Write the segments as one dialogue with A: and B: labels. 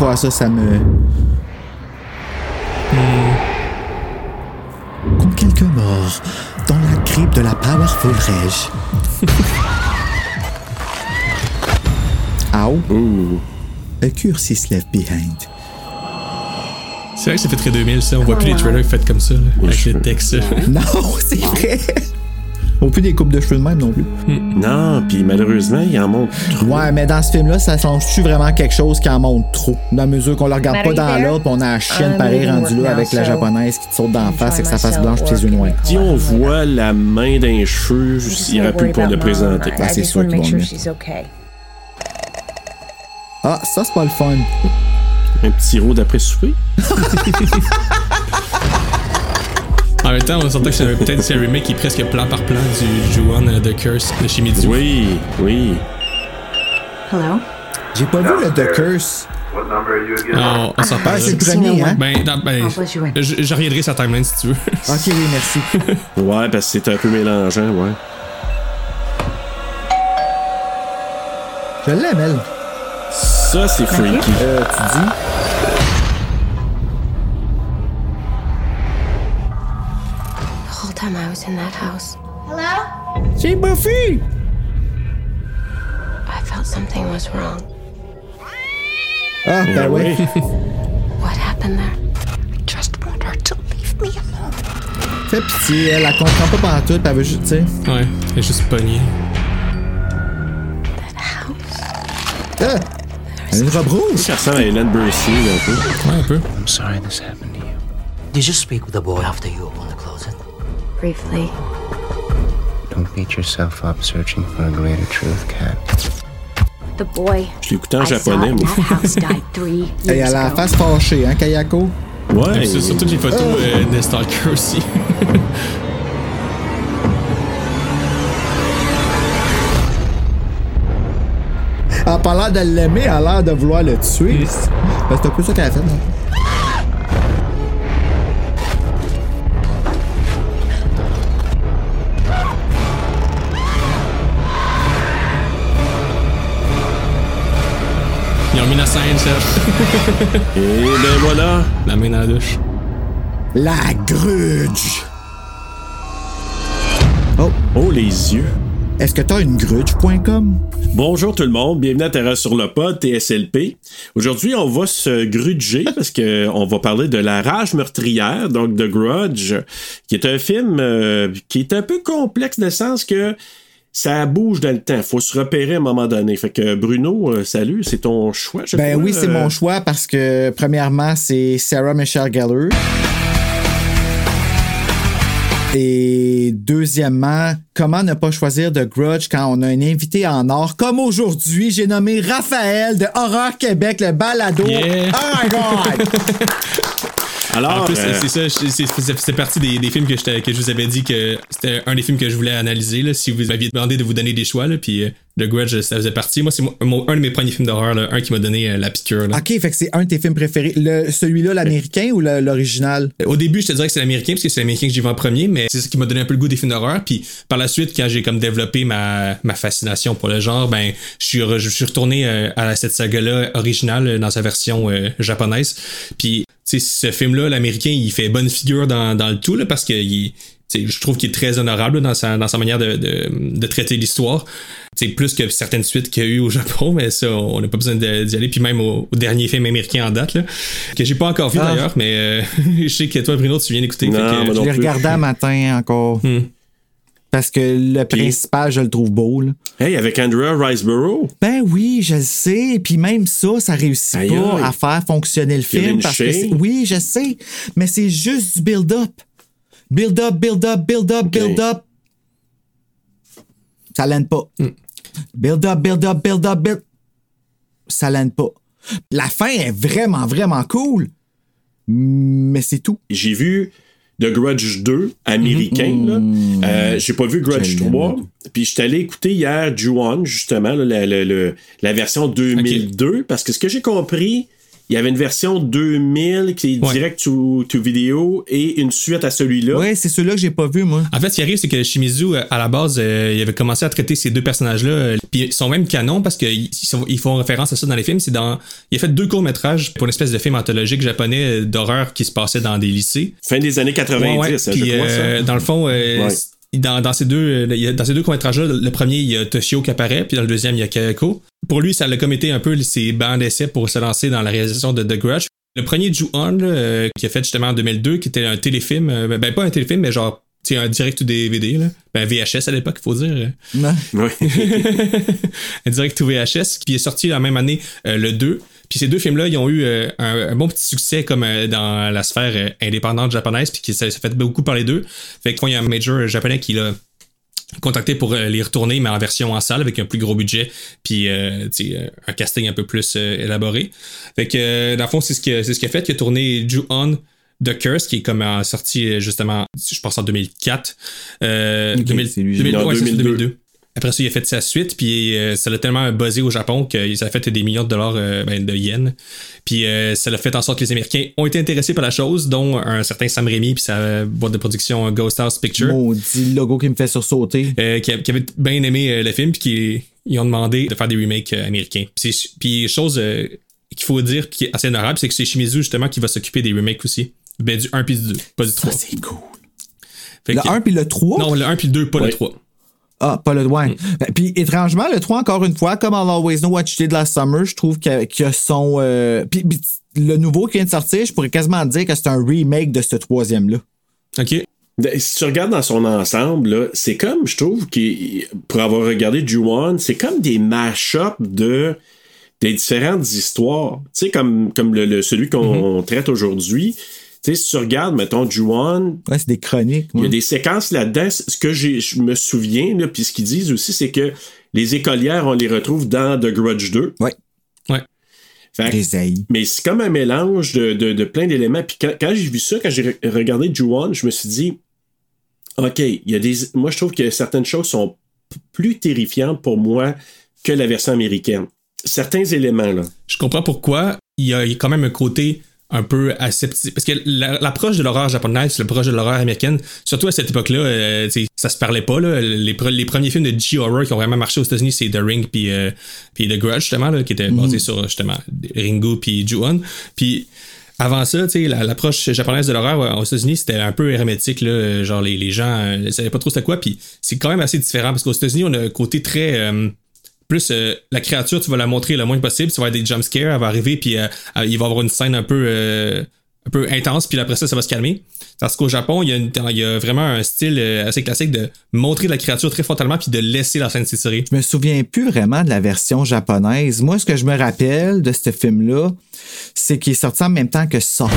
A: Voir ça, ça me. Comme quelques morts dans la crypte de la Powerful Reg. Ow. A curse left behind.
B: C'est vrai que ça fait très 2000, ça. On voit plus les trailers faits comme ça, là, avec les textes.
A: Non, c'est vrai. On plus des coupes de cheveux de même non plus.
C: Non, puis malheureusement, il en montre trop.
A: Ouais, mais dans ce film-là, ça change-tu vraiment quelque chose qui en montre trop? Dans la mesure qu'on le regarde pas dans l'autre, on a la chienne pareil rendue là avec la japonaise qui te saute d'en face et que sa face blanche puis ses yeux noirs.
C: Si on voit la main d'un cheveu, il aurait pu pas le présenter.
A: Ben, c'est sûr qu'ils vont. Ah, ça, c'est pas le fun.
C: Un petit rôle d'après-souper.
B: En même temps, on s'entend que c'est peut-être c'est un remake qui est presque plan par plan du Juan The Curse de chez Mizu.
C: Oui, oui.
D: Hello?
A: J'ai pas vu le The Curse.
B: Non, on s'en
A: Ah,
B: parle.
A: c'est le premier, hein?
B: Ben, ben, je reviendrai sur la timeline si tu veux.
A: Ok, oui, merci.
C: Ouais, parce que c'est un peu mélangeant, ouais.
A: Je l'aime, elle.
C: Ça, c'est freaky.
A: Euh, tu dis?
E: Time I was in that house,
A: C'est Buffy!
E: I felt something was wrong.
A: Ah, ben oui.
E: What happened there?
D: Just want her to leave me alone.
A: Fais pitié, elle, elle comprend pas partout, puis elle veut juste, tu sais.
B: Ouais, elle est juste pognée.
E: That house?
A: Ah! Elle a une robe rouge!
C: Ça ressemble à Hélène Bursier, un peu.
B: Ouais, un peu.
F: I'm sorry this happened to you. Did you speak with the boy after you opened the closet?
E: Briefly.
F: Don't beat yourself up searching for a greater truth, Kat.
E: The boy
C: en
E: I saw
C: japonais, moi.
A: Elle a la face fâchée, hein, Kayako?
C: Ouais.
B: Et c'est sur toutes les photos euh, de Stalker aussi.
A: Elle a pas l'air de l'aimer, elle a l'air de vouloir le tuer. Ben, c'est un peu ça qu'elle a fait, non?
B: Serge.
C: Et ben voilà.
B: La main dans la douche.
A: La grudge! Oh,
C: Oh, les yeux.
A: est-ce que t'as une grudge.com?
C: Bonjour tout le monde, bienvenue à Terra sur le pod, TSLP. Aujourd'hui, on va se grudger parce que on va parler de La Rage meurtrière, donc The Grudge, qui est un film euh, qui est un peu complexe dans le sens que ça bouge dans le temps. Faut se repérer à un moment donné. Fait que Bruno, euh, salut, c'est ton choix, je
A: Ben
C: crois,
A: oui, c'est
C: euh,
A: mon choix parce que, premièrement, c'est Sarah Michelle Gellar. Et deuxièmement, comment ne pas choisir de Grudge quand on a un invité en or comme aujourd'hui, j'ai nommé Raphaël de Horreur Québec, le balado.
B: Yeah.
A: Oh my god!
C: Alors,
B: En plus,
C: euh,
B: c'est ça, c'est- partie des, des films que, j'étais- que je vous avais dit que c'était un des films que je voulais analyser, là, si vous m'aviez demandé de vous donner des choix, là, puis euh, The Grudge, ça faisait partie. Moi, c'est un de mes premiers films d'horreur, un qui m'a donné euh, la piqûre. là.
A: ok, fait que c'est un de tes films préférés. Le- Celui-là, l'américain ou l'original?
B: Au début, je te dirais que c'est l'américain, parce que c'est l'américain que j'ai vu en premier, mais c'est ce qui m'a donné un peu le goût des films d'horreur. Puis par la suite, quand j'ai comme développé ma, ma fascination pour le genre, ben, je suis, re- je suis retourné euh, à cette saga-là originale euh, dans sa version euh, japonaise. Puis, tu sais, ce film-là, l'américain, il fait bonne figure dans, dans le tout, là, parce que il- tu sais, je trouve qu'il est très honorable dans sa, dans sa manière de, de, de traiter l'histoire. C'est plus que certaines suites qu'il y a eu au Japon, mais ça, on n'a pas besoin d'y aller. Puis même au, au dernier film américain en date, là, que j'ai pas encore vu
A: Ah.
B: d'ailleurs, mais euh, je sais que toi, Bruno, tu viens d'écouter.
A: Je l'ai regardé un matin encore.
B: Hmm.
A: Parce que le principal, je le trouve beau. là.
C: hey, avec Andrea Riseborough.
A: Ben oui, je le sais. Puis même ça, ça réussit
C: Aïe,
A: pas
C: aïe.
A: à faire fonctionner le film. Parce que oui, je sais. Mais c'est juste du build-up. Build up, build up, build up, build up. Ça l'aide pas. Build up, build up, build up, build. Ça l'aide pas. La fin est vraiment, vraiment cool. Mais c'est tout.
C: J'ai vu The Grudge 2 américain. Euh, J'ai pas vu Grudge
A: Je l'aime,
C: 3. Puis je suis allé écouter hier Ju-On, justement, là, la, la- la- la version 2002. Parce que ce que j'ai compris, il y avait une version 2000 qui est
B: Ouais.
C: direct to, to vidéo et une suite à celui-là.
A: Ouais, c'est celui-là que j'ai pas vu, moi.
B: En fait, ce qui arrive, c'est que Shimizu, euh, à la base, euh, il avait commencé à traiter ces deux personnages-là. euh, Puis ils sont même canons parce qu'ils ils font référence à ça dans les films. C'est dans, il a fait deux courts-métrages pour une espèce de film anthologique japonais euh, d'horreur qui se passait dans des lycées.
C: Fin des années 90,
B: Ouais, ouais.
C: je
B: Puis,
C: crois,
B: euh,
C: ça.
B: dans le fond, euh, dans, dans ces deux, euh, dans ces deux courts-métrages-là, le premier, il y a Toshio qui apparaît, puis dans le deuxième, il y a Kayako. Pour lui, ça l'a comme été un peu ses bancs d'essai pour se lancer dans la réalisation de The Grudge. Le premier Ju-On, là, euh, qui a fait justement en 2002, qui était un téléfilm, euh, ben pas un téléfilm, mais genre, tu sais, un direct ou DVD, là. Ben VHS à l'époque, il faut dire.
A: Non.
C: Ouais.
B: un direct ou VHS, qui est sorti la même année, euh, le 2. Puis ces deux films-là, ils ont eu euh, un, un bon petit succès comme euh, dans la sphère euh, indépendante japonaise, puis qui ça, ça fait beaucoup parler d'eux. Fait que quand il y a un major japonais qui l'a contacté pour les retourner, mais en version en salle avec un plus gros budget, puis euh, un casting un peu plus euh, élaboré. Fait que euh, dans le fond, c'est ce que c'est ce qu'il a fait. Il a tourné Ju-On The Curse, qui est comme sorti justement, je pense en 2004. Euh,
A: Ok,
B: 2000
A: c'est lui.
B: 2000
C: Non,
B: ouais, c'est ça,
C: 2002.
B: 2002. Après ça, il a fait sa suite, puis euh, ça l'a tellement buzzé au Japon que ça a fait des millions de dollars euh, ben, de yens. Puis euh, ça l'a fait en sorte que les Américains ont été intéressés par la chose, dont un certain Sam Raimi puis sa boîte de production Ghost House Picture,
A: Maudit logo qui me fait sursauter.
B: qui, qui avait bien aimé le film, puis qui ils ont demandé de faire des remakes américains. Puis, chose qu'il faut dire qui est assez honorable, c'est que c'est Shimizu justement qui va s'occuper des remakes aussi. Ben du 1 puis du 2, pas du 3.
A: Ça, c'est cool.
B: Fait
A: Le
B: que-
A: 1 puis le 3?
B: Non, le 1 puis le 2, pas
C: Ouais.
B: le 3.
A: Ah, pas le
B: Mm.
A: ouais. Ben, Puis étrangement, le 3, encore une fois, comme I'll Always Know What You Did Last Summer, je trouve y a son. euh, puis, puis le nouveau qui vient de sortir, je pourrais quasiment dire que c'est un remake de ce troisième-là.
B: OK.
C: Ben, Si tu regardes dans son ensemble, c'est comme, je trouve, qu'il- pour avoir regardé Ju-On, c'est comme des mash-ups de des différentes histoires. Tu sais, comme, comme le, le- celui qu'on traite aujourd'hui. Tu sais, si tu regardes, mettons, Ju-On,
A: Ouais, c'est des chroniques.
C: il y a des séquences là-dedans. Ce que je me souviens, là, puis ce qu'ils disent aussi, c'est que les écolières, on les retrouve dans The Grudge 2.
A: Ouais.
B: Ouais.
C: Fait mais c'est comme un mélange de, de- de plein d'éléments. Puis quand, quand j'ai vu ça, quand j'ai re- regardé Ju-On, je me suis dit, OK, il y a des. Moi, je trouve que certaines choses sont plus terrifiantes pour moi que la version américaine. Certains éléments, là.
B: Je comprends pourquoi. Il y a quand même un côté un peu aseptique. Parce que la- l'approche de l'horreur japonaise, l'approche de l'horreur américaine, surtout à cette époque-là, euh, ça se parlait pas. Là. Les, pre- les premiers films de G-horror qui ont vraiment marché aux États-Unis, c'est The Ring puis, euh, The Grudge, justement, là, qui était basé sur justement Ringo puis Ju-On. Puis avant ça, tu sais, la- l'approche japonaise de l'horreur euh, aux États-Unis, c'était un peu hermétique, là, genre les, les gens euh, ne savaient pas trop c'était quoi, puis c'est quand même assez différent parce qu'aux États-Unis, on a un côté très euh, plus euh, la créature, tu vas la montrer le moins possible, ça va être des jump scares, elle va arriver, puis euh, euh, il va avoir une scène un peu euh, un peu intense, puis après ça, ça va se calmer. Parce qu'au Japon, il y, a une- il y a vraiment un style euh, assez classique de montrer la créature très frontalement, puis de laisser la scène s'étirer.
A: Je me souviens plus vraiment de la version japonaise. Moi, ce que je me rappelle de ce film-là, c'est qu'il est sorti en même temps que ça.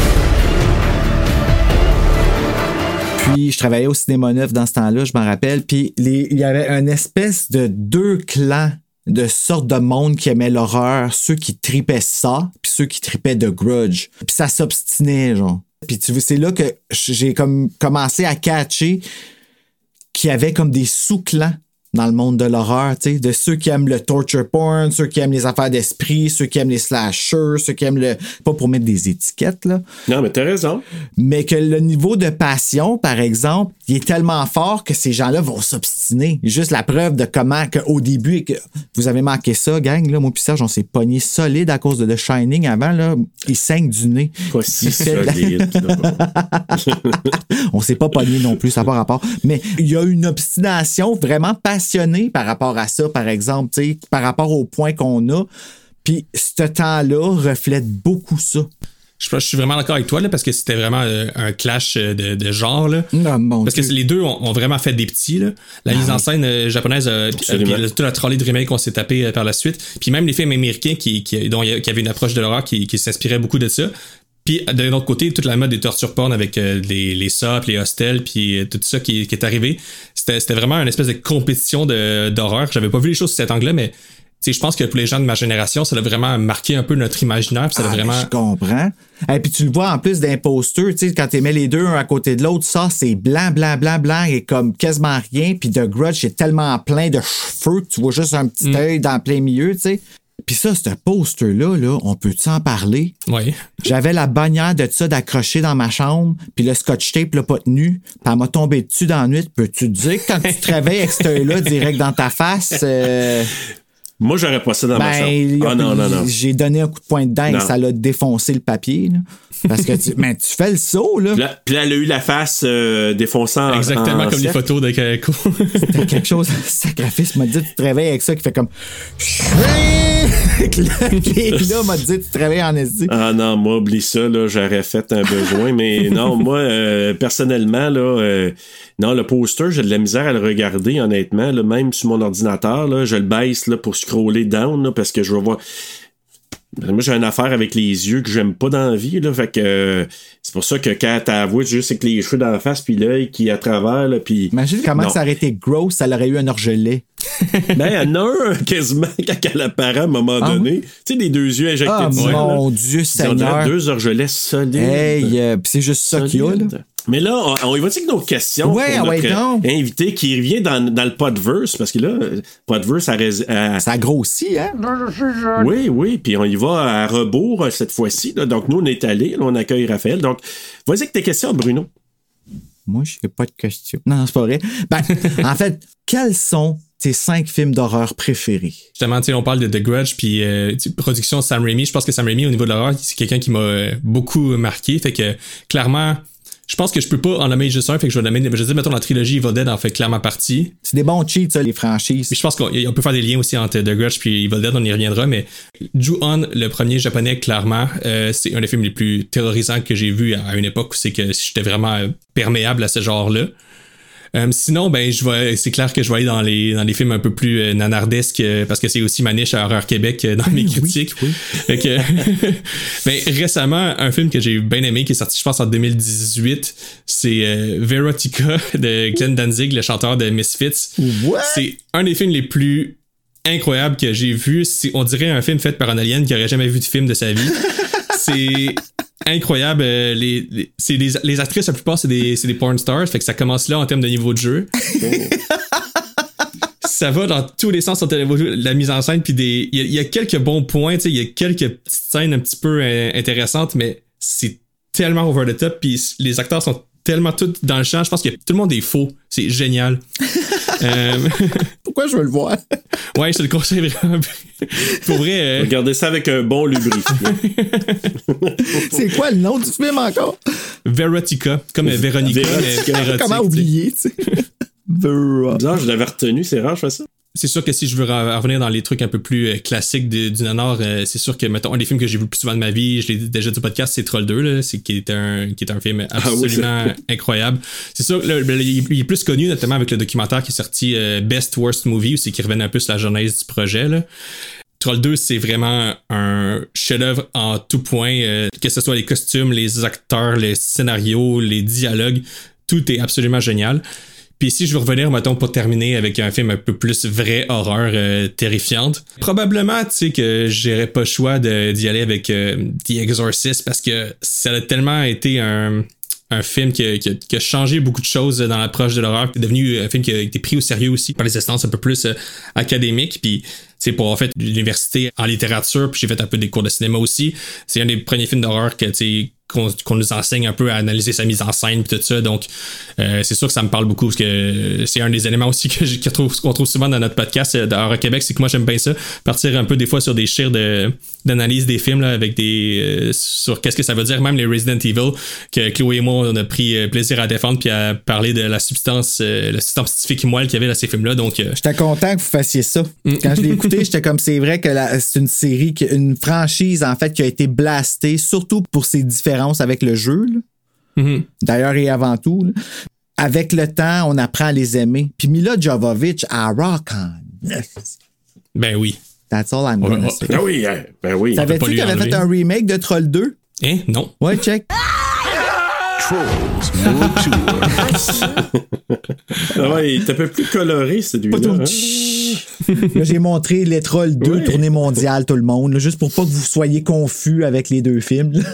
A: Puis, je travaillais au cinéma neuf dans ce temps-là, je m'en rappelle. Puis, les- il y avait une espèce de deux clans de sortes de monde qui aimaient l'horreur. Ceux qui tripaient ça, puis ceux qui tripaient de grudge. Puis ça s'obstinait, genre. Puis tu vois, c'est là que j'ai comme commencé à catcher qu'il y avait comme des sous-clans dans le monde de l'horreur, tu sais, de ceux qui aiment le torture porn, ceux qui aiment les affaires d'esprit, ceux qui aiment les slashers, ceux qui aiment le... Pas pour mettre des étiquettes, là,
C: Non, mais t'as raison.
A: mais que le niveau de passion, par exemple, il est tellement fort que ces gens-là vont s'obstiner. Juste la preuve de comment, qu'au début, que vous avez manqué ça, gang, là, moi puis Serge, on s'est pogné solide à cause de The Shining avant, là, il saigne du nez.
C: Pas si solide.
A: On s'est pas pogné non plus, ça n'a pas rapport. Mais il y a une obstination vraiment passionnée par rapport à ça, par exemple, tu sais, par rapport au point qu'on a. Puis ce temps-là reflète beaucoup ça.
B: Je, je suis vraiment d'accord avec toi, là, parce que c'était vraiment euh, un clash euh, de, de genre, là.
A: Non, mon
B: Parce que
A: Dieu. Ah
B: les deux ont, ont vraiment fait des petits. Là. La mise en scène euh, japonaise, euh, puis euh, puis le- toute la trolley de remake qu'on s'est tapé euh, par la suite. Puis même les films américains qui, qui, dont il y une approche de l'horreur qui, qui s'inspiraient beaucoup de ça. Puis d'un autre côté, toute la mode des tortures porn avec euh, les, les SOP, les hostels, puis euh, tout ça qui, qui est arrivé, c'était c'était vraiment une espèce de compétition de- d'horreur. J'avais pas vu les choses sous cet angle-là, mais je pense que pour les gens de ma génération, ça a vraiment marqué un peu notre imaginaire. puis Ça a
A: Ah,
B: vraiment.
A: Je comprends. Et puis tu le vois en plus d'un poster, tu sais, quand tu mets les deux un à côté de l'autre, ça, c'est blanc, blanc, blanc, blanc et comme quasiment rien. Puis The Grudge, c'est tellement plein de cheveux que tu vois juste un petit œil dans le plein milieu, tu sais. Puis ça, ce poster-là, là, on peut-tu en parler?
B: Ouais.
A: J'avais la bannière de ça d'accrocher dans ma chambre, puis le scotch tape l'a pas tenu, puis elle m'a tombé dessus dans la nuit. Peux-tu te dire que quand tu te réveilles avec cet œil-là direct dans ta face, euh,
C: Moi, j'aurais pas ça dans ma
A: ben,
C: chambre. Ah non, non, non.
A: j'ai donné un coup de poing dedans et
C: Non.
A: ça l'a défoncé le papier. là. Parce que tu, mais tu fais le saut, là.
C: Puis là, puis là, elle a eu la face euh, défonçant en-
B: Exactement
C: en
B: comme les photos de Kako.
A: T'as quelque chose, sacrifice m'a dit, tu te réveilles avec ça qui fait comme. Et là, m'a dit, tu te réveilles en SD.
C: Ah non, moi, oublie ça, là, j'aurais fait un besoin. Mais non, moi, euh, personnellement, là, euh, non, le poster, j'ai de la misère à le regarder, honnêtement. Là, même sur mon ordinateur, là, je le baisse là, pour scroller down, parce que je veux voir. Moi, j'ai une affaire avec les yeux que j'aime pas dans la vie, là. Fait que euh, c'est pour ça que quand t'as avoué, juste avec les cheveux dans la face, puis l'œil qui est à travers, là, puis.
A: Imagine comment
C: Non.
A: ça aurait été gross, ça aurait eu un orgelet.
C: Ben, il y en a un quasiment quand elle apparaît à un moment
A: Ah
C: donné. Tu sais, les deux yeux injectés
A: Ah,
C: de sang, là.
A: mon Dieu, Seigneur.
C: deux orgelets solides.
A: Hey, euh, c'est juste ça qu'il y a, là.
C: Mais là, on, on y va avec nos questions
A: Ouais,
C: pour
A: ouais,
C: notre
A: donc.
C: invité qui revient dans, dans le podverse, parce que là, podverse, a, rais- a-
A: Ça grossit, hein?
C: oui, oui, puis on y va à rebours euh, cette fois-ci. Donc, nous, on est allés, là, on accueille Raphaël. Donc, vas-y avec tes questions, Bruno.
A: Moi, je n'ai pas de questions. Non, c'est pas vrai. Ben, en fait, quels sont tes cinq films d'horreur préférés?
B: Justement, tu sais, on parle de The Grudge, puis euh, production de Sam Raimi. Je pense que Sam Raimi, au niveau de l'horreur, c'est quelqu'un qui m'a euh, beaucoup marqué. Fait que, clairement, je pense que je peux pas en nommer juste un, fait que je vais nommer, je dis, mettons, la trilogie Evil Dead en fait clairement partie.
A: C'est des bons cheats, ça, les franchises.
B: Puis je pense qu'on on peut faire des liens aussi entre The Grudge puis Evil Dead, on y reviendra, mais Ju-On, le premier japonais, clairement, euh, c'est un des films les plus terrorisants que j'ai vu à une époque où c'est que j'étais vraiment euh, perméable à ce genre-là. Euh, sinon, ben, je vais, c'est clair que je vais aller dans les, dans les films un peu plus euh, nanardesques euh, parce que c'est aussi ma niche à Horreur Québec euh, dans mes critiques. Que, ben, récemment, un film que j'ai bien aimé qui est sorti, je pense, en 2018, c'est euh, Verotica de Glenn Danzig, le chanteur de Misfits.
A: What?
B: C'est un des films les plus incroyables que j'ai vu. C'est, on dirait un film fait par un alien qui aurait jamais vu de film de sa vie. c'est incroyable. euh, Les, les- c'est des- les actrices, la plupart, c'est des, c'est des porn stars. Fait que ça commence là en termes de niveau de jeu. ça va dans tous les sens en termes de la mise en scène. Puis des, il y, a- il y a quelques bons points, il y a quelques petites scènes un petit peu euh, intéressantes, mais c'est tellement over the top. Puis les acteurs sont tellement tous dans le champ. Je pense que tout le monde est faux. C'est génial. Euh,
A: Pourquoi je veux le voir?
B: ouais, je te le conseille vraiment. Pour vrai, euh,
C: Regardez ça avec un bon lubrifiant.
A: c'est quoi le nom du film encore?
B: Verotica, comme Véronica,
C: Vérotica.
A: Comment oublier, tu sais?
C: Bizarre, je l'avais retenu, c'est rare, je fais ça.
B: C'est sûr que si je veux re- revenir dans les trucs un peu plus euh, classiques de- du nanar, euh, c'est sûr que, mettons, un des films que j'ai vu le plus souvent de ma vie, je l'ai déjà dit au podcast, c'est Troll 2, là, c'est, qui, est un, qui est un film
C: Ah oui,
B: absolument incroyable. C'est sûr, ben, il, est plus connu, notamment avec le documentaire qui est sorti euh, Best Worst Movie, c'est qui revenait un peu sur la genèse du projet. Là. Troll 2, c'est vraiment un chef-d'œuvre en tout point, euh, que ce soit les costumes, les acteurs, les scénarios, les dialogues, tout est absolument génial. Puis si je veux revenir, mettons, pour terminer avec un film un peu plus vrai horreur euh, terrifiante, probablement, tu sais, que j'aurais pas le choix d'y aller avec euh, The Exorcist parce que ça a tellement été un, un film qui a, qui qui changé beaucoup de choses dans l'approche de l'horreur. C'est devenu un film qui a été pris au sérieux aussi par les instances un peu plus euh, académiques. Puis, c'est pour en fait l'université en littérature, puis j'ai fait un peu des cours de cinéma aussi. C'est un des premiers films d'horreur que tu qu'on nous enseigne un peu à analyser sa mise en scène puis tout ça. Donc, euh, c'est sûr que ça me parle beaucoup parce que c'est un des éléments aussi que je- que trouve- qu'on trouve souvent dans notre podcast euh, d'Horreur Québec, c'est que moi j'aime bien ça, partir un peu des fois sur des chires de d'analyse des films là, avec des euh, sur qu'est-ce que ça veut dire, même les Resident Evil que Chloé et moi on a pris plaisir à défendre puis à parler de la substance, euh, la substance scientifique moelle qu'il y avait dans ces films-là. Donc,
A: J'étais content que vous fassiez ça. Quand je l'ai écouté, j'étais comme c'est vrai que c'est une série, une franchise en fait qui a été blastée, surtout pour ses avec le jeu. là.
B: mhm.
A: D'ailleurs et avant tout. là. Avec le temps, on apprend à les aimer. Puis Mila Jovovich a rock on.
B: ben oui.
A: That's all I'm gonna
B: Ouais,
A: say.
C: Ah oui, hein, ben oui.
A: Savais-tu qu'il avait fait un remake de Troll 2?
B: Hein? Non.
A: Ouais, check.
G: Trolls World Tour.
C: Ah ouais, il est un peu plus coloré, celui-là. Hein?
A: Là, j'ai montré Les Trolls 2,
C: Ouais.
A: tournée mondiale, tout le monde, là, juste pour pas que vous soyez confus avec les deux films. là.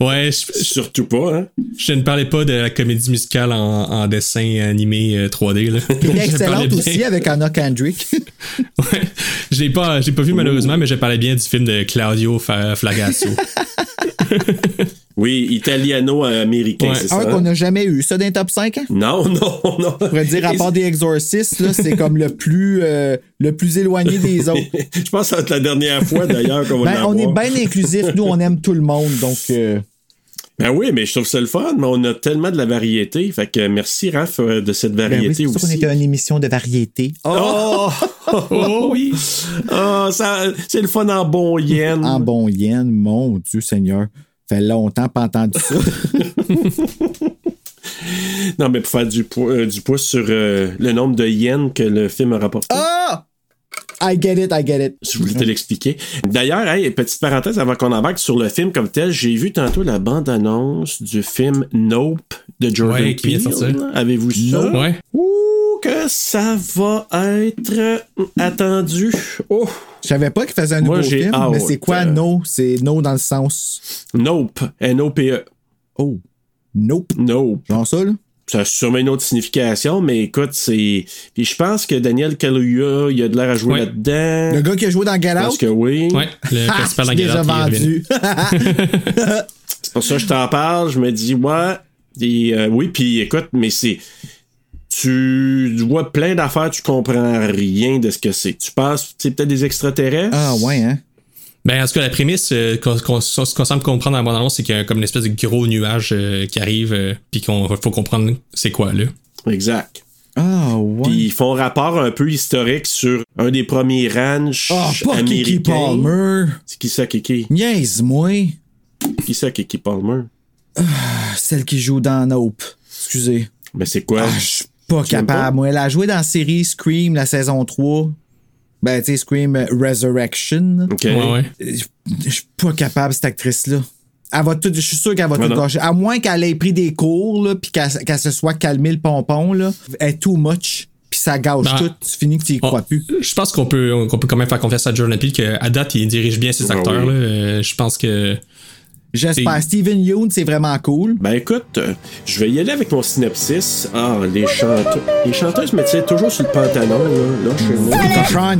B: Ouais, je,
C: Surtout pas, hein?
B: je ne parlais pas de la comédie musicale en, en dessin animé euh, 3D. Là.
A: Qui
B: Je
A: est
B: parlais
A: excellente aussi avec Anna Kendrick.
B: Ouais. Je l'ai pas, je l'ai pas vu malheureusement, mais je parlais bien du film de Claudio Flagasso.
C: Oui, italiano-américain,
B: Ouais.
C: c'est ça?
A: Un qu'on n'a jamais eu, ça, les top 5. Hein?
C: Non, non, non.
A: On pourrait dire, à part des Exorcists, là, c'est comme le plus, euh, le plus éloigné des autres.
C: Je pense que ça va être la dernière fois, d'ailleurs, qu'on va
A: Ben, on est bien inclusif. Nous, on aime tout le monde. Donc, euh,
C: Ben oui, mais je trouve ça le fun, mais on a tellement de la variété. Fait que merci, Raph, euh, de cette
A: ben oui,
C: variété
A: qu'on
C: aussi.
A: était une émission de variété.
C: Oh!
B: oh oui!
C: Ah, ça, c'est le fun en bon yen.
A: En bon yen, mon Dieu Seigneur. Fait longtemps pas entendu ça.
C: Non, mais pour faire du, po- euh, du pouce sur euh, le nombre de yens que le film a rapporté.
A: Ah! I get it, I get it.
C: Je voulais te l'expliquer. D'ailleurs, hey, petite parenthèse avant qu'on embarque sur le film comme tel, j'ai vu tantôt la bande-annonce du film Nope de Jordan
B: Ouais,
C: Peele. Avez-vous ça?
B: Ouais.
C: Ouh, que ça va être euh, attendu. Oh,
A: Je savais pas qu'il faisait un
C: Moi,
A: nouveau
C: j'ai
A: film, mais c'est quoi no? C'est no dans le sens.
C: Nope. N-O-P-E.
A: Oh. Nope.
C: Nope.
A: Genre ça, là?
C: Ça a sûrement une autre signification, mais écoute, c'est. Puis je pense que Daniel Kaluuya, il a de l'air à jouer
B: Ouais.
C: là-dedans.
A: Le gars qui a joué dans Out?
C: pense que oui.
B: Ouais, le
A: Ah,
B: principal
A: c'est déjà vendu.
C: C'est pour ça que je t'en parle. Je me dis, ouais. Et, euh, oui, puis écoute, mais c'est. Tu vois plein d'affaires, tu comprends rien de ce que c'est. Tu penses, c'est peut-être des extraterrestres?
A: ah, ouais, hein?
B: Ben, en tout cas, la prémisse euh, qu'on qu'on- ce qu'on semble comprendre dans la bande-annonce, c'est qu'il y a comme une espèce de gros nuage euh, qui arrive, euh, puis qu'on faut comprendre c'est quoi, là.
C: Exact.
A: Ah, ouais.
C: Puis ils font rapport un peu historique sur un des premiers ranchs
A: Ah, pas Kiki. Palmer.
C: C'est qui ça, Kiki?
A: Niaise-moi.
C: Qui ça, Kiki Palmer?
A: Ah, Celle qui joue dans Nope. Excusez.
C: Ben c'est quoi?
A: Ah, je suis pas capable. Moi, elle a joué dans la série Scream, la saison 3. Ben, tu sais, Scream euh, Resurrection.
C: ok.
B: Ouais, ouais.
A: Euh, Je suis pas capable, cette actrice-là. Elle va tout, je suis sûr qu'elle va tout gâcher. À moins qu'elle ait pris des cours, là, puis qu'elle se soit calmée le pompon, là. Elle est too much, puis ça gâche
B: Ben,
A: tout. Tu finis que tu y
B: On-
A: crois plus.
B: Je pense qu'on peut, qu'on peut quand même faire confiance à Jordan Peele qu'à date, il dirige bien ses
C: Ah
B: acteurs.
C: oui.
B: là. Euh, Je pense que.
A: J'espère. Steven Yeun, c'est vraiment cool.
C: Ben écoute, euh, je vais y aller avec mon synopsis. Ah, les chanteuses. Les chanteuses me tirent toujours sur le pantalon, là, là chez moi.
A: Cochon.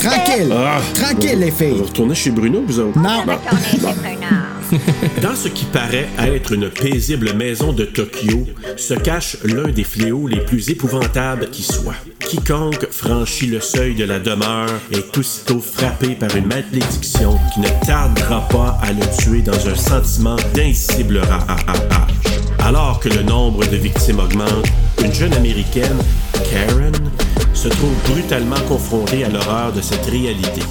A: Tranquille.
C: Ah.
A: Tranquille, les
C: On
A: filles.
C: va retourner chez Bruno, vous autres.
A: Non.
C: Bon. Dans ce qui paraît être une paisible maison de Tokyo se cache l'un des fléaux les plus épouvantables qui soit. Quiconque franchit le seuil de la demeure est aussitôt frappé par une malédiction qui ne tardera pas à le tuer dans un sentiment d'indicible rage. Alors que le nombre de victimes augmente, une jeune américaine, Karen, se trouve brutalement confrontée à l'horreur de cette réalité.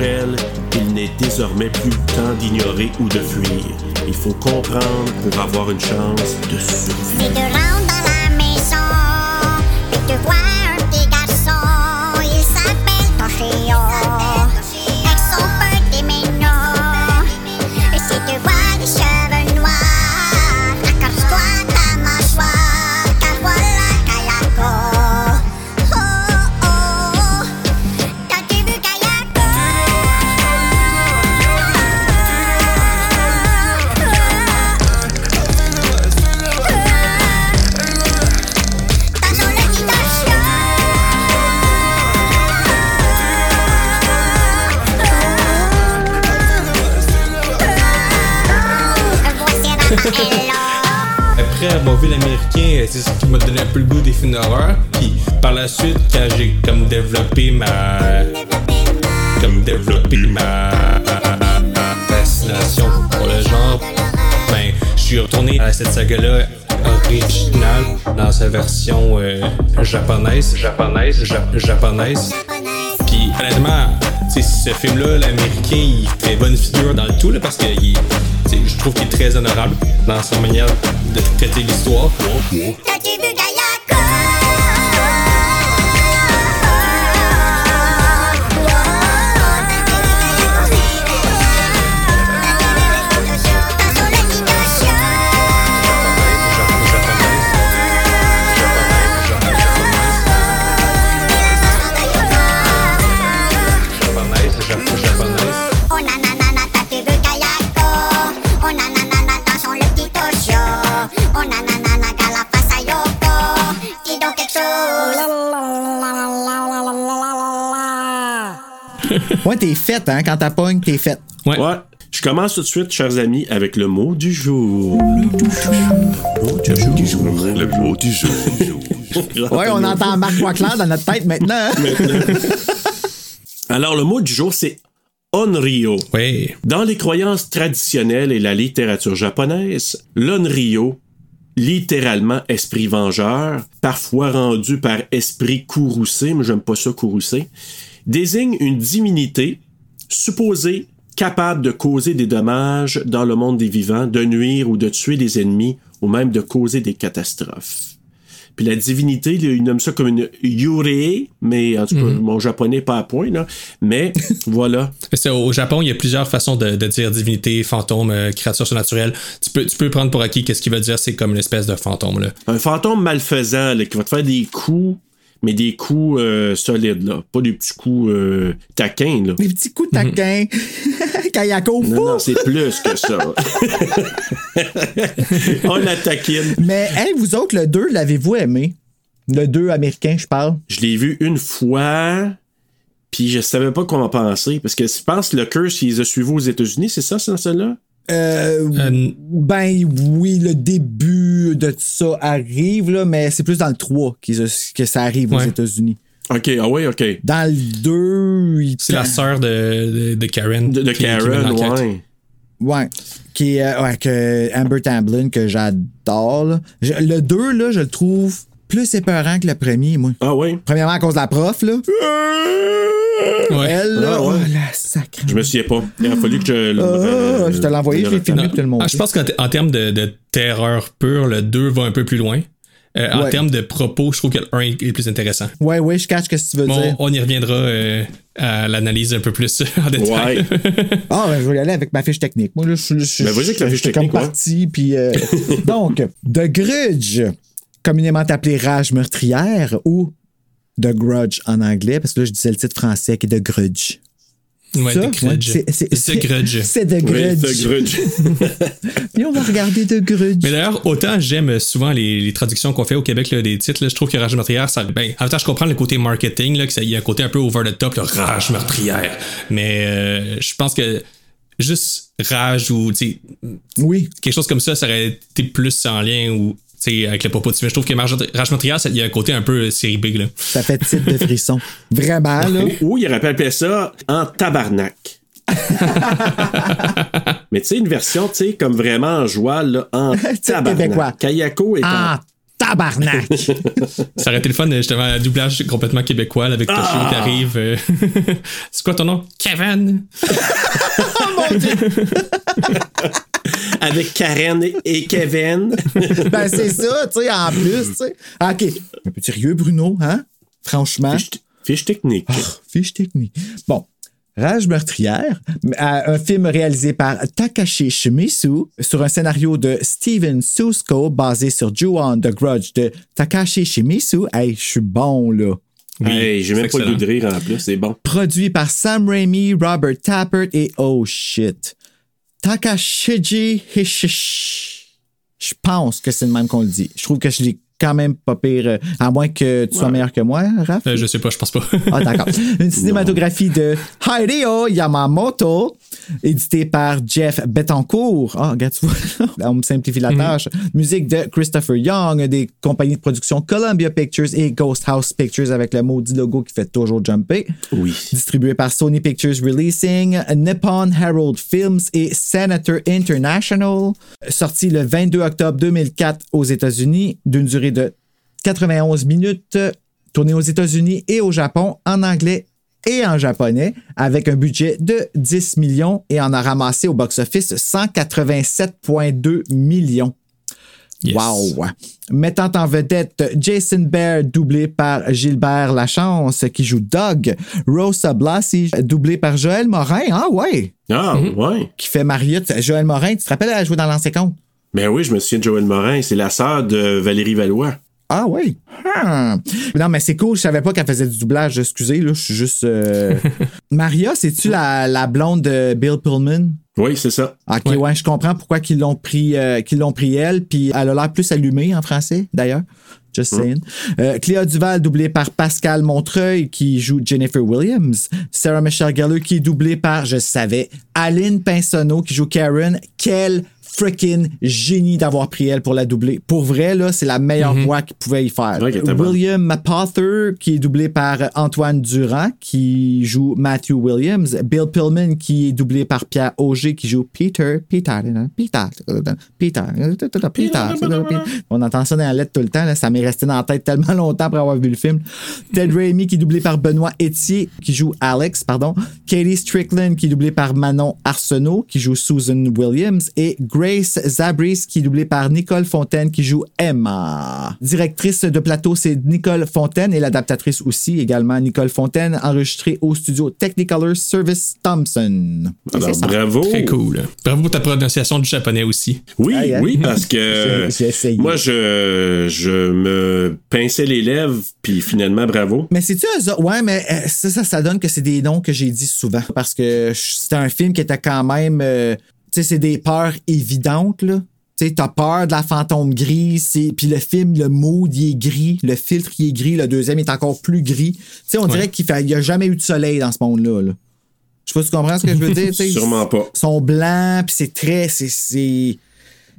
C: Il n'est désormais plus temps d'ignorer ou de fuir. Il faut comprendre pour avoir une chance de survivre.
B: Après avoir vu l'américain, euh, c'est ce qui m'a donné un peu le goût des films d'horreur. Puis par la suite, quand j'ai comme développé ma. comme développé ma. fascination pour le genre, ben, je suis retourné à cette saga-là originale dans sa version euh, japonaise. Japonaise. Ja- japonaise. Puis honnêtement, tu sais, ce film-là, l'américain, il fait bonne figure dans le tout là, parce que il- je trouve qu'il est très honorable dans sa manière de traiter l'histoire.
A: Ouais, t'es faite, hein? Quand t'as pognes, t'es faite.
B: Ouais.
C: Ouais. Je commence tout de suite, chers amis, avec le mot du jour. Le mot du jour.
G: Le mot du jour.
A: Ouais, on entend Marc Boisclair dans notre tête maintenant. hein?
C: Alors, le mot du jour, c'est Onryo.
B: Ouais.
C: Dans les croyances traditionnelles et la littérature japonaise, l'Onryo, littéralement esprit vengeur, parfois rendu par esprit courroucé, mais j'aime pas ça courroucé, désigne une divinité supposée capable de causer des dommages dans le monde des vivants, de nuire ou de tuer des ennemis, ou même de causer des catastrophes. Puis la divinité, il nomme ça comme une yurei, mais en tout cas, mon japonais pas à point, là. Mais voilà.
B: C'est au Japon, il y a plusieurs façons de, de dire divinité, fantôme, euh, créature surnaturelle. Tu peux, tu peux prendre pour acquis qu'est-ce qu'il veut dire, c'est comme une espèce de fantôme. Là.
C: Un fantôme malfaisant là, qui va te faire des coups, mais des coups euh, solides, là. Pas des petits coups euh, taquins, là.
A: Des petits coups taquins. Kayako,
C: Non, non, c'est plus que ça. On la taquine.
A: Mais, hey, vous autres, le 2, l'avez-vous aimé? Le 2 américain, je parle.
C: Je l'ai vu une fois, puis je savais pas comment penser, parce que je pense que le curse, il les a suivis aux États-Unis, c'est ça, c'est dans celle-là?
A: Euh,
B: Euh,
A: ben oui, le début de ça arrive, là, mais c'est plus dans le 3 qu'ils a- que ça arrive aux. États-unis.
C: OK, ah oui, OK.
A: Dans le 2, il
B: C'est la sœur de, de, de Karen.
C: De,
B: qui- qui
C: Karen,
B: l'enquête.
C: ouais.
A: Ouais. Qui est, euh, ouais, que Amber Tamblyn, que j'adore. Le 2, là, je le trouve plus épeurant que le premier, moi.
C: Ah oui?
A: Premièrement, à cause de la prof, là.
B: Ouais.
A: Elle, là,
C: Ah, ouais.
A: oh, la sacre.
C: Je me souviens pas. Il a fallu que je le.
A: Ah, je te l'ai envoyé, je l'ai filmé pour te le montrer.
B: Ah, je pense qu'en te- en termes de, de terreur pure, le 2 va un peu plus loin. Euh, En
A: Ouais.
B: termes de propos, je trouve que le 1 est plus intéressant.
A: Ouais, ouais, je catch ce que tu veux
B: Bon,
A: dire.
B: on y reviendra euh, à l'analyse un peu plus en détail.
C: Ouais.
A: Ah, ben, je vais y aller avec ma fiche technique. Moi, là, je suis.
C: Ben, vas-y avec la fiche technique,
A: comme
C: ouais.
A: parti, puis. euh, donc, The Grudge, communément appelé Rage meurtrière ou The Grudge en anglais, parce que là, je disais le titre français qui est The Grudge.
B: Ouais,
A: Ça,
B: The Grudge.
A: ouais, c'est-
B: The Grudge.
A: C'est The
C: Oui,
A: Grudge.
C: The Grudge.
A: Puis on va regarder The Grudge.
B: Mais d'ailleurs, autant j'aime souvent les, les traductions qu'on fait au Québec là, des titres, là, je trouve que Rage meurtrière, ça. Ben, en même temps, je comprends le côté marketing, là, que ça il y a un côté un peu over the top, là, Rage meurtrière. Mais euh, je pense que juste Rage ou tu
A: Oui.
B: quelque chose comme ça, ça aurait été plus en lien ou sais, avec le propos de film. Je trouve que Rage ça- il y a un côté un peu euh, série big. Là.
A: Ça fait titre de frisson. Vraiment, là.
C: Ou il aurait pu appeler ça en tabarnak. Mais tu sais, une version, tu sais, comme vraiment en joie, là, en tabarnak. Kayako est en...
A: Ah, tabarnak!
B: Ça aurait été le fun, justement, un doublage complètement québécois là, avec Toshio
C: Ah!
B: qui arrive. euh, C'est quoi ton nom? Kevin!
C: Avec Karen et- Kevin.
A: ben, c'est ça, tu sais, en plus, tu sais. Ah, OK. Un peu sérieux, Bruno, hein? Franchement.
C: Fiche, fiche technique.
A: Fiche technique. Bon. Rage meurtrière, euh, un film réalisé par Takashi Shimizu sur un scénario de Steven Susko basé sur Ju-On The Grudge de Takashi Shimizu. Hey, je suis bon, là.
C: hey, j'ai même pas le goût de rire en plus, c'est bon.
A: Produit par Sam Raimi, Robert Tappert et oh shit, Takashiji Hishish. Je pense que c'est le même qu'on le dit. Je trouve que je l'ai quand même pas pire, euh, à moins que tu sois meilleur que moi, Raph.
B: Euh, je sais pas, je pense pas.
A: Ah, d'accord. Une cinématographie de Hideo Yamamoto, éditée par Jeff Betancourt. Ah, regarde, tu vois, on me simplifie la tâche. Musique de Christopher Young, des compagnies de production Columbia Pictures et Ghost House Pictures avec le maudit logo qui fait toujours jumper.
C: Oui.
A: Distribué par Sony Pictures Releasing, Nippon Herald Films et Senator International. Sorti le 22 octobre 2004 aux États-Unis, d'une durée de 91 minutes, tourné aux États-Unis et au Japon en anglais et en japonais, avec un budget de 10 millions et en a ramassé au box-office 187,2 millions.
B: Yes.
A: Wow! Mettant en vedette Jason Bear, doublé par Gilbert Lachance, qui joue Doug. Rosa Blassie, doublé par Joël Morin. Ah ouais!
C: Ah, ouais.
A: Qui fait Mariette. Joël Morin, tu te rappelles, elle a joué dans l'ancien compte?
C: Ben oui, je me souviens de Joël Morin, c'est la sœur de Valérie Valois.
A: Ah oui. Non, mais c'est cool. Je savais pas qu'elle faisait du doublage. Excusez, là, je suis juste. euh, Maria, c'est-tu la, la blonde de Bill Pullman?
C: Oui, c'est ça.
A: Ok,
B: Ouais.
A: ouais, je comprends pourquoi qu'ils l'ont pris, euh, qu'ils l'ont pris elle, puis elle a l'air plus allumée en français, d'ailleurs. Just saying. Euh, Cléa Duval, doublée par Pascal Montreuil, qui joue Jennifer Williams. Sarah Michelle Gellar, qui est doublée par, je savais, Aline Pinsonneau, qui joue Karen. Quel freaking génie d'avoir pris elle pour la doubler. Pour vrai, là, c'est la meilleure voix qu'il pouvait y faire.
C: Ouais.
A: William Mapother, qui est doublé par Antoine Durand, qui joue Matthew Williams. Bill Pillman, qui est doublé par Pierre Auger, qui joue Peter. Peter. Peter. Peter. Peter. Peter. On entend ça dans la lettre tout le temps. Là. Ça m'est resté dans la tête tellement longtemps après avoir vu le film. Ted Raimi, qui est doublé par Benoît Etier, qui joue Alex, pardon. Katie Strickland, qui est doublé par Manon Arsenault, qui joue Susan Williams. Et Grace Zabris, qui est doublée par Nicole Fontaine, qui joue Emma. Directrice de plateau, c'est Nicole Fontaine et l'adaptatrice aussi, également Nicole Fontaine, enregistrée au studio Technicolor Service Thompson.
C: Alors, bravo.
B: Très cool. Bravo pour ta prononciation du japonais aussi.
C: Oui, oui, parce que
A: J'ai- j'ai essayé.
C: moi, je, je me pinçais les lèvres, puis finalement, bravo.
A: Mais c'est-tu? Ouais, mais euh, ça, ça, ça donne que c'est des noms que j'ai dit souvent. Parce que c'était un film qui était quand même. euh, sais, c'est des peurs évidentes, là. Tu sais, t'as peur de la fantôme grise, c'est- puis le film, le mood, il est gris, le filtre, il est gris, le deuxième est encore plus gris. Tu sais, on dirait qu'il n'y a jamais eu de soleil dans ce monde-là. Là. Je sais pas si tu comprends ce que je veux dire. tu sais.
C: Sûrement pas.
A: Ils sont blancs, puis c'est très. C'est. C'est.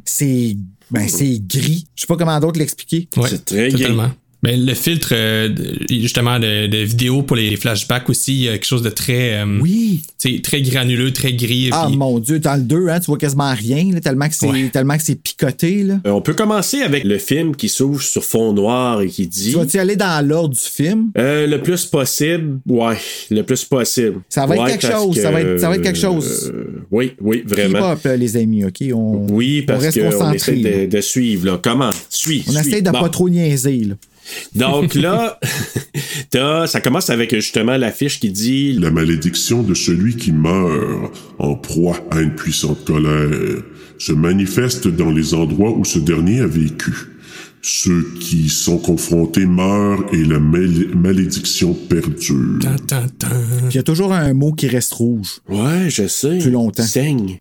A: C'est. Ben, c'est gris. Je sais pas comment d'autres l'expliquer.
B: Ouais,
C: C'est très gay.
B: totalement. Mais le filtre, euh, justement, de, de vidéo pour les flashbacks aussi, il y a quelque chose de très, euh,
A: Oui.
B: très granuleux, très gris.
A: Ah
B: puis-
A: mon Dieu, dans le 2, hein, tu vois quasiment rien, là, tellement que c'est
B: Ouais.
A: tellement que c'est picoté. Là.
C: Euh, on peut commencer avec le film qui s'ouvre sur fond noir et qui dit
A: Tu vas-tu aller dans l'ordre du film?
C: euh, le plus possible, ouais, le plus possible.
A: Ça va être
C: Ouais,
A: quelque chose,
C: que,
A: ça va être- ça va être quelque chose.
C: euh, oui, oui, vraiment.
A: up, les amis, OK? On,
C: Oui, parce
A: reste
C: qu'on
A: concentrés,
C: essaie de, de suivre. Là. Comment? Suis.
A: On
C: suis.
A: essaie de
C: Bon.
A: pas trop niaiser. Là.
C: Donc là, t'as- ça commence avec justement l'affiche qui dit
G: La malédiction de celui qui meurt en proie à une puissante colère se manifeste dans les endroits où ce dernier a vécu. Ceux qui sont confrontés meurent et la mal- malédiction perdure.
A: Il y a toujours un mot qui reste rouge.
C: Ouais, je sais.
A: Plus longtemps.
C: Saigne.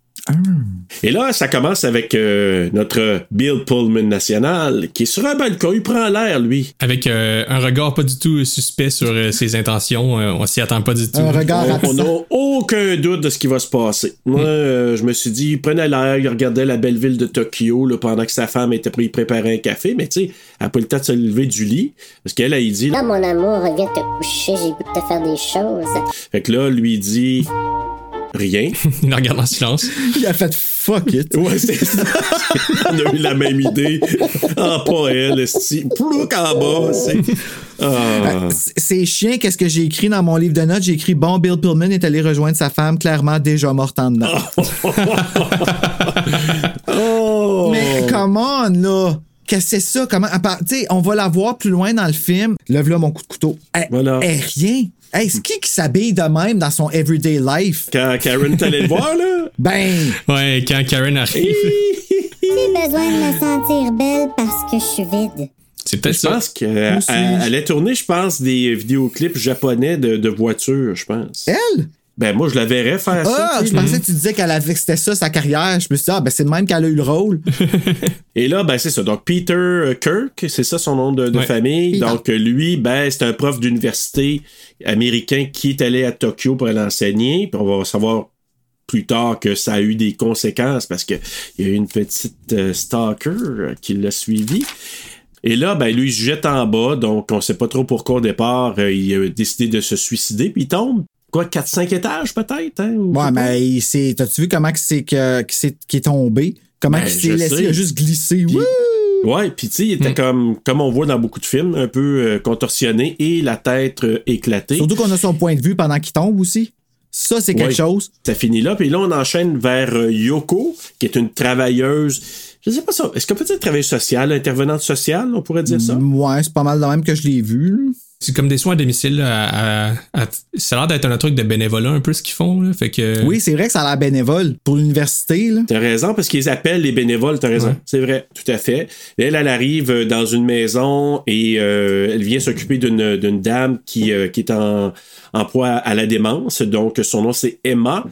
C: Et là, ça commence avec euh, notre Bill Pullman national qui est sur un balcon. Il prend l'air, lui.
B: Avec euh, un regard pas du tout suspect sur euh, ses intentions, euh, on s'y attend pas du tout.
A: Un regard
C: On- n'a aucun doute de ce qui va se passer. Moi, euh, je me suis dit, il prenait l'air, il regardait la belle ville de Tokyo là, pendant que sa femme était y préparer un café, mais tu sais, elle n'a pas le temps de se lever du lit. Parce qu'elle, elle, il dit,
H: Là, mon amour, viens te coucher, j'ai goût de te faire des choses.
C: fait que là, lui il dit rien.
B: Il la regarde en silence.
A: Il a fait fuck it.
C: Ouais, c'est ça. On a eu la même idée. Ah, pas elle, esti. Plouc en bas, c'est. Ah.
A: C'est chiant, qu'est-ce que j'ai écrit dans mon livre de notes? J'ai écrit Bon, Bill Pullman est allé rejoindre sa femme, clairement déjà morte en dedans.
C: Oh.
A: Mais come on, là! Qu'est-ce que c'est ça? Comment. à part- Tu sais, on va la voir plus loin dans le film. Lève là mon coup de couteau. Elle,
C: Voilà.
A: elle, rien. Hey, c'est qui qui s'habille de même dans son everyday life?
C: Quand Karen est allée le voir, là.
A: Ben,
B: Ouais, quand Karen arrive,
H: J'ai besoin de me sentir belle parce que je suis vide.
B: c'est peut-être
C: Je
B: ça.
C: pense qu'elle
A: aussi.
C: elle a tourné, je pense, des vidéoclips japonais de, de voitures, je pense.
A: elle?
C: Ben, moi, je la verrais faire ça.
A: Ah,
C: tu
A: je
C: sais.
A: pensais que tu disais qu'elle avait, que c'était ça sa carrière. Je me suis dit, ah, ben c'est de même qu'elle a eu le rôle.
C: Et là, ben, c'est ça. Donc, Peter euh, Kirk, c'est ça son nom de, de
B: Ouais.
C: famille.
A: Peter.
C: Donc, euh, lui, ben, c'est un prof d'université américain qui est allé à Tokyo pour aller enseigner. Puis on va savoir plus tard que ça a eu des conséquences parce qu'il y a eu une petite euh, stalker qui l'a suivi. Et là, ben, lui, il se jette en bas, donc on sait pas trop pourquoi au départ, euh, il a décidé de se suicider, puis il tombe. Quoi, 4-5 étages peut-être? Hein,
A: Ouais, mais il s'est- t'as-tu vu comment que c'est que, c'est, est tombé? Comment
C: Ben,
A: il s'est laissé?
C: sais.
A: Il a juste glissé.
C: Puis-
A: Wouh!
C: Ouais, puis tu sais, il était comme, comme on voit dans beaucoup de films, un peu euh, contorsionné et la tête euh, éclatée.
A: Surtout qu'on a son point de vue pendant qu'il tombe aussi. Ça, c'est quelque
C: Ouais.
A: chose.
C: Ça finit là, puis là, on enchaîne vers euh, Yoko, qui est une travailleuse. Je sais pas ça. Est-ce qu'on peut dire travailleuse sociale, intervenante sociale, on pourrait dire ça?
A: Ouais, c'est pas mal de même que je l'ai vu.
B: C'est comme des soins à domicile. là, à- à- à- ça a l'air d'être un truc de bénévolat un peu ce qu'ils font. Là. Fait que.
A: Oui, c'est vrai que ça a l'air bénévole pour l'université. là.
C: T'as raison, parce qu'ils appellent les bénévoles, t'as raison.
B: Ouais.
C: C'est vrai, tout à fait. Elle, elle arrive euh, dans une maison et euh, elle vient s'occuper d'une d'une dame qui, euh, qui est en, en proie à la démence. Donc, son nom, c'est Emma.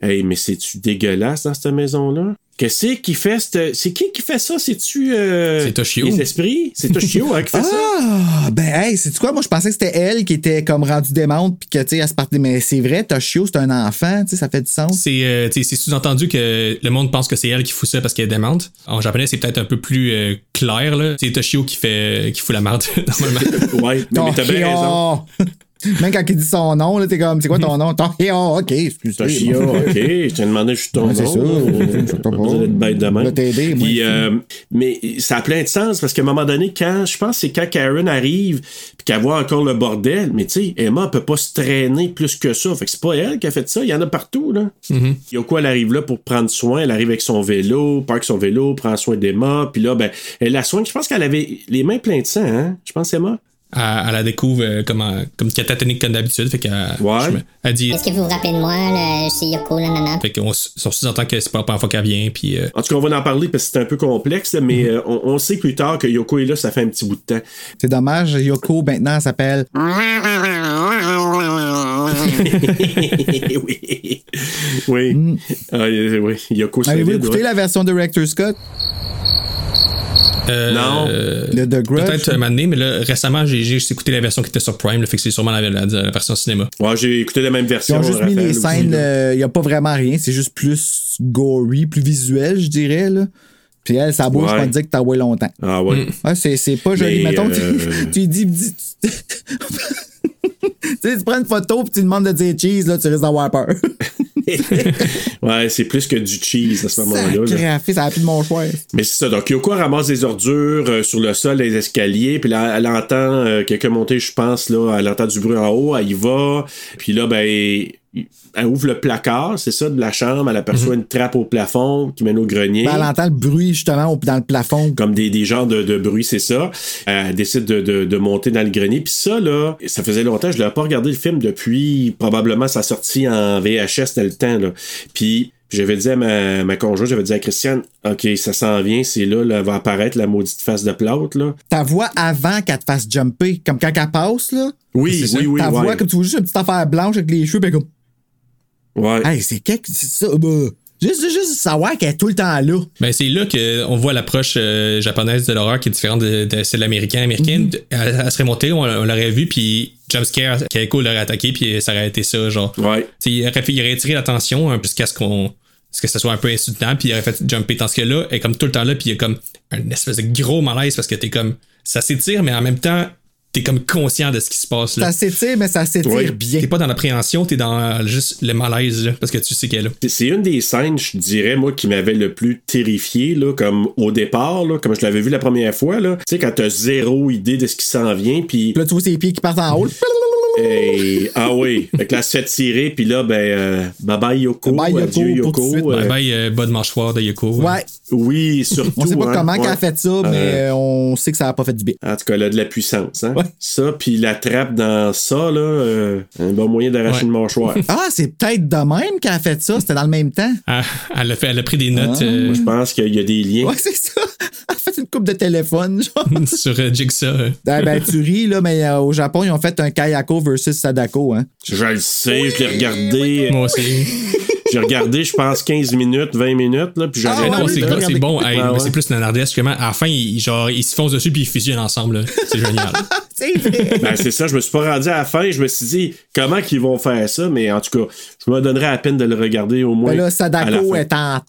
C: Hey, mais c'est-tu dégueulasse dans cette maison-là? Qu'est-ce qui fait cette... C'est qui qui fait ça? C'est-tu... euh,
B: C'est Toshio.
C: Les esprits? C'est Toshio hein, qui fait ça?
A: Ah, ben, hey, c'est quoi? Moi, je pensais que c'était elle qui était comme rendue démente, puis que, tu sais, elle se partait. Mais c'est vrai, Toshio, c'est un enfant, tu sais, ça fait du sens.
B: C'est euh, c'est sous-entendu que le monde pense que c'est elle qui fout ça parce qu'elle est démente. En japonais, c'est peut-être un peu plus euh, clair. là. C'est Toshio qui fait qui fout la merde normalement.
C: Ouais, mais, mais t'as bien raison.
A: Même quand il dit son nom, là, t'es comme, c'est quoi ton nom? Toshio, ok, excuse-moi.
C: Toshio, ok. Je t'ai demandé juste ton
A: Ouais, c'est
C: nom.
A: ça. Je
C: bête de même.
A: Je t'aider, moi.
C: Euh, mais ça a plein de sens parce qu'à un moment donné, quand je pense que c'est quand Karen arrive puis qu'elle voit encore le bordel, mais tu sais, Emma peut pas se traîner plus que ça. Fait que c'est pas elle qui a fait ça. Il y en a partout, là. Yoko, elle arrive là pour prendre soin? Elle arrive avec son vélo, parque son vélo, prend soin d'Emma. Puis là, ben, elle la soigne. Je pense qu'elle avait les mains pleines de sang, hein? Je pense, Emma?
B: Elle, elle la découvre euh, comme, en- comme catatonique comme d'habitude. Fait qu'elle
C: Ouais.
B: je me- elle dit.
H: Est-ce que vous vous rappelez de moi, là, je suis Yoko, nanana?
B: Fait qu'on sous-entend que c'est pas la première fois qu'elle vient. Puis euh,
C: En tout cas, on va en parler parce que c'est un peu complexe, mais euh, on, on sait plus tard que Yoko est là, ça fait un petit bout de temps.
A: C'est dommage, Yoko, maintenant, elle s'appelle.
C: oui. Oui. Ah, euh, oui. Yoko
A: Avez-vous écouté
C: ouais.
A: la version Director Scott?
B: euh,
C: Non.
B: euh,
A: Le The Grudge?
B: Peut-être un moment donné, mais là, récemment, j'ai juste écouté la version qui était sur Prime. là, fait que c'est sûrement la, la- la version cinéma.
C: Ouais, j'ai écouté la même
A: Ils
C: version.
A: ont juste mis les scènes,
C: là.
A: il n'y a pas vraiment rien, c'est juste plus gory, plus visuel, je dirais. Là. Puis elle, ça bouge,
C: Ouais.
A: je peux te dire que t'as ouais longtemps.
C: Ah ouais.
A: Ouais, c'est, c'est pas joli.
C: Mais,
A: Mettons,
C: euh,
A: tu, tu lui dis. Sais, tu prends une photo puis tu demandes de dire cheese, là, tu risques d'avoir peur.
C: ouais, c'est plus que du cheese à ce moment-là.
A: ça a plus de mon choix.
C: Mais c'est ça. Donc, Yoko ramasse des ordures euh, sur le sol, les escaliers. Puis là, elle entend euh, quelqu'un monter, je pense, là. Elle entend du bruit en haut. Elle y va. Puis là, ben, elle ouvre le placard, c'est ça, de la chambre. Elle aperçoit une trappe au plafond qui mène au grenier.
A: Ben, elle entend le bruit, justement, dans le plafond.
C: comme des, des genres de, de bruit, c'est ça. Elle décide de, de- de monter dans le grenier. Puis ça, là, ça faisait longtemps, je l'avais pas regardé le film depuis probablement sa sortie en VHS dans le temps. Là. Puis j'avais dit à ma, ma conjointe, j'avais dit à Christiane, OK, ça s'en vient, c'est là, là, va apparaître la maudite face de plâtre, là.
A: Ta voix avant qu'elle te fasse jumper, comme quand elle passe, là?
C: Oui, oui, oui,
A: ta
C: ouais.
A: voix, comme tu vois juste une petite affaire blanche avec les cheveux, ben comme.
C: Ouais.
A: Hey, c'est quelque. C'est ça, bah. Juste, juste savoir qu'elle est tout le temps là.
B: Ben, c'est là qu'on voit l'approche euh, japonaise de l'horreur qui est différente de, de celle américaine. Américaine, elle, elle serait montée, on, on l'aurait vu, puis jumpscare, Keiko l'aurait attaqué, puis ça aurait été ça, genre.
C: Ouais.
B: Il aurait, fait- il aurait tiré l'attention hein, jusqu'à ce qu'on ce que ça soit un peu insultant, puis il aurait fait jumper. Dans ce cas-là, elle est comme tout le temps là, puis il y a comme un espèce de gros malaise parce que t'es comme. Ça s'étire, mais en même temps, t'es comme conscient de ce qui se passe là.
A: Ça s'étire, mais ça s'étire
C: Ouais.
A: bien.
B: T'es pas dans l'appréhension, t'es dans euh, juste le malaise, là, parce que tu sais qu'elle est là.
C: C'est- une des scènes, je dirais, moi, qui m'avait le plus terrifié, là, comme au départ, là, comme je l'avais vu la première fois, là. Tu sais, quand t'as zéro idée de ce qui s'en vient, puis
A: là, tu vois ses pieds qui partent en haut.
C: Et, ah oui, fait que là, se fait tirer, puis là, ben, euh, bye bye Yoko,
A: Bye bye,
C: adieu
A: Yoko,
C: Yoko.
A: suite.
C: euh,
B: Bye bye, euh, bas de mâchoire de Yoko.
A: Ouais.
C: Oui, surtout.
A: On sait pas
C: hein,
A: comment
C: ouais.
A: qu'elle a fait ça, mais
C: Euh,
A: on sait que ça a pas fait du bien.
C: En tout cas, elle a de la puissance, hein.
A: Ouais.
C: Ça, puis la trappe dans ça, là, euh, un bon moyen d'arracher
B: Ouais.
C: une mâchoire.
A: Ah, c'est peut-être de même qu'elle a fait ça. C'était dans le même temps?
B: Ah, elle, a fait, elle a pris des notes
A: Ah.
B: euh,
C: Je pense qu'il y a des liens.
A: Ouais, c'est ça. Elle a fait une coupe de téléphone, genre.
B: sur euh, Jigsaw.
A: Ah, ben, tu ris, là, mais euh, au Japon, ils ont fait un Kayako versus Sadako, hein.
C: Je le sais, je l'ai regardé.
B: Moi aussi.
C: J'ai regardé, je pense, 15 minutes, 20 minutes, là, puis j'en
A: Ah
B: non, c'est bon,
A: regardé.
B: c'est bon. Hey, mais
C: ouais.
B: c'est plus nanardesque. justement. À la fin, ils, genre, ils se foncent dessus puis ils fusionnent ensemble. là. C'est génial.
A: C'est.
C: Ben, c'est ça, je me suis pas rendu à la fin. Je me suis dit, comment qu'ils vont faire ça? Mais en tout cas, je me donnerais la peine de le regarder au moins.
A: Ben là,
C: à
A: Sadako est en.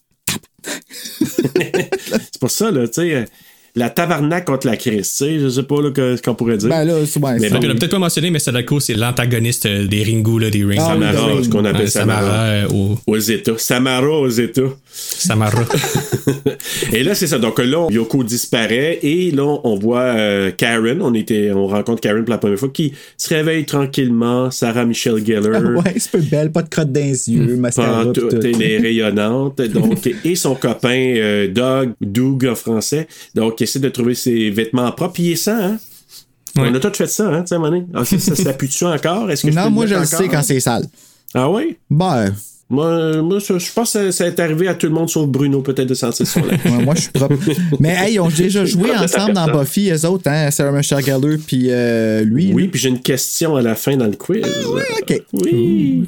C: C'est pour ça, là, tu sais, euh, la tabarnak contre la crise, tu sais, je sais pas là, que- ce qu'on pourrait dire.
A: Ben là, c'est ouais,
C: Mais
B: on l'a peut-être pas mentionné, mais Sadako, c'est l'antagoniste euh, des Ringu, là, des Rings.
A: Ah
C: Samara,
A: oui.
C: ce qu'on appelle Samara.
B: Samara au
C: Aux États. Samara aux États.
B: Samara.
C: et là, c'est ça. Donc là, Yoko disparaît et là, on voit euh, Karen. On était, on rencontre Karen pour la première fois qui se réveille tranquillement. Sarah Michelle Gellar.
A: Ah ouais, c'est peu belle, pas de crotte dans les yeux, mascara. tout.
C: elle est rayonnante. Donc, et son copain euh, Doug, Doug en français, donc essaie de trouver ses vêtements propres. Il est sans, hein? On a tous fait ça, hein, tu sais, donné. Ah, ça, ça s'appuie-tu encore? Est-ce que je peux
A: Non, moi,
C: le
A: je le sais quand c'est sale.
C: Ah oui?
A: Ben,
C: Moi, moi, je je pense que ça, ça est arrivé à tout le monde sauf Bruno, peut-être, de sentir ça. là.
A: ouais, moi, je suis propre. Mais hey, ils ont déjà joué ensemble dans Buffy, eux autres, hein, Sarah Michelle Gellar, puis euh, lui.
C: Oui, puis j'ai une question à la fin dans le quiz.
A: ok.
C: Oui.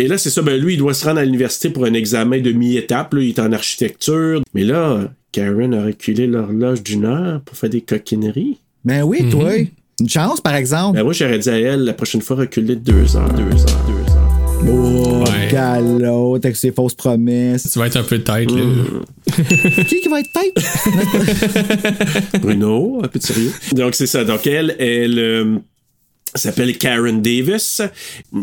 C: Et là, c'est ça. Ben, lui, il doit se rendre à l'université pour un examen de mi-étape. là. Il est en architecture. Mais là, Karen a reculé l'horloge d'une heure pour faire des coquineries.
A: Ben oui, toi. Une chance, par exemple.
C: Ben, moi, j'aurais dit à elle, la prochaine fois, reculer de deux heures. Deux heures, deux heures.
A: Oh,
B: Ouais.
A: galop, avec ses fausses promesses.
B: Tu vas être un peu tête, là.
A: Qui qui va être tête?
C: Bruno, un peu de sérieux. Donc, c'est ça. Donc, elle, elle euh, s'appelle Karen Davis.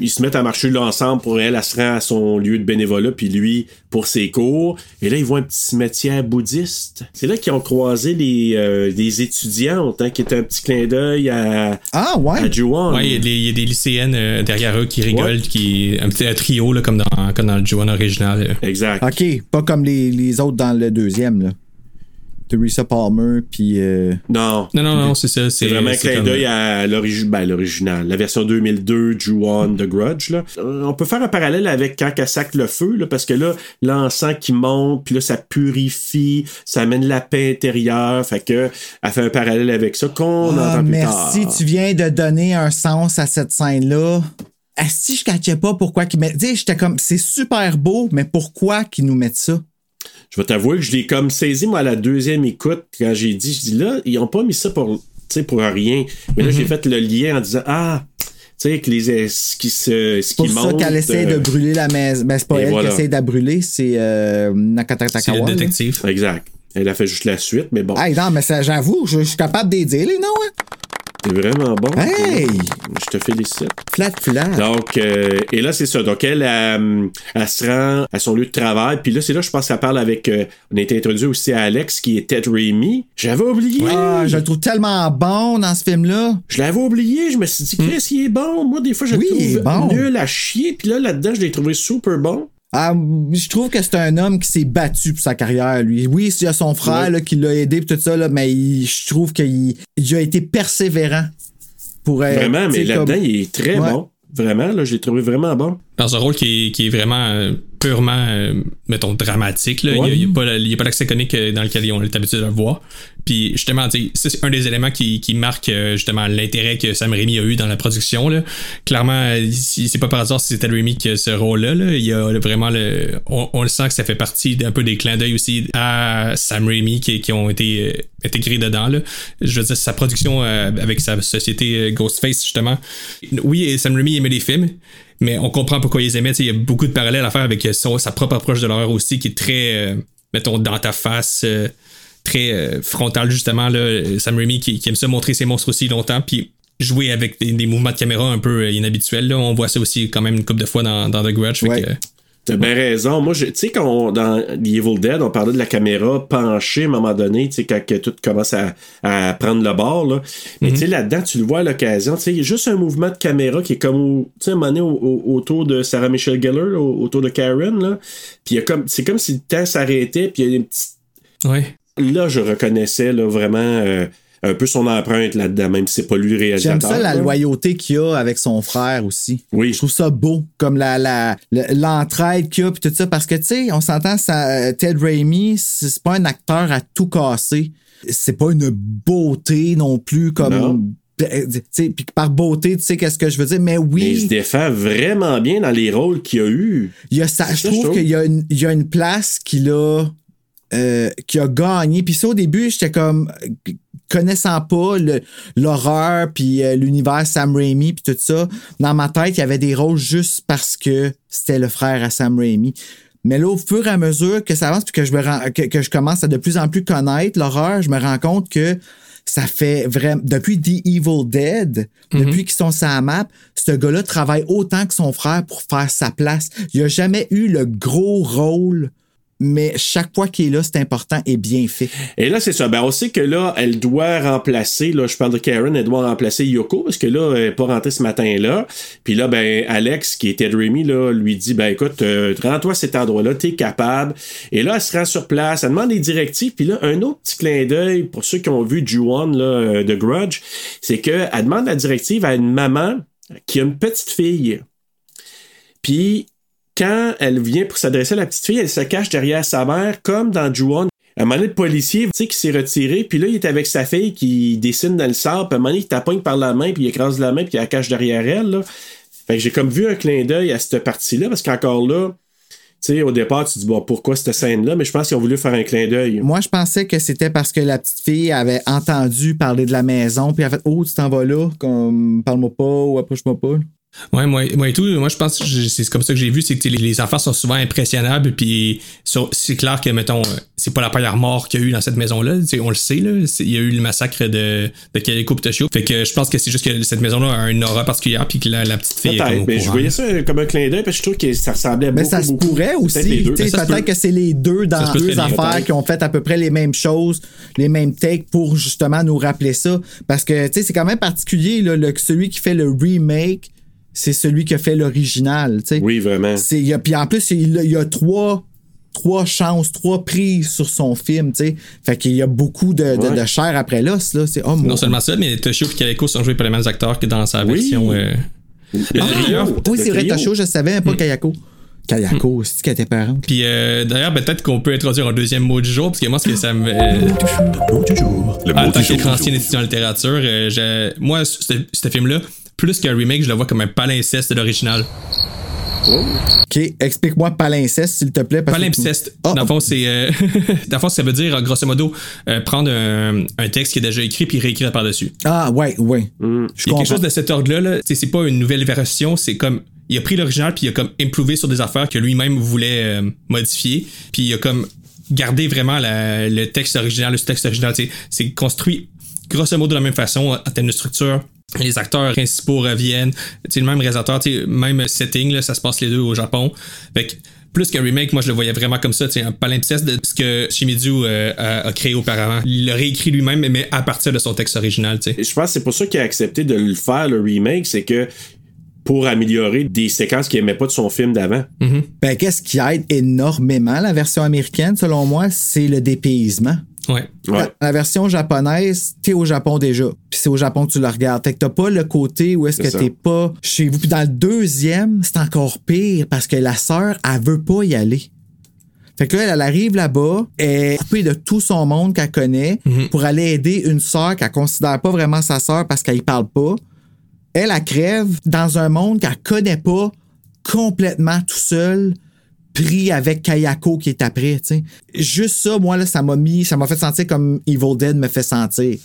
C: Ils se mettent à marcher là ensemble pour elle. Elle se rend à son lieu de bénévolat, puis lui pour ses cours. Et là, ils voient un petit cimetière bouddhiste. C'est là qu'ils ont croisé les, euh, des étudiantes, hein, qui étaient un petit clin d'œil à,
A: Ah, ouais.
C: à Juwan.
B: Ouais, il y a des- il y, a des lycéennes euh, derrière eux qui rigolent,
C: Ouais.
B: qui un petit un trio là, comme dans comme dans le Joan original. euh.
C: Exact.
A: OK, pas comme les, les autres dans le deuxième, là. Teresa Palmer, puis... euh,
C: Non.
B: Non non non, c'est ça,
C: C'est vraiment un clin d'œil à ben, l'original, la version 2002, Ju-On, The Grudge. Là. Euh, On peut faire un parallèle avec quand elle sac le feu, là, parce que là, l'encens qui monte, puis là, ça purifie, ça amène la paix intérieure. Fait que elle fait un parallèle avec ça qu'on
A: Ah,
C: entend plus
A: merci,
C: tard.
A: tu viens de donner un sens à cette scène-là. Si je catchais pas pourquoi qu'ils mettent. Tu sais, j'étais comme, c'est super beau, mais pourquoi qu'ils nous mettent ça?
C: Je vais t'avouer que je l'ai comme saisi, moi, à la deuxième écoute, quand j'ai dit, je dis là, ils ont pas mis ça pour, tu sais, pour rien. Mais là,
A: Mhm.
C: j'ai fait le lien en disant, ah, tu sais, que les, ce qui se, ce
A: C'est pour
C: qui
A: ça
C: monte.
A: qu'elle essaie
C: euh,
A: de brûler la maison. Ben, c'est pas elle
C: voilà.
A: qui essaie de la brûler, c'est euh,
B: C'est le
A: là.
B: détective.
C: Exact. Elle a fait juste la suite, mais bon,
A: Hey, non, mais ça, j'avoue, je, je suis capable de les dire, les noms, hein?
C: C'est vraiment bon.
A: Hey!
C: Je te félicite.
A: Flat, flat.
C: Donc, euh, et là, c'est ça. Donc, elle, elle, elle se rend à son lieu de travail. Puis là, c'est là, je pense qu'elle parle avec. euh, on a été introduit aussi à Alex, qui est Ted Raimi. J'avais oublié.
A: Ah, je le trouve tellement bon dans ce film-là.
C: Je l'avais oublié. Je me suis dit, Chris, il est bon. Moi, des fois, je
A: Hmm. Oui,
C: le trouve
A: bon.
C: nul à chier. Puis là, là-dedans, je l'ai trouvé super bon.
A: Ah, je trouve que c'est un homme qui s'est battu pour sa carrière, lui. Oui, il y a son frère là, qui l'a aidé pis tout ça, là, mais il- je trouve qu'il il a été persévérant. Pour, euh,
C: Vraiment, mais là-dedans,
A: comme-
C: il est très
A: Ouais.
C: bon. Vraiment, là, je l'ai trouvé vraiment bon.
B: Dans un rôle qui est, qui est vraiment euh, purement, euh, mettons, dramatique. là.
C: Ouais.
B: Il n'y a, pas a l'accès comique euh, dans lequel on est habitué de le voir. Puis justement, c'est un des éléments qui, qui marque justement l'intérêt que Sam Raimi a eu dans la production. Là. Clairement, c'est pas par hasard si c'était Raimi qui a ce rôle-là. là. Il y a vraiment le. On, on le sent que ça fait partie d'un peu des clins d'œil aussi à Sam Raimi qui, qui ont été euh, intégrés dedans. Là. Je veux dire, sa production euh, avec sa société Ghostface, justement. Oui, Sam Raimi aimait les films, mais on comprend pourquoi ils aimaient. Il y a beaucoup de parallèles à faire avec son- sa propre approche de l'horreur aussi, qui est très, euh, mettons, dans ta face, euh, très euh, frontal, justement. Là. Sam Raimi qui, qui aime ça montrer ses monstres aussi longtemps, puis jouer avec des, des mouvements de caméra un peu inhabituels. Là. On voit ça aussi quand même une couple de fois dans, dans The Grudge. fait
A: Ouais.
B: que,
C: T'as bien raison. Moi, je- tu sais, quand on- dans The Evil Dead, on parlait de la caméra penchée à un moment donné, tu sais, quand que tout commence à, à prendre le bord, là. Mais tu sais, là-dedans, tu le vois à l'occasion, tu sais, il y a juste un mouvement de caméra qui est comme, au- tu sais, un moment donné, au- au- autour de Sarah Michelle Gellar, là, au- autour de Karen, là. Puis il y a comme, c'est comme si le temps s'arrêtait, puis il y a une petite
B: ouais.
C: là, je reconnaissais là, vraiment euh, un peu son empreinte là-dedans, même si c'est pas lui le
A: J'aime
C: réalisateur.
A: ça, la
C: là.
A: loyauté qu'il a avec son frère aussi.
C: Oui.
A: Je trouve ça beau, comme la la- le- l'entraide qu'il y a, puis tout ça, parce que, tu sais, on s'entend, ça- Ted Raimi, c'est pas un acteur à tout casser. C'est pas une beauté non plus, comme...
C: Non.
A: euh, Puis par beauté, tu sais qu'est-ce que je veux dire, mais
C: Mais il se
A: oui,
C: défend vraiment bien dans les rôles qu'il a eu.
A: il y a ça, je
C: ça,
A: trouve qu'il y, a une- il y a une place qu'il a, euh, qu'il a gagné. Puis ça, au début, j'étais comme euh, connaissant pas l'horreur puis euh, l'univers Sam Raimi puis tout ça, dans ma tête, il y avait des rôles juste parce que c'était le frère à Sam Raimi. Mais là, au fur et à mesure que ça avance puis que je me rends, que, que je commence à de plus en plus connaître l'horreur, je me rends compte que ça fait vraiment depuis The Evil Dead, depuis qu'ils sont sur la map, ce gars-là travaille autant que son frère pour faire sa place. Il a jamais eu le gros rôle mais chaque fois qu'il est là, c'est important et bien fait.
C: Et là, c'est ça. Ben, on sait que là, elle doit remplacer, là, je parle de Karen, elle doit remplacer Yoko, parce que là, elle n'est pas rentrée ce matin-là. Puis là, ben, Alex, qui était Remy, là, lui dit, ben, écoute, euh, rends-toi à cet endroit-là, t'es capable. Et là, elle se rend sur place, elle demande des directives. Puis là, un autre petit clin d'œil, pour ceux qui ont vu Ju-On, là, euh, de Grudge, c'est qu'elle demande la directive à une maman qui a une petite fille. Puis, quand elle vient pour s'adresser à la petite fille, elle se cache derrière sa mère, comme dans Ju-On. À un moment donné, le policier, tu sais, qui s'est retiré, puis là, il est avec sa fille qui dessine dans le sable, puis à un moment donné, par la main, puis il écrase la main, puis il la cache derrière elle. Fait que j'ai comme vu un clin d'œil à cette partie-là, parce qu'encore là, tu sais, au départ, tu te dis, bon, pourquoi cette scène-là? Mais je pense qu'ils ont voulu faire un clin d'œil.
A: Moi, je pensais que c'était parce que la petite fille avait entendu parler de la maison, puis elle a fait Oh, tu t'en vas là, comme parle-moi pas ou approche-moi pas.
B: Ouais, moi, moi et tout, moi je pense que c'est comme ça que j'ai vu, c'est que les, les enfants sont souvent impressionnables, puis sur- c'est clair que, mettons, euh, c'est pas la première mort qu'il y a eu dans cette maison-là, on le sait, là, c'est- il y a eu le massacre de, de Calico Toshio, fait que je pense que c'est juste que cette maison-là a une aura particulière, puis que la, la petite fille est comme au
C: mais je voyais ça comme un clin d'œil, parce que je trouve que ça ressemblait
A: Mais
C: beaucoup,
A: ça se pourrait aussi.
C: Peut-être les deux.
A: tu sais,
B: Ça se
A: Peut-être
B: peut.
A: que c'est les deux dans deux affaires
C: Peut-être.
A: qui ont fait à peu près les mêmes choses, les mêmes takes pour justement nous rappeler ça. Parce que tu sais, c'est quand même particulier, là, le, celui qui fait le remake, c'est celui qui a fait l'original. tu sais.
C: Oui, vraiment.
A: Y a- Puis en plus, il, y a trois, trois chances, trois prises sur son film. tu sais. Fait qu'il y a beaucoup de, de,
C: Ouais.
A: de chair après l'os. là. C'est oh,
B: Non seulement ça, mais Toshio et Calico sont joués par les mêmes acteurs que dans sa
C: Oui.
B: version. euh,
A: Ah,
B: d'ailleurs,
A: oui, c'est vrai. Toshio, je savais, pas Kayako. Kayako, c'est qu'elle était parente.
B: Puis euh, d'ailleurs, peut-être qu'on peut introduire un deuxième mot du jour, parce que moi, ce que ça me. euh,
G: Le
B: en
G: mot
B: tant
G: du jour.
B: qu'ancien étudiant en littérature, euh, j'ai- moi, ce, ce film-là, plus qu'un remake, je le vois comme un palinceste de l'original.
A: OK, explique-moi palinceste, s'il te plaît. parce que-
B: Palimpseste,
A: Ah,
B: dans le fond, c'est. euh, dans le fond, ça veut dire, grosso modo, euh, prendre un, un texte qui est déjà écrit puis réécrire par-dessus.
A: Ah, ouais, ouais. Je
B: Il y a quelque chose de cet ordre-là, là. C'est pas une nouvelle version, c'est comme. Il a pris l'original puis il a comme improuvé sur des affaires que lui-même voulait euh, modifier. Puis il a comme gardé vraiment la- le texte original, le texte original. tu sais, C'est construit grosso modo de la même façon en termes de structure. Les acteurs principaux reviennent. Tu sais, le même réalisateur, tu sais, même setting, là, ça se passe les deux au Japon. Fait que plus qu'un remake, moi je le voyais vraiment comme ça, tu sais, un palimpseste de ce que Shimizu euh, a, a créé auparavant. Il l'a réécrit lui-même, mais à partir de son texte original, tu sais.
C: Je pense que c'est pour ça qu'il a accepté de le faire, le remake, c'est que pour améliorer des séquences qu'il aimait pas de son film d'avant.
A: Ben, qu'est-ce qui aide énormément la version américaine, selon moi, c'est le dépaysement.
B: Ouais.
C: Ouais.
A: La, la version japonaise, t'es au Japon déjà. Puis c'est au Japon que tu le regardes. Fait que t'as pas le côté où est-ce
C: C'est
A: que
C: ça.
A: t'es pas chez vous. Puis dans le deuxième, c'est encore pire parce que la sœur, elle veut pas y aller. Fait que là, elle arrive là-bas, elle est coupée de tout son monde qu'elle connaît pour aller aider une sœur qu'elle considère pas vraiment sa sœur parce qu'elle y parle pas. Elle, elle crève dans un monde qu'elle connaît pas, complètement tout seul, pris avec Kayako qui est après, tu sais. Juste ça, moi, là, ça m'a mis, ça m'a fait sentir comme Evil Dead me fait sentir.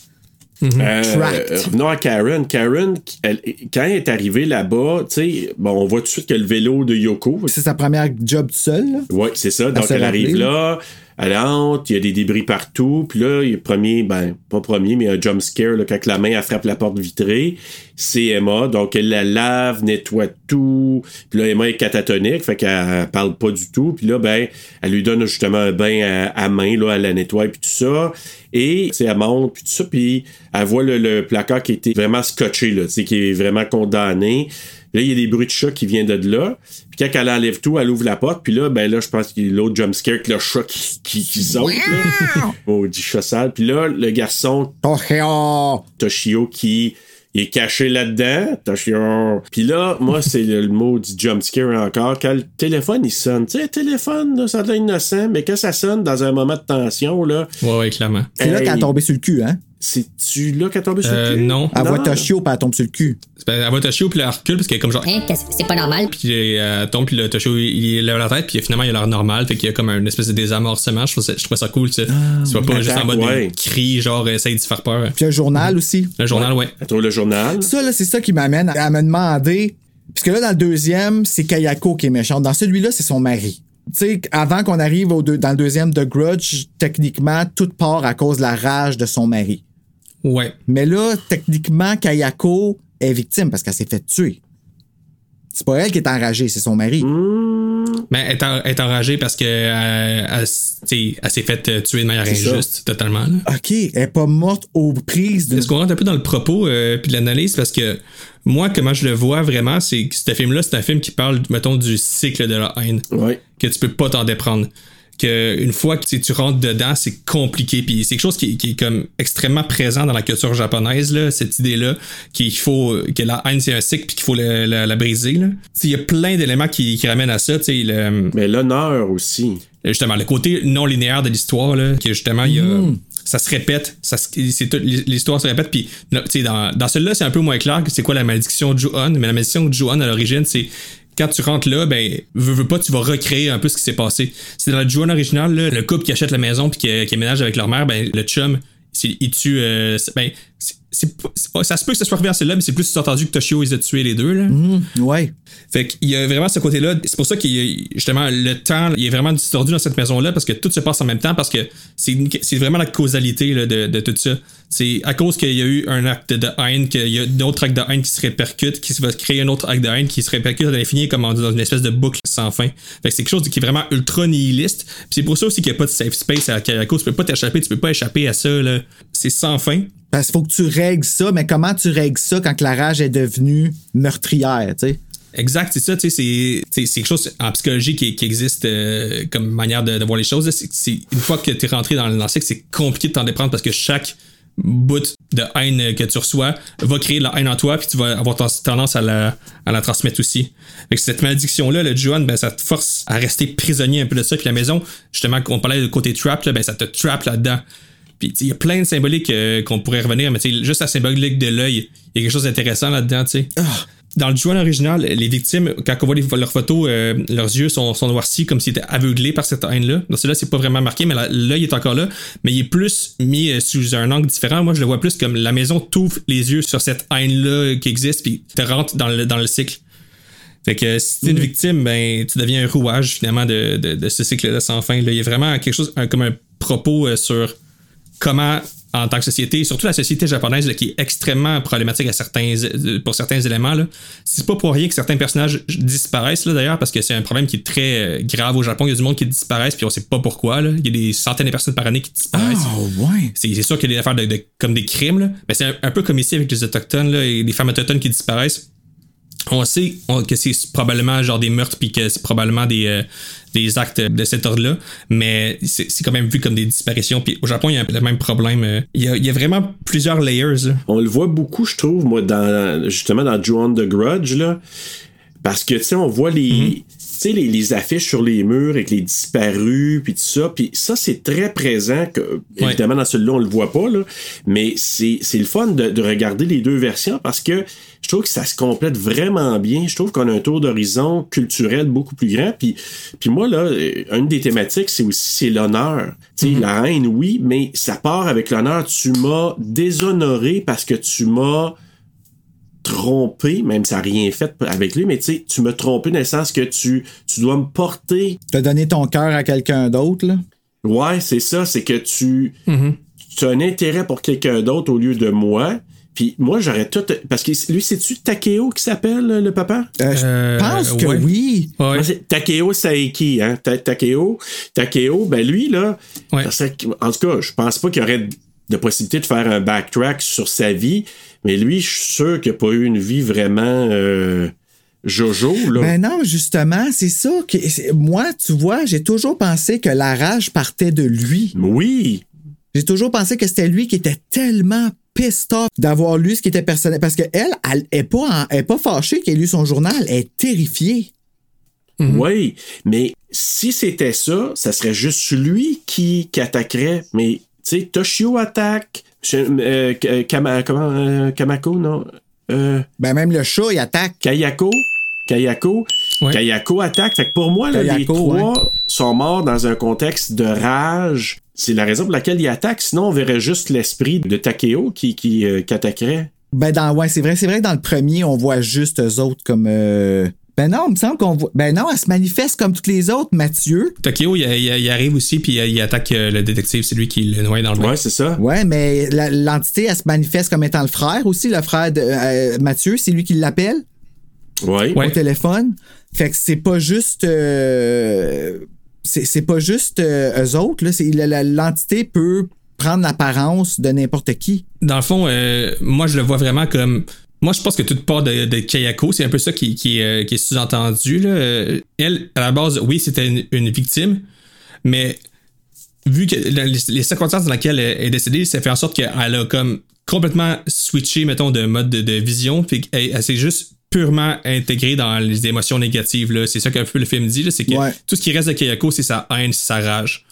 C: Euh,
A: Trapped.
C: euh, revenons à Karen. Karen, elle- quand elle est arrivée là-bas, tu sais, bon, on voit tout de suite que le vélo de Yoko.
A: C'est sa première job seule, là.
C: Oui, c'est ça. Donc, elle arrive
A: rappelée.
C: Elle entre, il y a des débris partout. Puis là, il y a premier, ben, pas premier, mais un jump scare, là, quand la main, elle frappe la porte vitrée. C'est Emma. Donc, elle la lave, nettoie tout. Puis là, Emma est catatonique, fait qu'elle elle parle pas du tout. Puis là, ben, elle lui donne justement un bain à, main, là, elle la nettoie, puis tout ça. Et, sais, elle monte, puis tout ça, puis elle voit le, placard qui était vraiment scotché, là, qui est vraiment condamné. Puis là, il y a des bruits de chat qui viennent de là. Puis quand elle enlève tout, elle ouvre la porte. Puis là, ben là, je pense qu'il y a l'autre jumpscare, que le chat qui, qui, qui saute. Là. Maudit chat sale. Puis là, le garçon
A: Oh,
C: Toshio qui est caché là-dedans. Toshio. Puis là, moi, c'est le, le mot du jumpscare encore. Quand le téléphone, il sonne. Tu sais, téléphone, là, ça a l'air innocent, mais quand ça sonne dans un moment de tension, là,
B: Ouais, ouais, clairement.
A: C'est là qu'elle est tombée sur le cul, hein?
C: C'est-tu là qu'elle est tombée sur
B: Euh,
C: le cul?
B: non.
A: Elle voit
C: Non.
A: Toshio, puis elle tombe sur le cul.
B: Ben, Elle va Toshio, puis elle recule, parce qu'elle est comme genre.
I: Hein, c'est pas normal.
B: Puis euh, elle tombe, puis le Toshio, il, il lève la tête, puis finalement, il a l'air normal. Fait qu'il y a comme un espèce de désamorcement. Je trouve ça, je trouve ça cool, tu sais. tu vois pas juste en mode
C: ouais.
B: cri, genre, essaye de se faire peur.
A: Puis un journal aussi.
B: Le journal, ouais.
C: Elle trouve le journal.
A: Ça, là, c'est ça qui m'amène à me demander. Puisque là, dans le deuxième, c'est Kayako qui est méchante. Dans celui-là, c'est son mari. Tu sais, avant qu'on arrive au deux- dans le deuxième de Grudge, techniquement, tout part à cause de la rage de son mari.
B: Ouais.
A: Mais là, techniquement, Kayako est victime parce qu'elle s'est fait tuer. Tu C'est pas elle qui est enragée, c'est son mari.
B: Mais elle est, en- elle est enragée parce que euh, elle, s'est fait euh, tuer de manière
C: ça.
B: injuste, totalement. là.
A: OK, elle est pas morte aux prises de.
B: Est-ce qu'on rentre un peu dans le propos euh, puis de l'analyse? Parce que moi, comment je le vois vraiment, c'est que ce film-là, c'est un film qui parle, mettons, du cycle de la haine.
C: Ouais.
B: Que tu peux pas t'en déprendre. Que une fois que tu rentres dedans, c'est compliqué. Puis c'est quelque chose qui, qui est comme extrêmement présent dans la culture japonaise, là, cette idée-là, qu'il faut que la haine c'est un cycle puis qu'il faut la, la- la briser. Il y a plein d'éléments qui, qui ramènent à ça. tu sais, Le,
C: Mais l'honneur aussi.
B: justement le côté non linéaire de l'histoire là que justement il y a ça se répète ça se- c'est tout- l'histoire se répète puis no, tu sais, dans, dans celui-là c'est un peu moins clair que c'est quoi la malédiction de Ju-On mais la malédiction de Ju-On à l'origine c'est quand tu rentres là, ben, veux, pas, tu vas recréer un peu ce qui s'est passé. C'est dans le Ju-On original, là, le couple qui achète la maison puis qui, qui aménage avec leur mère, ben, le chum, il tue. euh, ben, ça se peut que ça soit arrivé à celle-là, mais c'est plus sous-entendu que Toshio les a tués les deux. Là.
A: Hum, ouais.
B: Fait qu'il y a vraiment ce côté-là. C'est pour ça a, justement, le temps, il est vraiment distordu dans cette maison-là parce que tout se passe en même temps parce que c'est, vraiment la causalité là, de, de tout ça. C'est à cause qu'il y a eu un acte de haine, qu'il y a d'autres actes de haine qui se répercutent, qui va créer un autre acte de haine qui se répercute à l'infini comme dans une espèce de boucle sans fin. Fait que c'est quelque chose qui est vraiment ultra nihiliste. Puis c'est pour ça aussi qu'il n'y a pas de safe space à Kayako. Tu peux pas t'échapper, tu peux pas échapper à ça. C'est sans fin.
A: Parce qu'il faut que tu règles ça, mais comment tu règles ça quand la rage est devenue meurtrière, tu sais?
B: Exact, c'est ça, tu sais, c'est- quelque chose en psychologie qui, existe euh, comme manière de, voir les choses. une fois que tu es rentré dans, dans le cycle, c'est compliqué de t'en déprendre parce que chaque bout de haine que tu reçois va créer de la haine en toi, puis tu vas avoir ten- tendance à la, à la transmettre aussi. Fait que cette malédiction-là, le Juan, ben, ça te force à rester prisonnier un peu de ça. Puis la maison, justement, qu'on parlait du côté trap, ben, ça te trappe là-dedans. Puis il y a plein de symboliques euh, qu'on pourrait revenir, mais tu sais, juste la symbolique de l'œil, il y a quelque chose d'intéressant là-dedans, tu sais. Dans le Juan original, les victimes, quand on voit les- leurs photos, euh, leurs yeux sont, sont noircis comme s'ils étaient aveuglés par cette haine-là. Dans celui-là, c'est pas vraiment marqué, mais l'œil est encore là. Mais il est plus mis euh, sous un angle différent. Moi, je le vois plus comme la maison t'ouvre les yeux sur cette haine-là qui existe, puis te rentre dans le, dans le cycle. Fait que si t'es une victime, ben, tu deviens un rouage finalement de, de, de ce cycle-là sans fin. Là. Il y a vraiment quelque chose un- comme un propos euh, sur comment, en tant que société, surtout la société japonaise là, qui est extrêmement problématique à certains, pour certains éléments, c'est pas pour rien que certains personnages disparaissent d'ailleurs, parce que c'est un problème qui est très euh, grave au Japon. Il y a du monde qui disparaissent, puis on sait pas pourquoi. Là. Il y a des centaines de personnes par année qui disparaissent.
A: ouais.
B: C'est sûr qu'il y a des affaires de, de- comme des crimes, là. mais c'est un, un peu comme ici avec les Autochtones là, et les femmes autochtones qui disparaissent. On sait que c'est probablement genre des meurtres puis que c'est probablement des, euh, des actes de cet ordre-là, mais c'est c'est quand même vu comme des disparitions. Puis au Japon, il y a le même problème. euh, Il y a, il y a vraiment plusieurs layers. là.
C: On le voit beaucoup, je trouve, moi, dans, justement, dans Ju-On the Grudge, là. Parce que, tu sais, on voit les, tu sais, les, les affiches sur les murs avec les disparus, puis tout ça. Puis ça, c'est très présent. Que, Évidemment, dans celui-là, on le voit pas, là. Mais c'est c'est le fun de, de regarder les deux versions parce que je trouve que ça se complète vraiment bien. Je trouve qu'on a un tour d'horizon culturel beaucoup plus grand. Puis, puis moi, là, euh, une des thématiques, c'est aussi c'est l'honneur. Tu sais, la haine, oui, mais ça part avec l'honneur. Tu m'as déshonoré parce que tu m'as trompé, même si ça n'a rien fait avec lui, mais tu sais, tu m'as trompé dans le sens que tu, tu dois me porter.
A: T'as donné ton cœur à quelqu'un d'autre, là?
C: Ouais, c'est ça, c'est que tu, tu as un intérêt pour quelqu'un d'autre au lieu de moi. Puis moi, j'aurais tout. Parce que lui, c'est-tu Takeo qui s'appelle, le papa?
A: Euh, je pense que
B: ouais.
A: oui.
B: Ouais.
C: Takeo Saeki, hein? Ta- Takeo, Takeo, ben lui, là,
B: Ouais.
C: serait- en tout cas, je pense pas qu'il y aurait de possibilité de faire un backtrack sur sa vie, mais lui, je suis sûr qu'il n'a pas eu une vie vraiment euh, jojo, là.
A: Ben non, justement, c'est ça. Que, c'est- moi, tu vois, j'ai toujours pensé que la rage partait de lui.
C: Oui,
A: J'ai toujours pensé que c'était lui qui était tellement pissed off d'avoir lu ce qui était personnel. Parce qu'elle, elle, elle est pas, en- elle est pas fâchée qu'elle ait lu son journal. Elle est terrifiée.
C: oui, mais si c'était ça, ça serait juste lui qui, qui attaquerait. Mais, tu sais, Toshio attaque. Euh, Kama- comment, euh, Kamako, non? Euh,
A: Ben même le chat, il attaque.
C: Kayako. Kayako.
B: Ouais.
C: Kayako attaque. Fait que pour moi, là, les trois sont morts dans un contexte de rage. C'est la raison pour laquelle ils attaquent. Sinon, on verrait juste l'esprit de Takeo qui, qui, euh, qui attaquerait.
A: Ben dans, ouais, c'est vrai, c'est vrai que dans le premier, on voit juste eux autres comme. euh, Ben non, il me semble qu'on voit. Ben non, elle se manifeste comme toutes les autres, Mathieu.
B: Tokyo, il, il- il arrive aussi, puis il, il attaque euh, le détective. C'est lui qui le noie dans le bain.
C: Ouais, c'est ça.
A: Ouais, mais l'entité, elle se manifeste comme étant le frère aussi, le frère de euh, Mathieu, c'est lui qui l'appelle.
C: Ouais.
B: Ouais.
A: au téléphone. Fait que c'est pas juste. euh, c'est pas juste euh, eux autres. là. C'est- la- la- L'entité peut prendre l'apparence de n'importe qui.
B: Dans le fond, euh, moi, je le vois vraiment comme. Moi, je pense que toute part de, de Kayako, c'est un peu ça qui, euh, qui est sous-entendu. Euh, Elle, à la base, oui, c'était une, une victime, mais vu que les, circonstances dans lesquelles elle est décédée, ça fait en sorte qu'elle a comme complètement switché, mettons, de mode de, de vision, puis elle s'est juste purement intégrée dans les émotions négatives. C'est ça qu'un peu le film dit, c'est que
A: Ouais.
B: tout ce qui reste de Kayako, c'est sa haine, sa rage.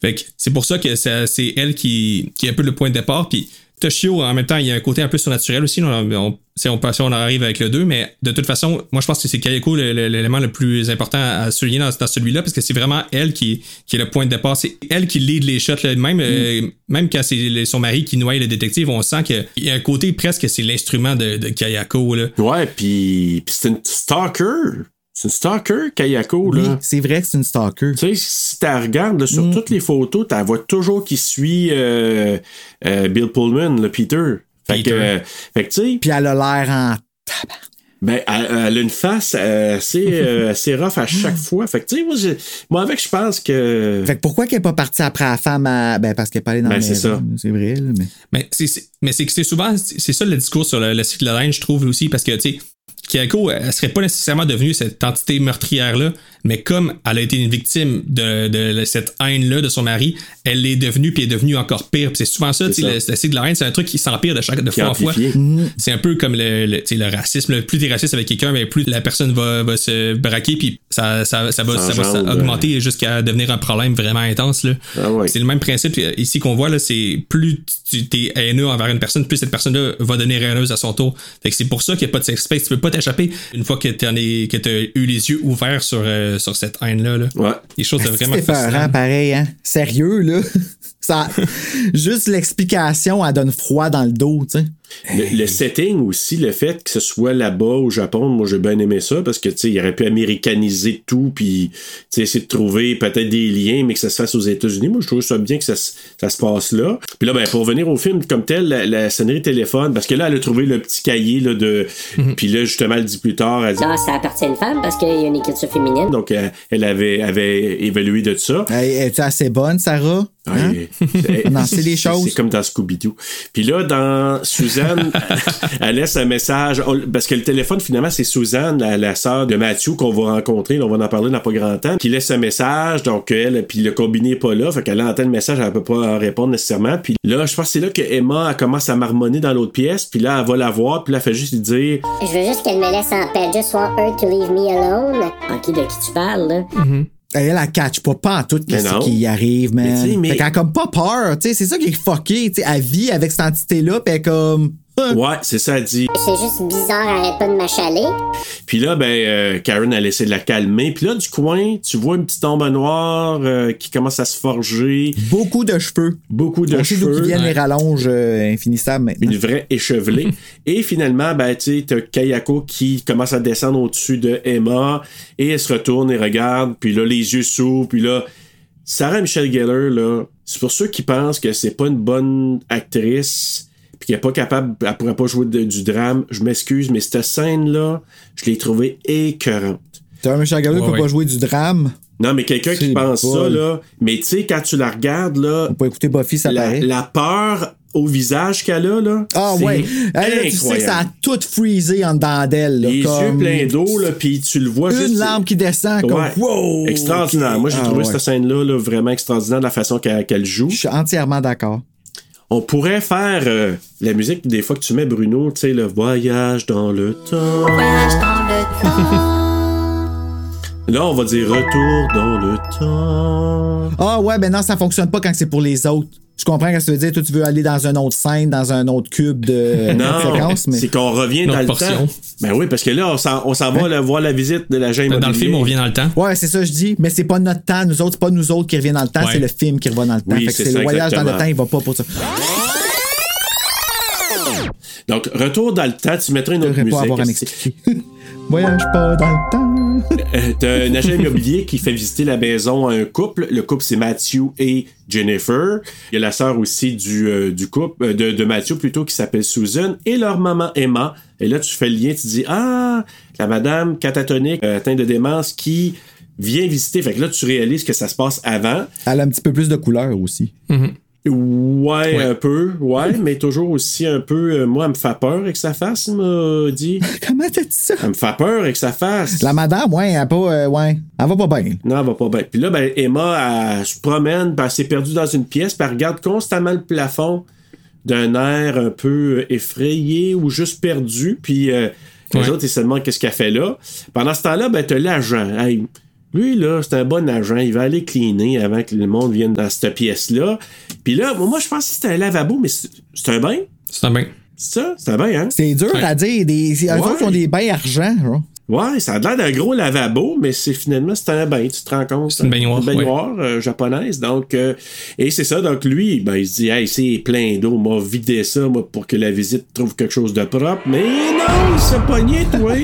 B: Fait que c'est pour ça que ça- c'est elle qui, qui est un peu le point de départ. Puis Toshio, en même temps, il y a un côté un peu surnaturel aussi. On, on, si on, si on arrive avec le 2, mais de toute façon, moi je pense que c'est Kayako l'élément le plus important à souligner dans, dans celui-là, parce que c'est vraiment elle qui, qui est le point de départ. C'est elle qui lead les shots. là. Même, euh, même quand c'est son mari qui noie le détective, on sent qu'il y a un côté presque c'est l'instrument de, de Kayako. Là.
C: Ouais, puis puis c'est une stalker. C'est une stalker, Kayako,
A: Oui,
C: là.
A: c'est vrai que c'est une stalker.
C: Tu sais, si tu regardes là, sur
A: Mm.
C: toutes les photos, tu vois toujours qui suit euh, euh, Bill Pullman, le Peter. Fait
B: Peter.
C: que, euh, fait que tu sais,
A: Puis elle a l'air en.
C: ben, elle, elle a une face euh, assez, euh, assez rough à chaque fois. Fait que, tu sais, moi, moi, avec, je pense que.
A: Fait que pourquoi qu'elle est pas partie après la femme à... Ben, parce qu'elle est pas allée dans
C: Ben,
A: la
C: c'est
A: maison,
C: ça.
A: C'est vrai, là, mais.
B: Mais c'est, c'est- mais c'est que c'est souvent, c'est ça le discours sur le, le cycle de je trouve aussi, parce que, tu sais, Kiyako, elle serait pas nécessairement devenue cette entité meurtrière-là, mais comme elle a été une victime de, de cette haine-là de son mari, elle est devenue, puis est devenue encore pire. Puis c'est souvent ça,
C: ça.
B: le, le cycle de la haine, c'est un truc qui s'empire de, chaque, de
C: Qui
B: fois en fois.
C: amplifié.
B: C'est un peu comme le, racisme. là. Plus t'es raciste avec quelqu'un, mais plus la personne va, va se braquer, puis ça, ça, ça va, augmenter jusqu'à devenir un problème vraiment intense. Là.
C: Ah ouais.
B: C'est le même principe euh, ici qu'on voit, là, c'est plus tu es haineux envers une personne, plus cette personne-là va devenir haineuse à son tour. C'est pour ça qu'il n'y a pas de safe space. Tu peux pas t'échapper une fois que tu as eu les yeux ouverts sur, euh, sur cette haine-là. Là.
C: Ouais.
B: Les choses de vraiment
A: C'est pareil, hein? Sérieux, là? Ça, juste l'explication, elle donne froid dans le dos, tu sais.
C: Le, le setting aussi, le fait que ce soit là-bas au Japon, moi j'ai bien aimé ça parce que tu sais, il aurait pu américaniser tout puis tu sais, essayer de trouver peut-être des liens, mais que ça se fasse aux États-Unis. Moi je trouve ça bien que ça, se- ça se passe là. Puis là, ben, pour revenir au film comme tel, la, la sonnerie téléphone, parce que là, elle a trouvé le petit cahier là, de. Puis là, justement, elle dit plus tard, elle dit.
I: Ah, ça appartient à une femme parce qu'il y a une écriture féminine.
C: Donc, elle, elle avait, avait évalué de ça.
A: Hey, Es-tu assez bonne, Sarah? Hein?
C: Ouais, c'est-
A: Non, c'est des choses.
C: C'est comme dans Scooby-Doo. Puis là, dans Suzanne, elle laisse un message. Parce que le téléphone, finalement, c'est Suzanne, la, la sœur de Matthew, qu'on va rencontrer. On va en parler dans pas grand temps. Qui laisse un message. Donc, elle, puis le combiné n'est pas là. Fait qu'elle entend le message, elle peut pas répondre nécessairement. Puis là, je pense que c'est là que Emma, elle commence à marmonner dans l'autre pièce. Puis là, elle va la voir. Puis là, elle fait juste lui dire
I: Je veux juste qu'elle me laisse en paix. Just want her to leave me alone. Ok, de qui tu parles, là?
A: Elle, elle, elle catch pas, pas en tout
C: non.
A: qui y arrive, man.
C: Mais
A: Fait qu'elle a comme pas peur, tu sais, c'est ça qui est fucké, tu sais, elle vit avec cette entité-là, pis elle comme...
C: Ouais, c'est ça, elle dit.
I: C'est juste bizarre, arrête pas de m'achaler.
C: Puis là, ben, euh, Karen, elle essaie de la calmer. Puis là, du coin, tu vois une petite ombre noire euh, qui commence à se forger.
A: Beaucoup de cheveux.
C: Beaucoup de
A: On sait d'où
C: cheveux.
A: qui viennent les rallonges euh, infinissables maintenant.
C: Une vraie échevelée. Et finalement, ben, tu sais, t'as Kayako qui commence à descendre au-dessus de Emma. Et elle se retourne et regarde. Puis là, les yeux s'ouvrent. Puis là, Sarah Michelle Gellar, là, c'est pour ceux qui pensent que c'est pas une bonne actrice. Qu'elle est pas capable, elle pourrait pas jouer de- du drame. Je m'excuse, mais cette scène-là, je l'ai trouvée écœurante.
A: T'as un Michel Gallo qui peut pas jouer du drame?
C: Non, mais quelqu'un qui pense ça, là. Mais tu sais, quand tu la regardes, là,
A: On peut écouter Buffy, ça
C: la,
A: paraît.
C: la peur au visage qu'elle a, là.
A: Ah ouais. Là, tu sais que ça a tout freezé en dedans d'elle. là,
C: Les
A: comme
C: yeux pleins d'eau, là, puis tu le vois juste.
A: Une lampe qui descend, comme wow!
C: Extraordinaire. Moi, j'ai
A: Ah
C: trouvé
A: ouais.
C: cette scène-là là, vraiment extraordinaire de la façon qu'elle qu'elle joue.
A: Je suis entièrement d'accord.
C: On pourrait faire euh, la musique des fois que tu mets, Bruno, tu sais, le voyage dans le temps.
H: Voyage dans le temps.
C: Là, on va dire retour dans le temps.
A: Ah ouais, ben non, ça fonctionne pas quand c'est pour les autres. Je comprends ce que ça veut dire. Toi, tu veux aller dans une autre scène, dans un autre cube de
C: Non,
A: séquence, mais.
C: c'est qu'on revient dans le
B: portion.
C: temps. Ben oui, parce que là, on s'en, on s'en va là, voir la visite de l'agent immobilier.
B: Dans le film, on revient dans le temps.
A: Ouais, c'est ça, je dis. Mais c'est pas notre temps, nous autres. C'est pas nous autres qui reviennent dans le temps,
B: Ouais.
A: c'est le film qui revient dans le temps.
C: Oui,
A: fait que
C: c'est
A: c'est
C: ça,
A: le voyage dans le temps, il va pas pour ça.
C: Donc, retour dans le temps, tu mettrais une autre musique.
A: pas avoir m'expliquer. voyage pas dans le temps.
C: Euh, T'as un agent immobilier qui fait visiter la maison à un couple. Le couple, c'est Matthew et Jennifer. Il y a la sœur aussi du, euh, du couple, euh, de, de Matthew plutôt, qui s'appelle Susan, et leur maman Emma. Et là, tu fais le lien, tu dis, ah, la madame catatonique euh, atteinte de démence qui vient visiter. Fait que là, tu réalises que ça se passe avant.
A: Elle a un petit peu plus de couleur aussi.
C: Ouais, un peu, ouais, mais toujours aussi un peu. euh, moi, elle me fait peur avec sa face, il m'a dit.
A: Comment t'as dit ça?
C: Elle me fait peur avec sa face.
A: La madame, ouais, elle, pas, euh, ouais, elle va pas bien.
C: Non, elle va pas bien. Puis là, ben, Emma, elle se promène, puis elle s'est perdue dans une pièce, puis elle regarde constamment le plafond d'un air un peu euh, effrayé ou juste perdu. Puis euh, les
B: Ouais.
C: autres, ils se demandent qu'est-ce qu'elle fait là. Pendant ce temps-là, ben, t'as l'agent. Lui, là, c'est un bon agent. Il va aller cleaner avant que le monde vienne dans cette pièce-là. Puis là, moi, je pense que c'était un lavabo, mais c'est c'est un bain?
B: C'est un bain.
C: C'est ça? C'est un bain, hein?
A: C'est dur
B: Ouais.
A: à dire. Des, eux
C: Ouais.
A: autres, ils ont des bains argent. genre.
C: Ouais, ça a l'air d'un gros lavabo, mais c'est finalement c'est un bain, tu te rends compte.
B: C'est une baignoire,
C: baignoire euh, japonaise. Donc, euh, et c'est ça. Donc lui, ben, il se dit, hey, c'est plein d'eau, m'a vidé ça, moi, pour que la visite trouve quelque chose de propre. Mais non, il s'est pogné, toi.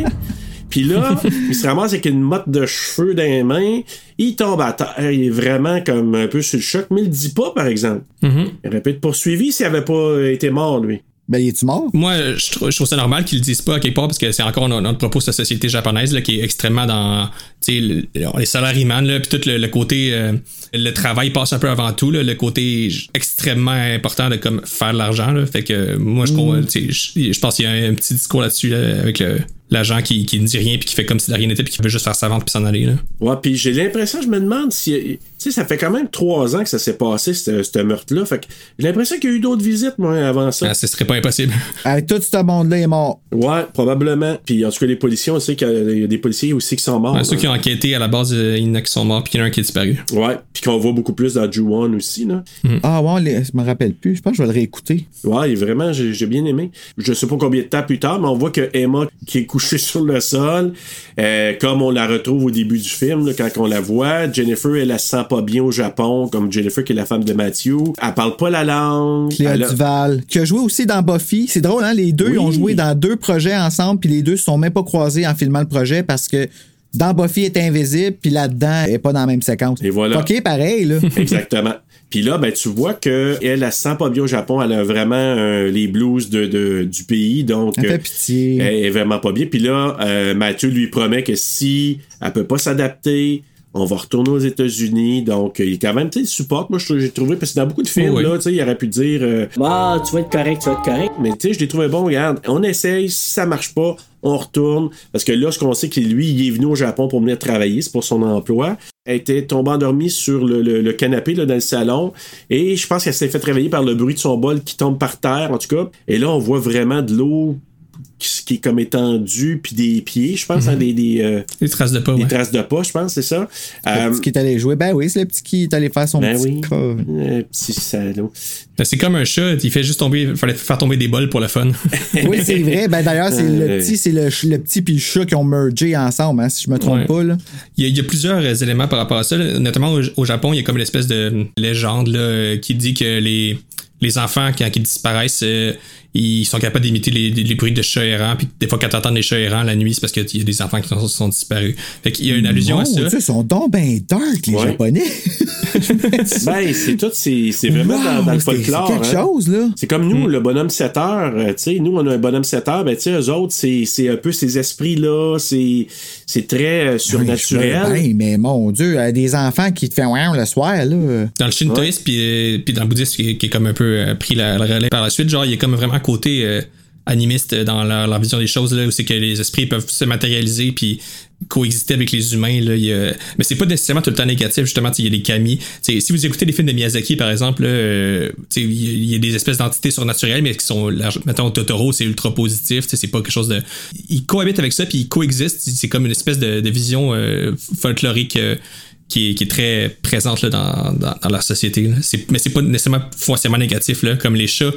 C: Puis là, il se ramasse avec une motte de cheveux dans les mains. Il tombe à terre. Il est vraiment comme un peu sur le choc, mais il le dit pas, par exemple.
B: Mhm.
C: Il aurait pu être poursuivi s'il avait pas été mort, lui.
A: Ben, il est-tu mort?
B: Moi, je trouve, je trouve ça normal qu'ils le disent pas à quelque part parce que c'est encore notre, notre propos de la société japonaise là, qui est extrêmement dans tu sais, le- les salariés là, puis tout le, le côté euh, le travail passe un peu avant tout, là, le côté extrêmement important de comme faire de l'argent. là. Fait que moi, je, sais, je, je pense qu'il y a un, un petit discours là-dessus là, avec le- l'agent qui, qui ne dit rien puis qui fait comme si de rien n'était puis qui veut juste faire sa vente puis s'en aller. Là.
C: Ouais, puis j'ai l'impression, je me demande si. Tu sais, ça fait quand même trois ans que ça s'est passé, ce ce meurtre-là. Fait que j'ai l'impression qu'il y a eu d'autres visites, moi, avant ça.
B: Ah, ce serait pas impossible.
A: Avec tout ce monde-là, est mort.
C: Ouais, probablement. Puis en tout cas, les policiers, on sait qu'il y a- il y a des policiers aussi qui sont morts.
B: Ouais, ceux qui ont enquêté à la base, euh, il y en a qui sont morts puis il y en a un qui est disparu.
C: Ouais, puis qu'on voit beaucoup plus dans Ju-One aussi, là.
A: Ah, ouais, les- je me rappelle plus. Je pense que je vais le réécouter.
C: Ouais, vraiment, j'ai bien aimé. Je sais pas combien de temps plus tard, mais on voit que Emma, qui est couchée sur le sol, euh, comme on la retrouve au début du film, là, quand on la voit, Jennifer, elle, se sent pas bien au Japon, comme Jennifer, qui est la femme de Matthew. Elle parle pas la langue.
A: Cléa
C: a-
A: Duval, qui a joué aussi dans Buffy. C'est drôle, hein? Les deux
C: Oui.
A: ils ont joué dans deux projets ensemble, puis les deux se sont même pas croisés en filmant le projet parce que dans Buffy, est invisible, puis là-dedans, elle est pas dans la même séquence.
C: Et voilà.
A: OK, pareil, là.
C: Exactement. Puis là, ben, tu vois que elle, elle se sent pas bien au Japon. Elle a vraiment euh, les blues de, de- du pays. Donc,
A: Elle fait
C: euh,
A: pitié.
C: elle est vraiment pas bien. Puis là, euh, Mathieu lui promet que si elle peut pas s'adapter, on va retourner aux États-Unis. Donc, euh, il est quand même, tu sais, il supporte. Moi, je- j'ai trouvé, parce que dans beaucoup de films,
B: Oh oui.
C: là, tu sais, il aurait pu dire, euh, ah, tu vas être correct, tu vas être correct. Mais tu sais, je l'ai trouvé bon, regarde, on essaye, si ça marche pas, on retourne. Parce que là, ce qu'on sait, que lui, il est venu au Japon pour venir travailler, c'est pour son emploi. Elle était tombée endormie sur le, le- le canapé là, dans le salon. Et je pense qu'elle s'est fait réveiller par le bruit de son bol qui tombe par terre, en tout cas. Et là, on voit vraiment de l'eau qui, qui est comme étendue, puis des pieds, je pense, hein, des, des, euh,
B: Des traces de pas,
C: des
B: ouais.
C: traces de pas, je pense, c'est ça.
A: Le
C: Euh,
A: petit qui est allé jouer. Ben oui, c'est le petit qui est allé faire son
C: ben
A: petit
C: oui.
A: cas.
C: Euh, petit salaud.
B: Ben, c'est comme un chat, il fait juste tomber, il fallait faire tomber des bols pour le fun.
A: Oui, c'est vrai. Ben d'ailleurs, c'est le petit, c'est le, le petit puis le chat qui ont mergé ensemble, hein, si je me trompe
B: Ouais.
A: pas, là.
B: Il y, a, il y a plusieurs éléments par rapport à ça. là. Notamment au, au Japon, il y a comme une espèce de légende là, qui dit que les, les enfants, quand ils disparaissent, euh, ils sont capables d'imiter les, les- les bruits de chats errants. Puis des fois, quand t'entends des chats errants la nuit, c'est parce qu'il y a des enfants qui sont, sont disparus. Fait qu'il y a une allusion à
A: Mon
B: ça.
A: Dieu, ils sont donc ben dark, les
C: Ouais.
A: Japonais.
C: Ben, c'est tout, c'est c'est vraiment
A: Wow,
C: dans, dans le folklore.
A: C'est quelque
C: hein.
A: chose, là.
C: C'est comme nous, le bonhomme 7 heures. euh, tu sais, nous, on a un bonhomme 7 heures. Ben, tu sais, eux autres, c'est c'est un peu ces esprits-là. C'est c'est très euh, surnaturel.
A: Ben, mais mon Dieu, euh, des enfants qui te font wow le soir, là.
B: Dans le shintoïsme, puis, euh, puis dans le bouddhisme, qui, est- qui est comme un peu pris la, la relais par la suite, genre, il y a comme vraiment côté euh, animiste dans leur, vision des choses, là, où c'est que les esprits peuvent se matérialiser, puis coexister avec les humains. Là, y Mais c'est pas nécessairement tout le temps négatif, justement, il y a des kami. Si vous écoutez les films de Miyazaki, par exemple, euh, il y a- des espèces d'entités surnaturelles, mais qui sont, mettons, Totoro, c'est ultra positif, c'est pas quelque chose de... Ils cohabitent avec ça, puis ils coexistent, c'est comme une espèce de, vision euh, folklorique... qui est, très présente là, dans, dans, société. là. Mais c'est pas nécessairement forcément négatif, là, comme les chats.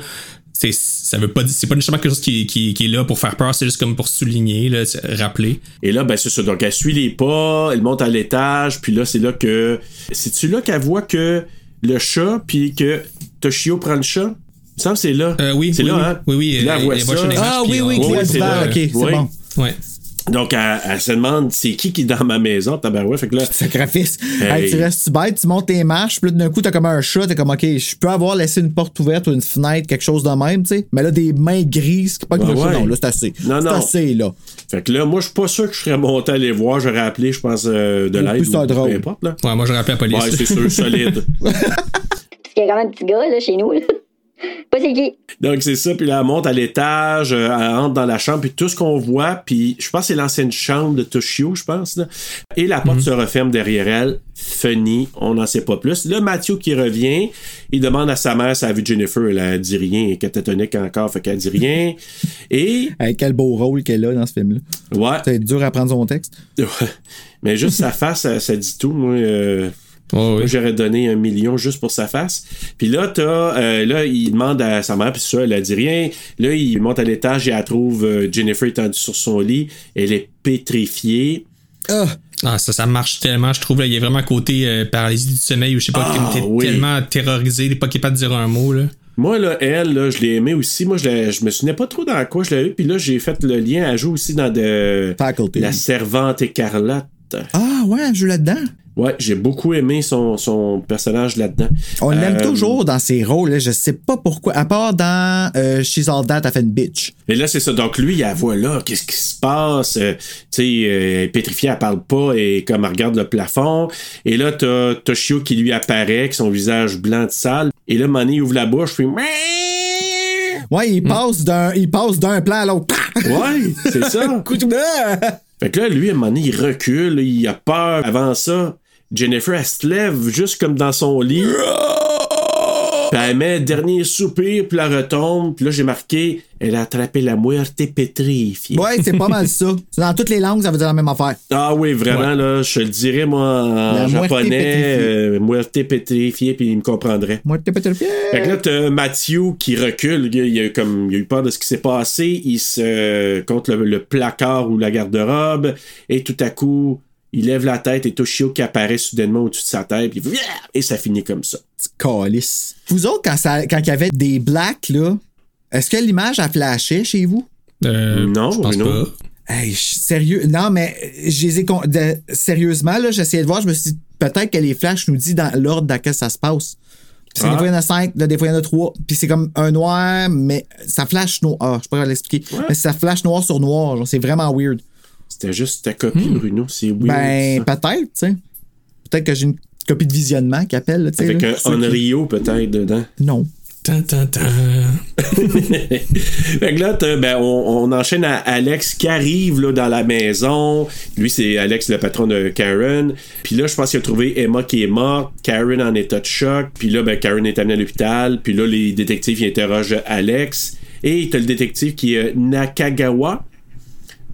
B: C'est, ça veut pas dire- c'est pas nécessairement quelque chose qui, qui, qui est là pour faire peur, c'est juste comme pour souligner, là, c'est- rappeler.
C: Et là, ben, c'est ça. Donc, elle suit les pas, elle monte à l'étage, puis là, c'est là que. C'est-tu là qu'elle voit que le chat, puis que Toshio prend le chat? Il me semble que c'est là.
B: Euh, oui,
C: c'est
B: oui,
C: là,
B: oui.
C: hein?
B: Oui, oui,
C: Puis là, elle voit ça.
A: Ah oui, oui,
C: c'est là.
A: ok, c'est
C: Oui.
A: bon.
B: Ouais.
C: Donc, elle, elle se demande c'est qui qui est dans ma maison, tabarouette. Fait que là,
A: Sacrifice.
C: Hey.
A: Hey, tu restes bête, tu montes tes marches, puis là, d'un coup, t'as comme un chat, t'es comme, OK, je peux avoir laissé une porte ouverte ou une fenêtre, quelque chose de même, tu sais. Mais là, des mains grises, c'est pas que chat,
C: ouais.
A: non, là, c'est assez.
C: Non,
A: c'est
C: non.
A: assez, là.
C: fait que là, moi, je suis pas sûr que je serais monté à les voir. J'aurais appelé, je pense, euh, de l'aide. ou. Peu importe, là.
B: Ouais, moi, j'aurais appelé la police.
C: Ouais, c'est sûr, solide.
I: Il y a quand même un petit gars, là, chez nous, là. Pas c'est qui.
C: Donc, c'est ça. Puis là, elle monte à l'étage, euh, elle entre dans la chambre, puis tout ce qu'on voit, puis je pense que c'est l'ancienne chambre de Toshio, je pense. Là. Et la porte se referme derrière elle. Funny, on n'en sait pas plus. Là, Mathieu qui revient, il demande à sa mère si elle a vu Jennifer. Elle a dit rien, elle est catatonique encore, fait qu'elle dit rien. Et,
A: Hey, quel beau rôle qu'elle a dans ce film-là.
C: ouais,
A: C'est dur à prendre son texte.
C: mais juste sa face, ça, ça dit tout. Moi, euh, Moi, j'aurais donné un million juste pour sa face. Puis là, t'as, euh, là, il demande à sa mère, puis ça, elle a dit rien. Là, il monte à l'étage et elle trouve euh, Jennifer étendue sur son lit. Elle est pétrifiée.
A: Ah!
B: Ah, ça, ça marche tellement, je trouve. Là, il y a vraiment un côté euh, paralysie du sommeil ou je sais pas,
C: Ah,
B: t'es
C: oui.
B: tellement terrorisé, t'es pas capable de dire un mot. Là.
C: Moi, là, elle, là, je l'ai aimée aussi. Moi, je, l'ai- je me souvenais pas trop dans quoi je l'avais eu. Puis là, j'ai fait le lien. Elle joue aussi dans de,
A: Faculty.
C: La Servante écarlate.
A: Ah, ouais, elle joue là-dedans.
C: Ouais, j'ai beaucoup aimé son, son personnage là-dedans.
A: On l'aime
C: Euh,
A: toujours dans ses rôles, là, je sais pas pourquoi. À part dans euh, She's All That, elle fait une bitch.
C: Et là, c'est ça. Donc, lui, il la voit là. Qu'est-ce qui se passe? Euh, tu sais, euh, elle est pétrifiée, elle parle pas et comme elle regarde le plafond. Et là, t'as Toshio qui lui apparaît, avec son visage blanc de sale. Et là, Manny ouvre la bouche, puis...
A: Ouais, il passe d'un il passe d'un plan à l'autre.
C: Ouais, c'est ça. Fait que là, lui, à un moment donné, il recule, il a peur. Avant ça, Jennifer, elle se lève juste comme dans son lit. Puis elle met dernier soupir, puis elle retombe. Puis là, j'ai marqué, elle a attrapé la muerte pétrifiée.
A: Ouais, c'est pas mal ça. C'est Dans toutes les langues, ça veut dire la même affaire.
C: Ah oui, vraiment, là, je le dirais, moi, en
A: La muerte
C: japonais,
A: pétrifiée.
C: euh, muerte pétrifiée, puis il me comprendrait.
A: Très fier.
C: Fait que là, t'as Matthew qui recule. Il a, comme, il a eu peur de ce qui s'est passé. Il se contre le, le placard ou la garde-robe. Et tout à coup, il lève la tête et Toshio qui apparaît soudainement au-dessus de sa tête. Puis et ça finit comme ça.
A: Calice. Vous autres, quand, ça, quand il y avait des blacks, là, est-ce que l'image a flashé chez vous?
B: Euh,
C: Non,
B: je pense
C: Bruno.
B: pas.
A: Hey, sérieux. Non, mais je les ai con- de- sérieusement, là, j'essayais de voir, je me suis dit, peut-être que les flashs nous disent dans l'ordre dans lequel ça se passe. Puis c'est
C: Ah.
A: Des fois, il y en a cinq, là, des fois, il y en a trois. Puis c'est comme un noir, mais ça flash noir. Ah, je sais pas comment l'expliquer. Mais ça flash noir sur noir. genre, C'est vraiment weird.
C: C'était juste ta copie, Bruno. C'est weird.
A: ben, peut-être, tu sais. Peut-être que j'ai une copie de visionnement qui appelle, là, tu sais.
C: Avec
A: là,
C: un
A: qui-
C: Onryo peut-être dedans.
A: Non.
B: Tan, tan, tan.
C: fait que là, ben, on, on enchaîne à Alex qui arrive là, dans la maison. Lui, c'est Alex, le patron de Karen. Puis là, je pense qu'il a trouvé Emma qui est morte. Karen en état de choc. Puis là, ben, Karen est amenée à l'hôpital. Puis là, les détectives ils interrogent Alex. Et t'as le détective qui est Nakagawa.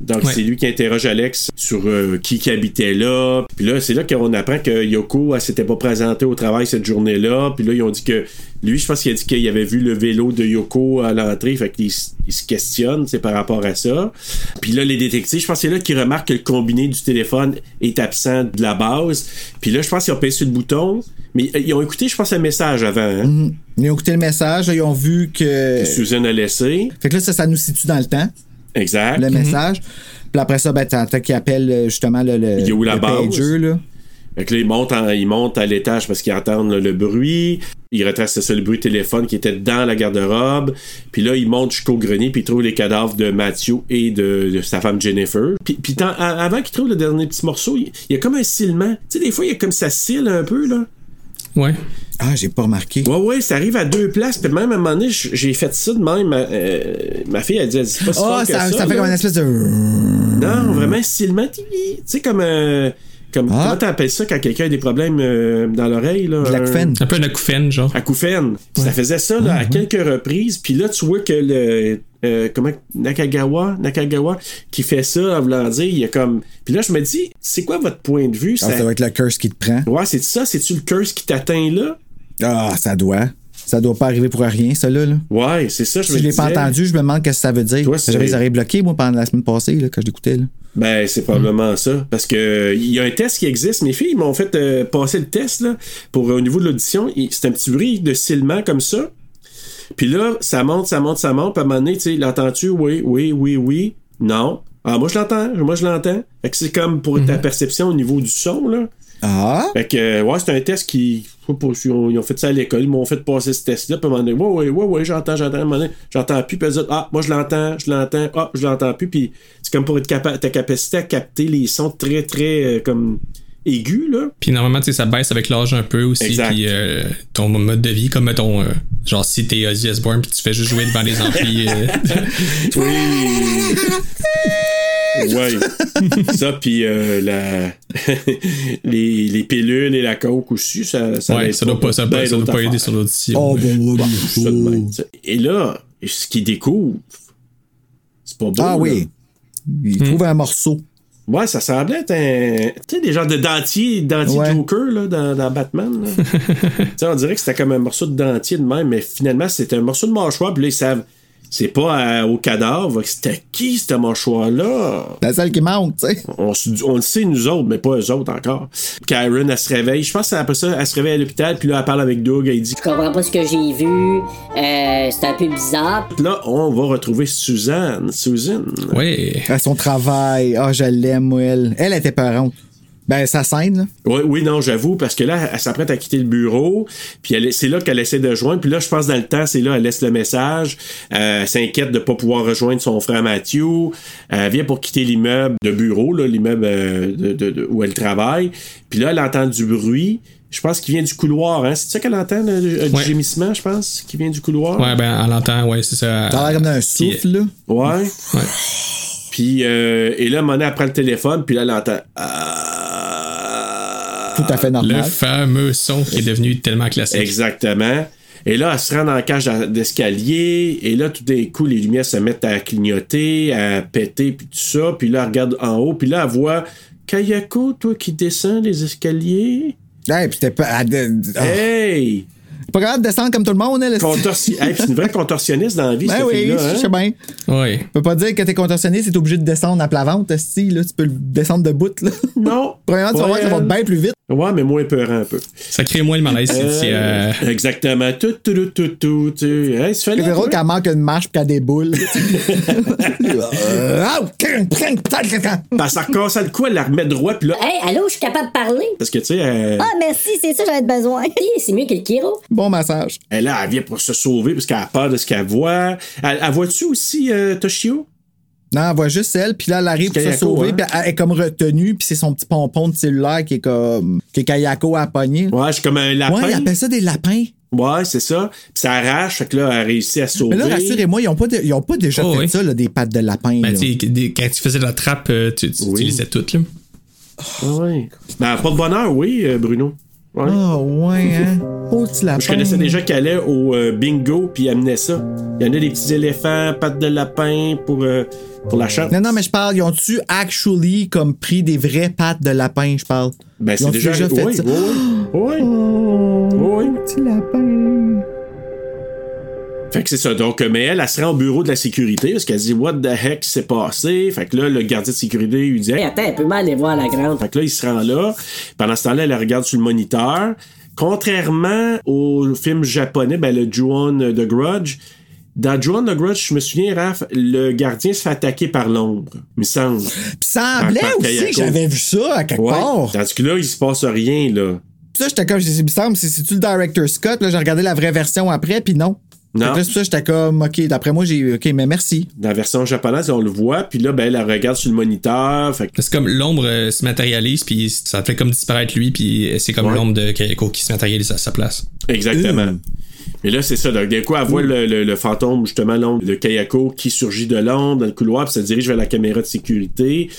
C: Donc,
B: Ouais.
C: c'est lui qui interroge Alex sur euh, qui, qui habitait là. Puis là, c'est là qu'on apprend que Yoko, elle s'était pas présentée au travail cette journée-là. Puis là, ils ont dit que lui, je pense qu'il a dit qu'il avait vu le vélo de Yoko à l'entrée. Fait qu'il il se questionne, c'est par rapport à ça. Puis là, les détectives, je pense que c'est là qu'ils remarquent que le combiné du téléphone est absent de la base. Puis là, je pense qu'ils ont payé sur le bouton. Mais euh, ils ont écouté, je pense, un message avant. Hein,
A: Ils ont écouté le message, ils ont vu que.
C: que Susan a laissé.
A: Fait que là, ça, ça nous situe dans le temps,
C: Exact.
A: le message. Puis après ça, ben, t'entends qu'il appelle euh, justement le, le,
C: Il y a où la
A: le
C: base?
A: pager, là.
C: Fait que là, ils montent, en- ils montent à l'étage parce qu'ils entendent le bruit. Ils retracent ça, le bruit de téléphone qui était dans la garde-robe. Puis là, ils montent jusqu'au grenier puis ils trouvent les cadavres de Matthew et de, de sa femme Jennifer. Puis, puis tant- avant qu'ils trouvent le dernier petit morceau, il il y a comme un silement. Tu sais, des fois, il y a comme ça cille un peu, là.
B: Ouais.
A: Ah, j'ai pas remarqué.
C: Ouais, ouais, ça arrive à deux places. Puis même à un moment donné, j'ai fait ça de même. Ma, euh, ma fille, elle dit, elle dit, c'est pas si fort
A: Ah,
C: que
A: ça,
C: ça.
A: fait
C: là.
A: comme une espèce de.
C: Non, vraiment silement. Tu sais, comme... euh, comme
A: Ah.
C: Comment t'appelles ça quand quelqu'un a des problèmes euh, dans l'oreille, là? Un-
A: l'acouphène.
B: Un peu un acouphène, genre.
C: acouphène. Ça faisait ça là, à quelques reprises. Puis là, tu vois que le. euh, comment Nakagawa Nakagawa qui fait ça en voulant dire il y a comme puis là je me dis c'est quoi votre point de vue?
A: Ah, ça doit être le curse qui te prend.
C: ouais c'est ça c'est tu le curse qui t'atteint là?
A: Ah, ça doit. Ça doit pas arriver pour rien, ça, là. là.
C: ouais c'est ça je
A: Si
C: me
A: je l'ai pas entendu, je me demande ce que ça veut dire. J'avais les oreilles bloquées, moi, pendant la semaine passée, là, quand je l'écoutais. là.
C: ben c'est probablement ça parce que il y a un test qui existe mes filles m'ont fait euh, passer le test là pour au niveau de l'audition c'est un petit bruit de silement comme ça puis là ça monte ça monte ça monte puis à un moment donné tu sais l'entends-tu? Oui oui oui oui non Ah, moi, je l'entends. Moi, je l'entends. Fait que c'est comme pour ta perception au niveau du son, là.
A: Ah.
C: Fait que, ouais, c'est un test qui. ils ont fait ça à l'école, ils m'ont fait passer ce test-là, puis à un moment donné, ouais, ouais, ouais, ouais, j'entends, j'entends, à un moment donné, j'entends plus, puis elles disent, ah, moi, je l'entends, je l'entends, ah, je l'entends plus, puis c'est comme pour être capa- ta capacité à capter les sons très, très, euh, comme, aigus, là.
B: Puis normalement, tu sais, ça baisse avec l'âge un peu aussi.
C: Exact.
B: Puis euh, ton mode de vie, comme mettons, euh, genre si t'es Ozzy Osbourne puis tu fais juste jouer devant les amplis. euh,
C: Ouais. ça, puis euh, la... les, les pilules et la coke aussi, ça, ça,
B: ouais, ça doit pas, ça,
C: Ben,
B: ça doit
C: d'autres
B: pas aider sur l'audition.
A: Oh,
B: ouais.
A: bon, bon.
C: Et là, ce qu'il découvre, c'est pas beau.
A: Ah
C: là.
A: oui. Il trouve un morceau.
C: Ouais, ça semblait être un. Tu sais, des genres de dentier, dentier
A: Ouais.
C: Joker là, dans, dans Batman. là. tu sais, on dirait que c'était comme un morceau de dentier de même, mais finalement, c'était un morceau de mâchoire, puis là, ils savent. C'est pas euh, au cadavre. C'était qui, ce mâchoire-là?
A: La seule qui manque, tu sais.
C: On, le sait, nous autres, mais pas eux autres encore. Karen, elle se réveille. Je pense que après ça, elle se réveille à l'hôpital, puis là, elle parle avec Doug, elle dit
I: Je comprends pas ce que j'ai vu. Euh, c'est un peu bizarre.
C: Là, on va retrouver Suzanne. Susan.
B: Ouais.
A: À son travail. Ah, je l'aime, elle. Elle était parente. Ben, sa scène, là.
C: Oui, oui, non, j'avoue, parce que là, elle s'apprête à quitter le bureau, puis elle- c'est là qu'elle essaie de joindre, puis là, je pense dans le temps, c'est là, elle laisse le message, euh, elle s'inquiète de pas pouvoir rejoindre son frère Matthew, elle vient pour quitter l'immeuble de bureau, là, l'immeuble euh, de, de- de- où elle travaille, puis là, elle entend du bruit, je pense qu'il vient du couloir, hein, c'est ça qu'elle entend, le- le- du
B: Ouais.
C: gémissement, je pense, qui vient du couloir?
B: Ouais, ben, on l'entend, ouais, c'est ça.
A: T'as l'air comme d'un
B: Puis,
A: souffle, là.
C: Ouais.
B: Ouais.
C: Puis, euh, et là, un donné, elle prend le téléphone, puis là, elle entend... Ah.
A: Tout à fait
B: Le fameux son qui est devenu tellement classique.
C: Exactement. Et là, elle se rend dans la cage d'escalier, et là, tout d'un coup, les lumières se mettent à clignoter, à péter, puis tout ça. Puis là, elle regarde en haut, puis là, elle voit Kayako, toi qui descends les escaliers.
A: Hey, pis t'es pas.
C: Hey!
A: Pas capable de descendre comme tout le monde, elle.
C: Contorsi- hey, c'est une vraie contorsionniste dans la vie,
A: Ben
C: cette
A: oui, je
C: hein?
A: sais bien.
B: Ouais.
A: Tu peux pas dire que t'es contorsionniste, t'es obligé de descendre à plat ventre, esti, là. Tu peux le descendre de bout, là.
C: Non.
A: Premièrement, tu vas voir que ça va bien plus vite.
C: Ouais, mais moins peurant un peu.
B: Ça crée moins le malaise. si- si, euh,
C: Exactement. Tout, tout, tout, tout, tout. tu- Hey, là,
A: C'est drôle qu'elle manque une marche pis qu'elle déboule. Euh.
C: Parce qu'elle recasse le cou, elle la remet droit, puis là.
I: Hey, allô, je suis capable de parler?
C: Parce que, tu sais,
I: Ah, merci, c'est ça, j'avais besoin. c'est mieux que le Kiro.
A: Bon massage.
C: elle, là, elle vient pour se sauver parce qu'elle a peur de ce qu'elle voit. Elle, elle voit-tu aussi euh, Toshio?
A: Non, elle voit juste elle, puis là, elle arrive pour se sauver,
C: hein?
A: puis elle est comme retenue, puis c'est son petit pompon de cellulaire qui est comme. que Kayako a pogné.
C: Ouais, c'est comme un lapin.
A: Ouais, ils appellent ça des lapins.
C: Ouais, c'est ça. Puis ça arrache, fait que là, elle réussit à sauver.
A: Mais là, rassurez-moi, ils ont pas, de- ils ont pas déjà
B: Oh,
A: fait
B: oui.
A: ça, là, des pattes de lapin.
B: ben, tu quand tu faisais la trappe, euh, tu, tu
C: Oui.
B: utilisais tout, là.
C: Ah ouais. Ben, pas de bonheur, oui, euh, Bruno. Ouais.
A: Ah, ouais, hein. Oh, petit lapin.
C: Je connaissais déjà qu'elle allait au euh, bingo puis elle amenait ça. Il y en a des petits éléphants, pattes de lapin pour, euh, pour la chance.
A: Non, non, mais je parle, ils ont-tu actually comme pris des vraies pattes de lapin, je parle?
C: Ben,
A: Ils
C: c'est
A: ont
C: déjà,
A: déjà fait
C: oui,
A: ça?
C: Oui, oui.
A: Oh,
C: Oui.
A: petit lapin.
C: Fait que c'est ça. Donc, euh, mais elle, elle se rend au bureau de la sécurité parce qu'elle dit What the heck s'est passé? Fait que là, le gardien de sécurité lui dit
I: Hey, attends, elle peut mal aller voir la grande.
C: Fait que là, il se rend là. Pendant ce temps-là, elle regarde sur le moniteur. Contrairement au film japonais, ben, le Ju-On The Grudge, dans Ju-On The Grudge, je me souviens, Raph, le gardien se fait attaquer par l'ombre, il me semble.
A: Puis semblait
C: Par- par
A: aussi que j'avais vu ça à quelque
C: Ouais.
A: part.
C: Tandis que là, il se passe rien, là.
A: Puis ça, j'étais comme, je dis, il me semble, c'est- c'est-tu le director Scott? Là, j'ai regardé la vraie version après, puis non.
C: Non.
A: Là, c'est pour ça, j'étais comme, OK, d'après moi, j'ai, OK, mais merci.
C: Dans la version japonaise, on le voit, puis là, ben, elle, regarde sur le moniteur. Fait que
B: C'est comme l'ombre euh, se matérialise, puis ça fait comme disparaître lui, puis c'est comme
C: Ouais.
B: l'ombre de Kayako qui se matérialise à sa place.
C: Exactement.
A: Euh.
C: Mais là, c'est ça. Donc, d'un coup, elle voit le, le- le fantôme, justement, l'ombre de Kayako qui surgit de l'ombre dans le couloir, puis se dirige vers la caméra de sécurité.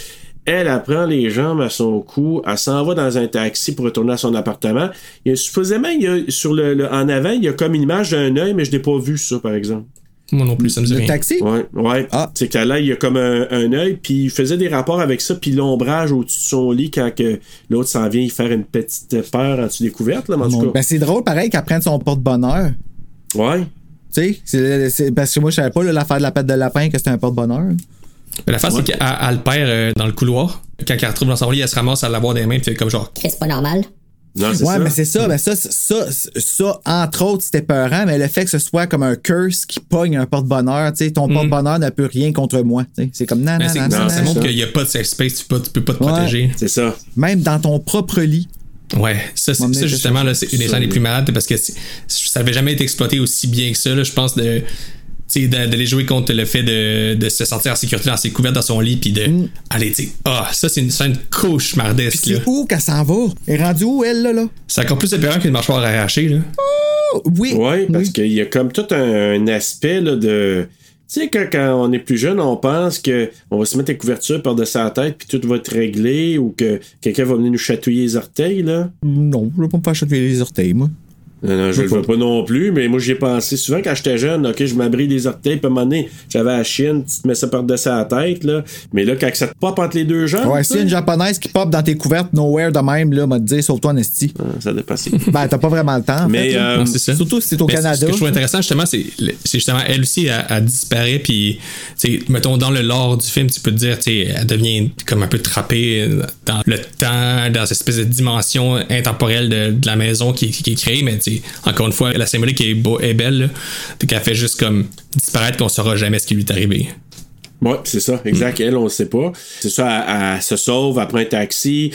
C: Elle, elle prend les jambes à son cou, elle s'en va dans un taxi pour retourner à son appartement. Il y a, supposément, il y a, sur le, le- en avant, il y a comme une image d'un œil, mais je n'ai pas vu ça, par exemple.
B: Moi non plus, ça me dit
A: Le
B: rien.
A: taxi?
C: Ouais, ouais.
A: Ah.
C: C'est que là, il y a comme un, un œil, puis il faisait des rapports avec ça, puis l'ombrage au-dessus de son lit quand que l'autre s'en vient y faire une petite peur en dessous des couvertes, là, mais en tout cas.
A: Ben, c'est drôle, pareil, qu'elle prenne son porte-bonheur.
C: Ouais.
A: Tu sais, parce que moi, je savais pas l'affaire de la patte de lapin que c'était un porte-bonheur.
B: Mais la face, c'est qu'elle elle le perd euh, dans le couloir. Quand elle retrouve dans son lit, elle se ramasse à l'avoir des mains, fait comme genre.
I: C'est pas normal.
C: Non, c'est
A: Ouais,
C: ça.
A: mais c'est ça, ben ça, ça, ça, entre autres, c'était peurant, mais le fait que ce soit comme un curse qui pogne un porte-bonheur, tu sais, ton porte-bonheur n'a plus rien contre moi. tu sais. C'est comme
B: Ben,
A: non,
B: c'est-
A: non,
B: ça,
A: non,
B: ça montre qu'il n'y a pas de safe space, tu peux, tu peux pas te
A: Ouais.
B: protéger.
C: C'est ça.
A: Même dans ton propre lit.
B: Ouais, ça, ça
A: te
B: justement, là, c'est une des
C: ça,
B: scènes les plus malades parce que c'est- ça n'avait jamais été exploité aussi bien que ça. là. Je pense de. De- d'aller jouer contre le fait de, de se sentir en sécurité dans ses couvertes dans son lit puis de
A: Mm.
B: aller tu sais, ah ça c'est une scène cauchemardesque là.
A: C'est où qu'elle s'en va? Elle est rendue où, elle, là? là?
B: c'est encore plus épeurant qu'une mâchoire arrachée là
A: Oh, oui.
C: Oui, parce
A: Oui.
C: qu'il y a comme tout un, un aspect là, de. Tu sais, quand, quand on est plus jeune, on pense que on va se mettre les couvertures par-dessus la tête puis tout va être réglé ou que quelqu'un va venir nous chatouiller les orteils, là.
A: Non, je vais pas me faire chatouiller les orteils, moi.
C: Non, non, je le veux pas non plus, mais moi j'y ai pensé souvent quand j'étais jeune, ok, je m'abris les orteils, puis à un moment donné, j'avais la chienne, tu te mets ça par-dessus la tête, là. Mais là, quand ça te pop entre les deux jambes,
A: Ouais, si une japonaise qui pop dans tes couvertes nowhere de même, là, m'a dit, sauve-toi en esti.
C: ah, ça dépasse.
A: Ben, t'as pas vraiment le temps. en
C: Mais,
A: fait,
C: euh,
B: Non, ça.
A: Surtout si c'est au
B: Mais
A: Canada.
B: Ce que je trouve intéressant, justement, c'est justement elle aussi, elle, elle disparaît, puis, tu sais, mettons, dans le lore du film, tu peux te dire, tu sais, elle devient comme un peu trappée dans le temps, dans cette espèce de dimension intemporelle de, de la maison qui, qui est créée, mais, tu encore une fois, la symbolique est, beau, est belle, là, donc elle fait juste comme disparaître qu'on saura jamais ce qui lui est arrivé.
C: Ouais, c'est ça, exact. Elle, on le sait pas. C'est ça, elle, elle se sauve, elle prend un taxi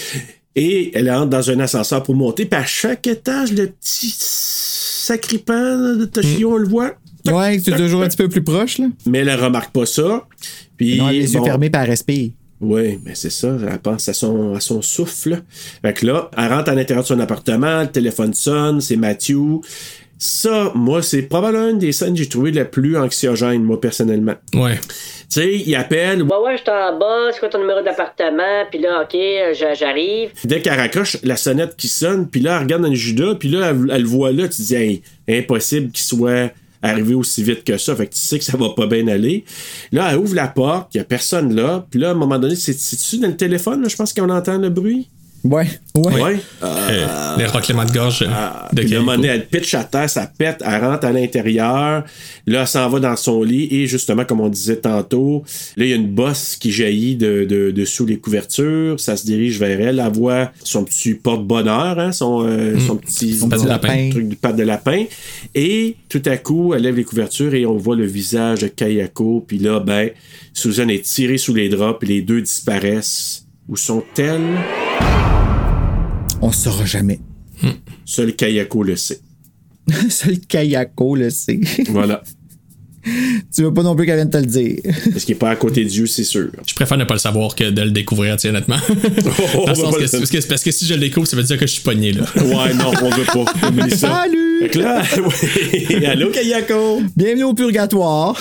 C: et elle entre dans un ascenseur pour monter. Puis à chaque étage, le petit sacripant de Toshio, on le voit.
A: Ouais, c'est toujours un petit peu plus proche, là.
C: Mais elle remarque pas ça. Puis,
A: Non, les yeux
C: bon,
A: fermés par respire.
C: Oui, mais c'est ça, elle pense à son, à son souffle. Fait que là, elle rentre à l'intérieur de son appartement, le téléphone sonne, c'est Matthew. Ça, moi, c'est probablement une des scènes que j'ai trouvé la plus anxiogène, moi, personnellement.
B: Ouais.
C: Tu sais, il appelle,
J: Ouais, ouais, je suis en bas, c'est quoi ton numéro d'appartement? Puis là, ok, j'a- j'arrive.
C: Dès qu'elle raccroche, la sonnette qui sonne, puis là, elle regarde dans le Judas, puis là, elle, elle le voit là, tu dis, hey, impossible qu'il soit arrivé aussi vite que ça, fait que tu sais que ça va pas bien aller. Là, elle ouvre la porte, il y a personne là, puis là, à un moment donné, c'est- c'est-tu dans le téléphone, je pense qu'on entend le bruit?
A: Ouais, ouais.
C: Ouais.
B: Euh, les raclements de gorge euh,
C: Ah,
B: de
C: puis là, à un
B: Kayako.
C: moment donné, elle pitch à terre, ça pète, elle rentre à l'intérieur. Là, elle s'en va dans son lit et justement, comme on disait tantôt, là, il y a une bosse qui jaillit de, de, de sous les couvertures. Ça se dirige vers elle. Elle voit son petit porte-bonheur, hein, son, euh, son petit,
B: Son de lapin.
C: truc du patte de lapin. Et tout à coup, elle lève les couvertures et on voit le visage de Kayako. Puis là, ben, Susan est tirée sous les draps et les deux disparaissent. Où sont-elles?
A: On saura jamais.
C: Seul Kayako le sait.
A: Seul Kayako le sait.
C: Voilà.
A: Tu veux pas non plus qu'elle vienne te le dire.
C: Parce qu'il est pas à côté de Dieu, c'est sûr.
B: Je préfère ne pas le savoir que de le découvrir, tu sais, honnêtement.
C: Oh,
B: Dans le sens que- parce, que, parce que si je le découvre, ça veut dire que je suis pogné, là.
C: Ouais, non, on veut pas. Ça.
A: Salut!
C: Fait que là, oui. Allô, Kayako?
A: Bienvenue au purgatoire.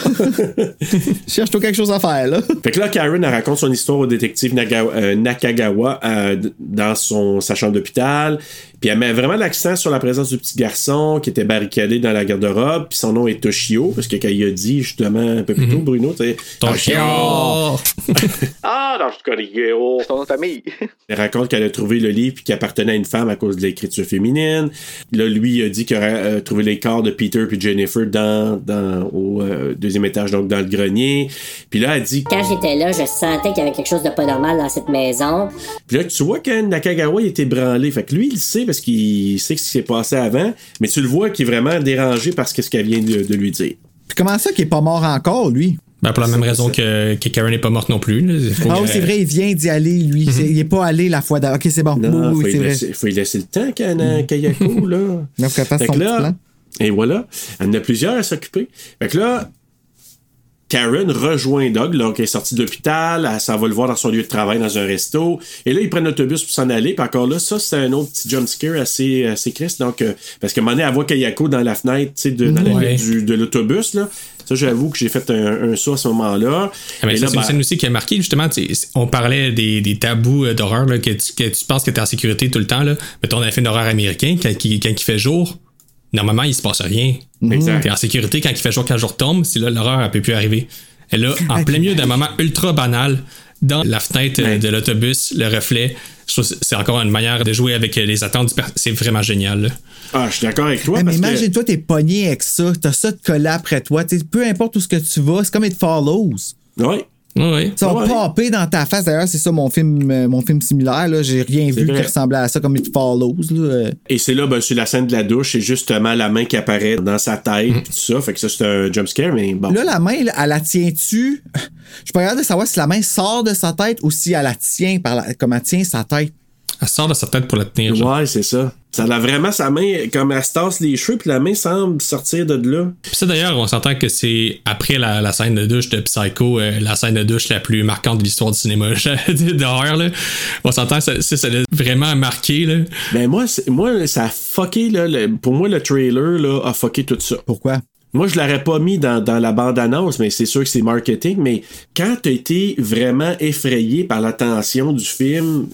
A: Cherche-toi quelque chose à faire, là.
C: Fait que là, Karen, elle raconte son histoire au détective Naga- euh, Nakagawa euh, dans son, sa chambre d'hôpital. Puis elle met vraiment l'accent sur la présence du petit garçon qui était barricadé dans la garde-robe. Puis son nom est Toshio, parce que quand il a dit justement un peu plus tôt, Bruno, tu sais.
B: Toshio!
C: Ah, dans ce cas, il est haut.
A: Ton famille.
C: Elle raconte qu'elle a trouvé le livre puis qui appartenait à une femme à cause de l'écriture féminine. Là, lui, il a dit qu'il aurait euh, trouvé les corps de Peter puis Jennifer dans, dans, au euh, deuxième étage, donc dans le grenier. Puis là, elle dit...
I: Quand j'étais là, je sentais qu'il y avait quelque chose de pas normal dans cette maison.
C: Puis là, tu vois que Nakagawa, il était branlé. Fait que lui, il le sait parce qu'il sait ce qui s'est passé avant, mais tu le vois qu'il est vraiment dérangé par ce que- ce qu'elle vient de, de lui dire.
A: Puis comment ça qu'il est pas mort encore, lui?
B: Ben, pour la même raison que, que Karen n'est pas morte non plus. là. Il faut
A: Ah oui, c'est vrai, il vient d'y aller, lui. C'est- Il est pas allé la fois d'avant. Ok, c'est bon.
C: Non,
A: oui, oui,
C: faut,
A: c'est
C: lui
A: vrai.
C: laisser, faut lui laisser le temps, Kana- Kayako, là.
A: Il faut qu'elle fasse son
C: là,
A: plan.
C: et voilà, elle en a plusieurs à s'occuper. Fait que là, Karen rejoint Doug, là, qui est sorti d'hôpital, elle s'en va le voir dans son lieu de travail, dans un resto. Et là, ils prennent l'autobus pour s'en aller. Puis encore là, ça, c'est un autre petit jump scare assez, assez triste. Donc, euh, parce qu'à un moment donné, elle voit Kayako dans la fenêtre, tu sais, de, dans la
B: Ouais.
C: vitre du, de l'autobus, là. Ça, j'avoue que j'ai fait un, un saut à ce moment-là.
B: Ah, ça, c'est une
C: ben,
B: scène aussi qui a marqué, justement. On parlait des, des tabous euh, d'horreur, là, que tu, que tu penses que t'es en sécurité tout le temps. Là. Mettons, on a un film d'horreur américain, quand, qui- quand il fait jour, normalement, il se passe rien.
C: Exact.
B: T'es en sécurité quand il fait jour, quand le jour tombe, c'est là, l'horreur, elle peut plus arriver. Et là, en plein milieu d'un moment ultra banal, dans la fenêtre
C: Ouais.
B: de l'autobus, le reflet, je trouve que c'est encore une manière de jouer avec les attentes du C'est vraiment génial. là.
C: Ah, je suis d'accord avec toi.
A: Hey, mais
C: que-
A: imagine-toi, t'es pogné avec ça. T'as ça de coller après toi. T'sais, peu importe où ce que tu vas, c'est comme It Follows.
C: Ouais.
A: Ils sont
C: Ouais.
A: popés dans ta face. D'ailleurs, c'est ça mon film, euh, mon film similaire. Là. J'ai rien vu
C: vrai.
A: qui ressemblait à ça comme It Follows. Là.
C: Et c'est là, ben, sur la scène de la douche, c'est justement la main qui apparaît dans sa tête, pis tout ça. Fait que ça, c'est un jumpscare, mais bon.
A: Là, la main, elle la tient-tu? Je suis pas capable de savoir si la main sort de sa tête ou si elle la tient par la, comme elle tient sa tête.
B: Elle sort de sa tête pour la tenir. genre.
C: Ouais, c'est ça. Ça a vraiment sa main, comme elle se tasse les cheveux, puis la main semble sortir de là.
B: Puis ça d'ailleurs, on s'entend que c'est après la, la scène de douche de Psycho, euh, la scène de douche la plus marquante de l'histoire du cinéma d'horreur. là. On s'entend que ça, ça, l'a vraiment marqué. Là.
C: Ben moi, moi ça a fucké, là, le- pour moi, le trailer là, a fucké tout ça.
A: Pourquoi?
C: Moi, je l'aurais pas mis dans, dans la bande-annonce, mais c'est sûr que c'est marketing. Mais quand t'as été vraiment effrayé par la tension du film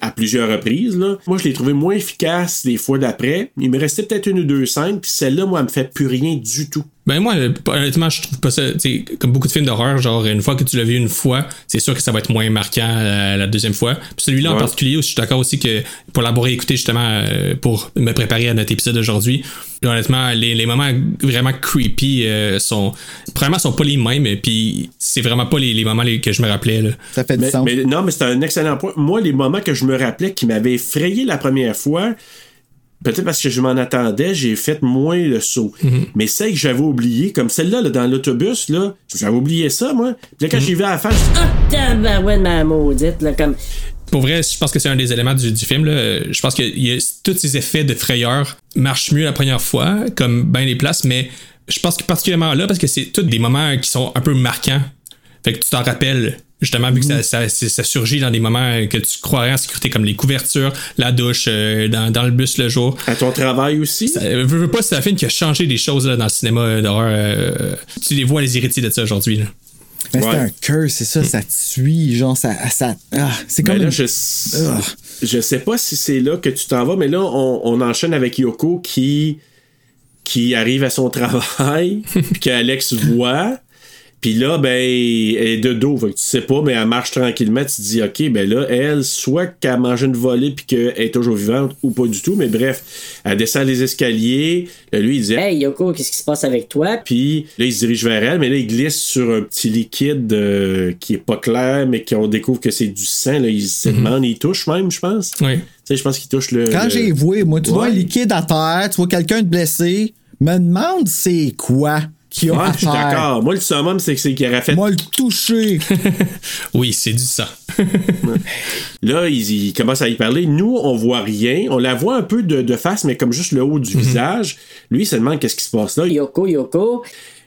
C: à plusieurs reprises, là, moi, je l'ai trouvé moins efficace les fois d'après. Il me restait peut-être une ou deux scènes, puis celle-là, moi, elle me fait plus rien du tout.
B: Ben moi, euh, honnêtement, je trouve pas ça. Comme beaucoup de films d'horreur, genre une fois que tu l'as vu une fois, c'est sûr que ça va être moins marquant euh, la deuxième fois. Puis celui-là en particulier, je suis d'accord aussi que pour l'avoir écouté justement euh, pour me préparer à notre épisode d'aujourd'hui, honnêtement, les, les moments vraiment creepy euh, sont. Premièrement, sont pas les mêmes, et puis c'est vraiment pas les, les moments les- que je me rappelais. Là.
A: Ça fait du
C: Mais,
A: sens.
C: mais non, mais c'est un excellent point. Moi, les moments que je me rappelais qui m'avaient effrayé la première fois, peut-être parce que je m'en attendais, j'ai fait moins le saut. Mais celle que j'avais oublié, comme celle-là, là, dans l'autobus, là, j'avais oublié ça, moi. Puis là, quand j'y vais à la face, je dis,
J: Ah, ma maudite, là, comme.
B: Pour vrai, je pense que c'est un des éléments du, du film. Là. Je pense que il y a, tous ces effets de frayeur marchent mieux la première fois, comme bien les places, mais je pense que particulièrement là, parce que c'est tous des moments qui sont un peu marquants. Fait que tu t'en rappelles, justement, vu que ça, ça, c'est- ça surgit dans des moments que tu croirais en sécurité, comme les couvertures, la douche, euh, dans, dans le bus le jour.
C: à ton travail aussi?
B: Ça, veux, veux pas, c'est un film qui a changé des choses là, dans le cinéma euh, d'horreur. euh, tu les vois les héritiers de ça aujourd'hui. là.
A: Mais
C: Ouais.
A: c'est un curse, c'est ça, ça te suit, genre, ça. ça ah, c'est comme.
C: Ben là,
A: une-
C: je, je sais pas si c'est là que tu t'en vas, mais là, on, on enchaîne avec Yoko qui, qui arrive à son travail, puis qu'Alex voit. Puis là, ben, elle est de dos, fait que tu sais pas, mais elle marche tranquillement. Tu te dis, OK, ben là, elle, soit qu'elle a mangé une volée puis qu'elle est toujours vivante, ou pas du tout, mais bref, elle descend les escaliers. Là, lui, il dit,
J: Hey Yoko, qu'est-ce qui se passe avec toi?
C: puis là, il se dirige vers elle, mais là, il glisse sur un petit liquide euh, qui est pas clair, mais qu'on découvre que c'est du sang. Là, il se demande, il touche même, je pense. Tu
B: Oui.
C: sais, je pense qu'il touche le.
A: Quand
C: le-
A: j'ai voué, moi, tu vois un liquide à terre, tu vois quelqu'un de blessé, me demande c'est quoi? Qui a
C: Ouais,
A: à
C: je suis d'accord. Moi, le summum, c'est que c'est qu'il aurait fait.
A: Moi, le toucher.
B: Oui, c'est du sang.
C: Là, il, il commence à y parler. Nous, on voit rien. On la voit un peu de, de face, mais comme juste le haut du visage. Lui, il se demande qu'est-ce qui se passe là.
J: Yoko, Yoko.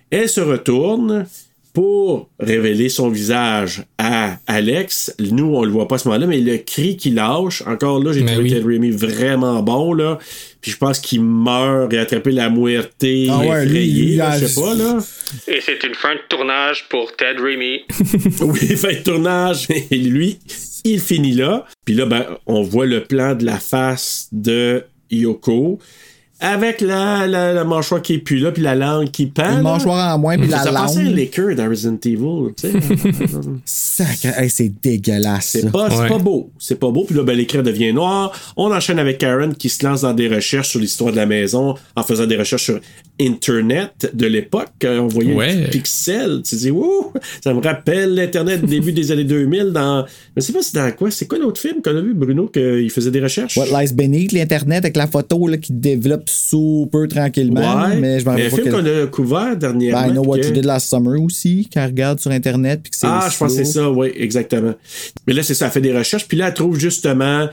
C: Elle se retourne pour révéler son visage à Alex. Nous, on le voit pas à ce moment-là, mais le cri qu'il lâche, encore là, j'ai
B: Mais
C: trouvé
B: oui.
C: Ted Raimi vraiment bon, là. Puis je pense qu'il meurt et attrapé la muerte
A: Ah ouais, lui,
C: effrayée,
A: a-
C: je sais pas, là.
B: Et c'est une fin de tournage pour Ted Raimi.
C: oui, fait de tournage. Et lui, il finit là. Puis là, ben, on voit le plan de la face de Yoko. Avec la, la, la mâchoire qui est plus là, puis la langue qui pend.
A: Le
C: là.
A: mâchoire en moins, puis la
C: Ça pensait à
A: langue.
C: Liquor dans Resident Evil, tu sais.
A: Sacré- hey, c'est dégueulasse.
C: C'est
A: ça.
C: pas,
B: Ouais.
C: pas beau. C'est pas beau. Puis là, ben, l'écran devient noir. On enchaîne avec Karen qui se lance dans des recherches sur l'histoire de la maison en faisant des recherches sur Internet de l'époque. On voyait
B: Ouais.
C: un petit pixel. Tu dis, ouh, ça me rappelle l'Internet début des années 2000 dans. Je sais pas c'est dans quoi. C'est quoi l'autre film qu'on a vu, Bruno, qu'il faisait des recherches?
A: What Lies Beneath, l'Internet avec la photo là, qui développe super tranquillement.
C: Ouais.
A: Mais je m'en
C: un
A: rappelle pas
C: film qu'on a couvert dernièrement.
A: Ben, I Know What
C: que-
A: You Did Last Summer aussi, qu'elle regarde sur Internet. Puis que c'est
C: Ah, je pense que c'est ça, oui, exactement. Mais là, c'est ça, elle fait des recherches, puis là, elle trouve justement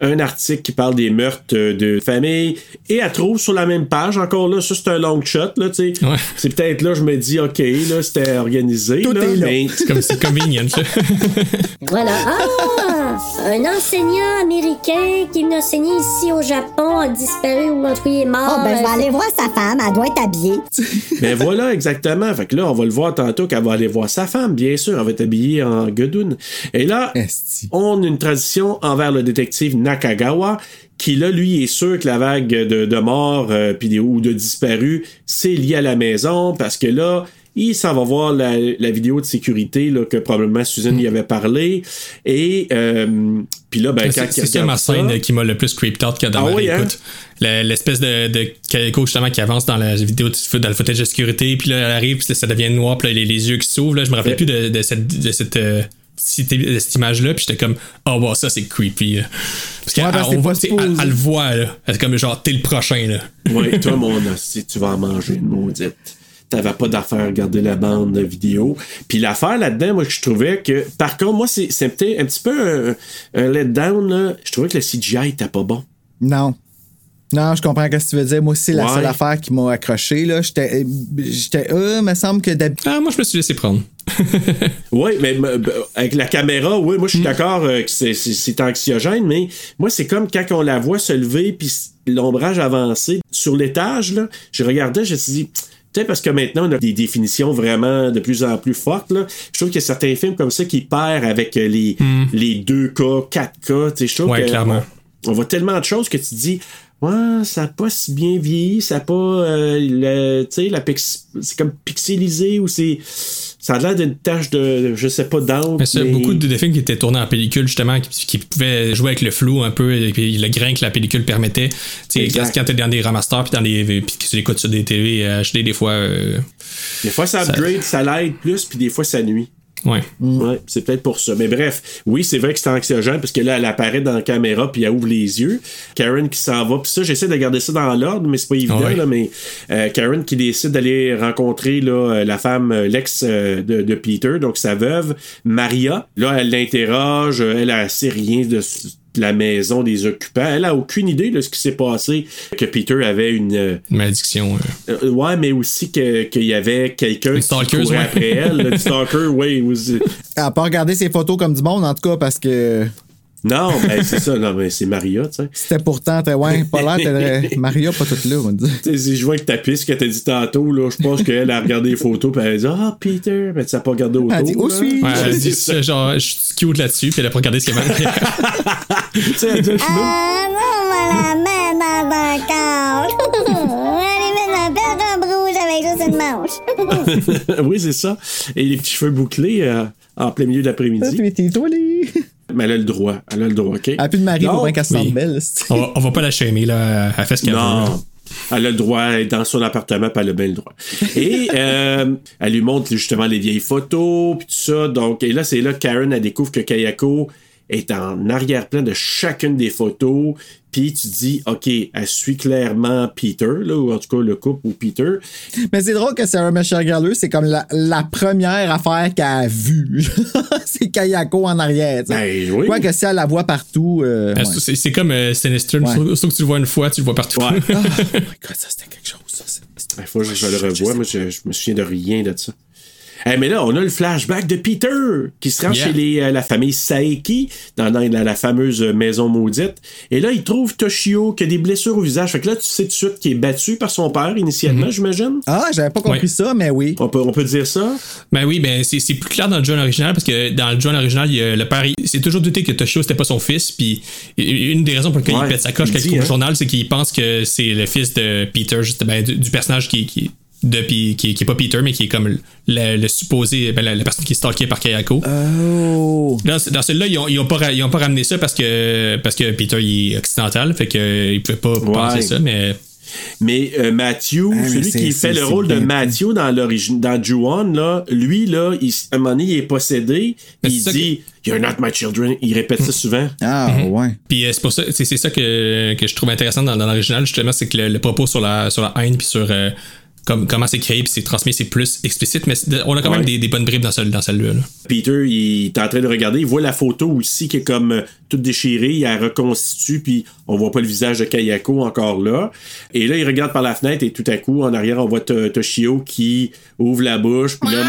C: un article qui parle des meurtres de famille, et elle trouve sur la même page, encore là, ça c'est un long shot, là, tu sais.
B: Ouais.
C: C'est peut-être là, je me dis, OK, là, c'était organisé,
A: Tout
C: là,
A: est là.
C: mais...
B: C'est comme c'est convenient. ça.
I: Voilà. Ah! Un enseignant américain qui venait enseigner ici au Japon a disparu ou en tout cas il est mort.
K: Oh, ben, je vais
I: Euh,
K: aller voir sa femme. Elle doit être habillée.
C: Ben voilà, exactement. Fait que là, on va le voir tantôt qu'elle va aller voir sa femme, bien sûr. Elle va être habillée en guedoune. Et là,
A: Esti.
C: on a une transition envers le détective Nakagawa, qui là, lui, est sûr que la vague de, de morts euh, ou de disparus, c'est lié à la maison, parce que là, il s'en va voir la, la vidéo de sécurité là, que probablement Susan y avait parlé. Et euh, Puis là, ben,
B: C'est
C: quand il
B: c'est ça ma scène
C: ça-
B: qui m'a le plus creeped out que dans
C: Ah
B: ma
C: oui, hein?
B: L'espèce de, de justement qui avance dans la vidéo, de- dans le footage de sécurité, puis là elle arrive, puis ça devient noir, puis là, les, les yeux qui s'ouvrent. Là, je me rappelle
C: Ouais.
B: plus de, de cette, de cette, euh, cette image-là, puis j'étais comme, oh wow, ça c'est creepy. là. Parce qu'elle
A: Ouais,
B: le voit, là. Elle est comme genre, t'es le prochain, là.
C: Oui, toi, mon hostie, tu vas en manger une maudite. T'avais pas d'affaire à regarder la bande vidéo. Puis l'affaire là-dedans, moi, je trouvais que. Par contre, moi, c'est c'est peut-être un petit peu un, un letdown, là. Je trouvais que le CGI était pas bon.
A: Non. Non, je comprends ce que tu veux dire. Moi aussi, c'est la
C: Ouais.
A: seule affaire qui m'a accroché. Là. J'étais, j'étais, euh, me semble que d'habitude.
B: Ah, moi je me suis laissé prendre.
C: Oui, mais euh, avec la caméra, oui, moi je suis d'accord euh, que c'est- anxiogène, mais moi c'est comme quand on la voit se lever puis l'ombrage avancé sur l'étage, là, je regardais, je me suis dit, peut-être parce que maintenant on a des définitions vraiment de plus en plus fortes, là. Je trouve qu'il y a certains films comme ça qui perdent avec euh, les, les 2K, 4K, tu sais, je trouve
B: Ouais,
C: que
B: clairement.
C: On, on voit tellement de choses que tu te dis, ouais, ça n'a pas si bien vieilli, ça n'a pas, euh, le- tu sais, la pix- c'est comme pixelisé ou c'est, ça a l'air d'une tache de, je sais pas, d'encre.
B: Mais c'est
C: mais-
B: beaucoup de, de films qui étaient tournés en pellicule, justement, qui, qui pouvaient jouer avec le flou un peu, et puis le grain que la pellicule permettait. Tu sais, quand t'es dans des remasters, puis dans des, puis que tu l'écoutes sur des TV euh, HD, des fois. euh,
C: Des fois, ça
B: Ça-
C: upgrade, ça, l'aide plus, puis des fois, ça nuit.
B: Ouais.
C: Ouais, c'est peut-être pour ça. Mais bref, oui, c'est vrai que c'est anxiogène parce que là, elle apparaît dans la caméra puis elle ouvre les yeux. Karen qui s'en va. Puis ça, j'essaie de garder ça dans l'ordre, mais c'est pas évident.
B: Ouais.
C: Là, mais euh, Karen qui décide d'aller rencontrer là, euh, la femme, euh, l'ex euh, de, de Peter, donc sa veuve, Maria. Là, elle l'interroge. Elle a sait rien de la maison des occupants. Elle a aucune idée de ce qui s'est passé, que Peter avait une...
B: Une malédiction. euh.
C: euh, ouais, mais aussi que- qu'il y avait quelqu'un qui courait
B: ouais.
C: après elle. du stalker, oui. aussi.
A: À pas regarder ses photos comme du monde, en tout cas, parce que
C: Non, ben c'est ça. Non, mais c'est Maria, tu sais.
A: c'était pourtant, t'es- ouais, pas l'air, t'es- Maria, pas toute là, on va dire.
C: Tu sais, si je vois que ta piste que t'as dit tantôt, là, je pense qu'elle a regardé les photos puis elle a dit Ah, Peter, mais tu sais pas regardé autour.
A: Elle dit, Où
C: là.
A: suis-je?
B: Ouais, elle dit ça, genre, je suis cute là-dessus, puis elle a pas regardé ce qu'il y avait.
C: Tu sais, elle dit,
K: Ah non, on va la mettre dans un cadre. on va aller mettre la perte de rouge avec juste une manche.
C: oui, c'est ça. Et les petits cheveux bouclés euh, en plein milieu
A: t'es toilé.
C: Mais elle a le droit. Elle a le droit, OK?
A: Elle a plus de mari pour bien qu'elle se sente belle.
B: on, va, on va pas la shamer, là. Elle fait ce qu'elle veut.
C: Non. Elle a le droit d'être dans son appartement, puis elle a bien le droit. Et euh, elle lui montre justement les vieilles photos, puis tout ça. Donc, et là, c'est là que Karen, elle découvre que Kayako est en arrière-plan de chacune des photos. Puis tu dis, OK, elle suit clairement Peter, là, ou en tout cas le couple ou Peter.
A: Mais c'est drôle que Sarah Michelle Gellar, c'est comme la, la première affaire qu'elle a vue. c'est Kayako en arrière.
C: Ben oui.
A: Quoi que si elle la voit partout. euh, ouais.
B: c'est- C'est comme euh, Sinister.
A: Ouais.
B: Sauf sauf que tu le vois une fois, tu le vois partout.
C: Ouais.
A: Oh my god, ça c'était quelque chose. Ça, c'est- c'est-
C: Il faut que je le revoie. Moi, je, je me souviens de rien de ça. Mais là, on a le flashback de Peter qui se rend
B: Yeah.
C: chez les, euh, la famille Saeki dans, dans la, la fameuse maison maudite. Et là, il trouve Toshio qui a des blessures au visage. Fait que là, tu sais tout de suite qu'il est battu par son père initialement, j'imagine?
A: Ah, j'avais pas compris
B: Ouais.
A: ça, mais oui.
C: On peut, on peut dire ça?
B: Ben oui, ben c'est plus clair dans le journal original parce que dans le journal original, il y a le père, s'est toujours douté que Toshio c'était pas son fils. Puis une des raisons pour lesquelles
C: Ouais,
B: il pète sa coche
C: il
B: quand il
C: dit,
B: trouve le
C: hein.
B: journal, c'est qu'il pense que c'est le fils de Peter, juste, ben, du, du personnage qui, qui de qui, qui est pas Peter, mais qui est comme le, le supposé, ben, la, la personne qui est stalkée par Kayako.
A: Oh.
B: Dans, dans celui-là, ils ont, ils ont pas, ils ont pas ramené ça parce que, parce que Peter il est occidental, fait que euh, il pouvait pas penser ça, mais.
C: Mais euh, Matthew,
A: Ah, mais
C: celui qui fait le rôle de Matthew dans l'origine, dans Ju-On, là, lui, là, il, à un moment donné, il est possédé.
B: Mais
C: Il dit, You're not my children. Il répète ça souvent.
A: Ah, ouais.
B: Puis euh, c'est pour ça, c'est c'est ça que, que je trouve intéressant dans, dans l'original, justement, c'est que le, le propos sur la, sur la haine, puis sur euh, comme, comment c'est créé, puis c'est transmis, c'est plus explicite, mais on a quand
C: Ouais.
B: même des, des bonnes bribes dans, celle, dans celle-là. là.
C: Peter, il est en train de regarder, il voit la photo aussi qui est comme euh, toute déchirée, il la reconstitue, puis on voit pas le visage de Kayako encore là. Et là, il regarde par la fenêtre et tout à coup, en arrière, on voit To- Toshio qui ouvre la bouche, puis là,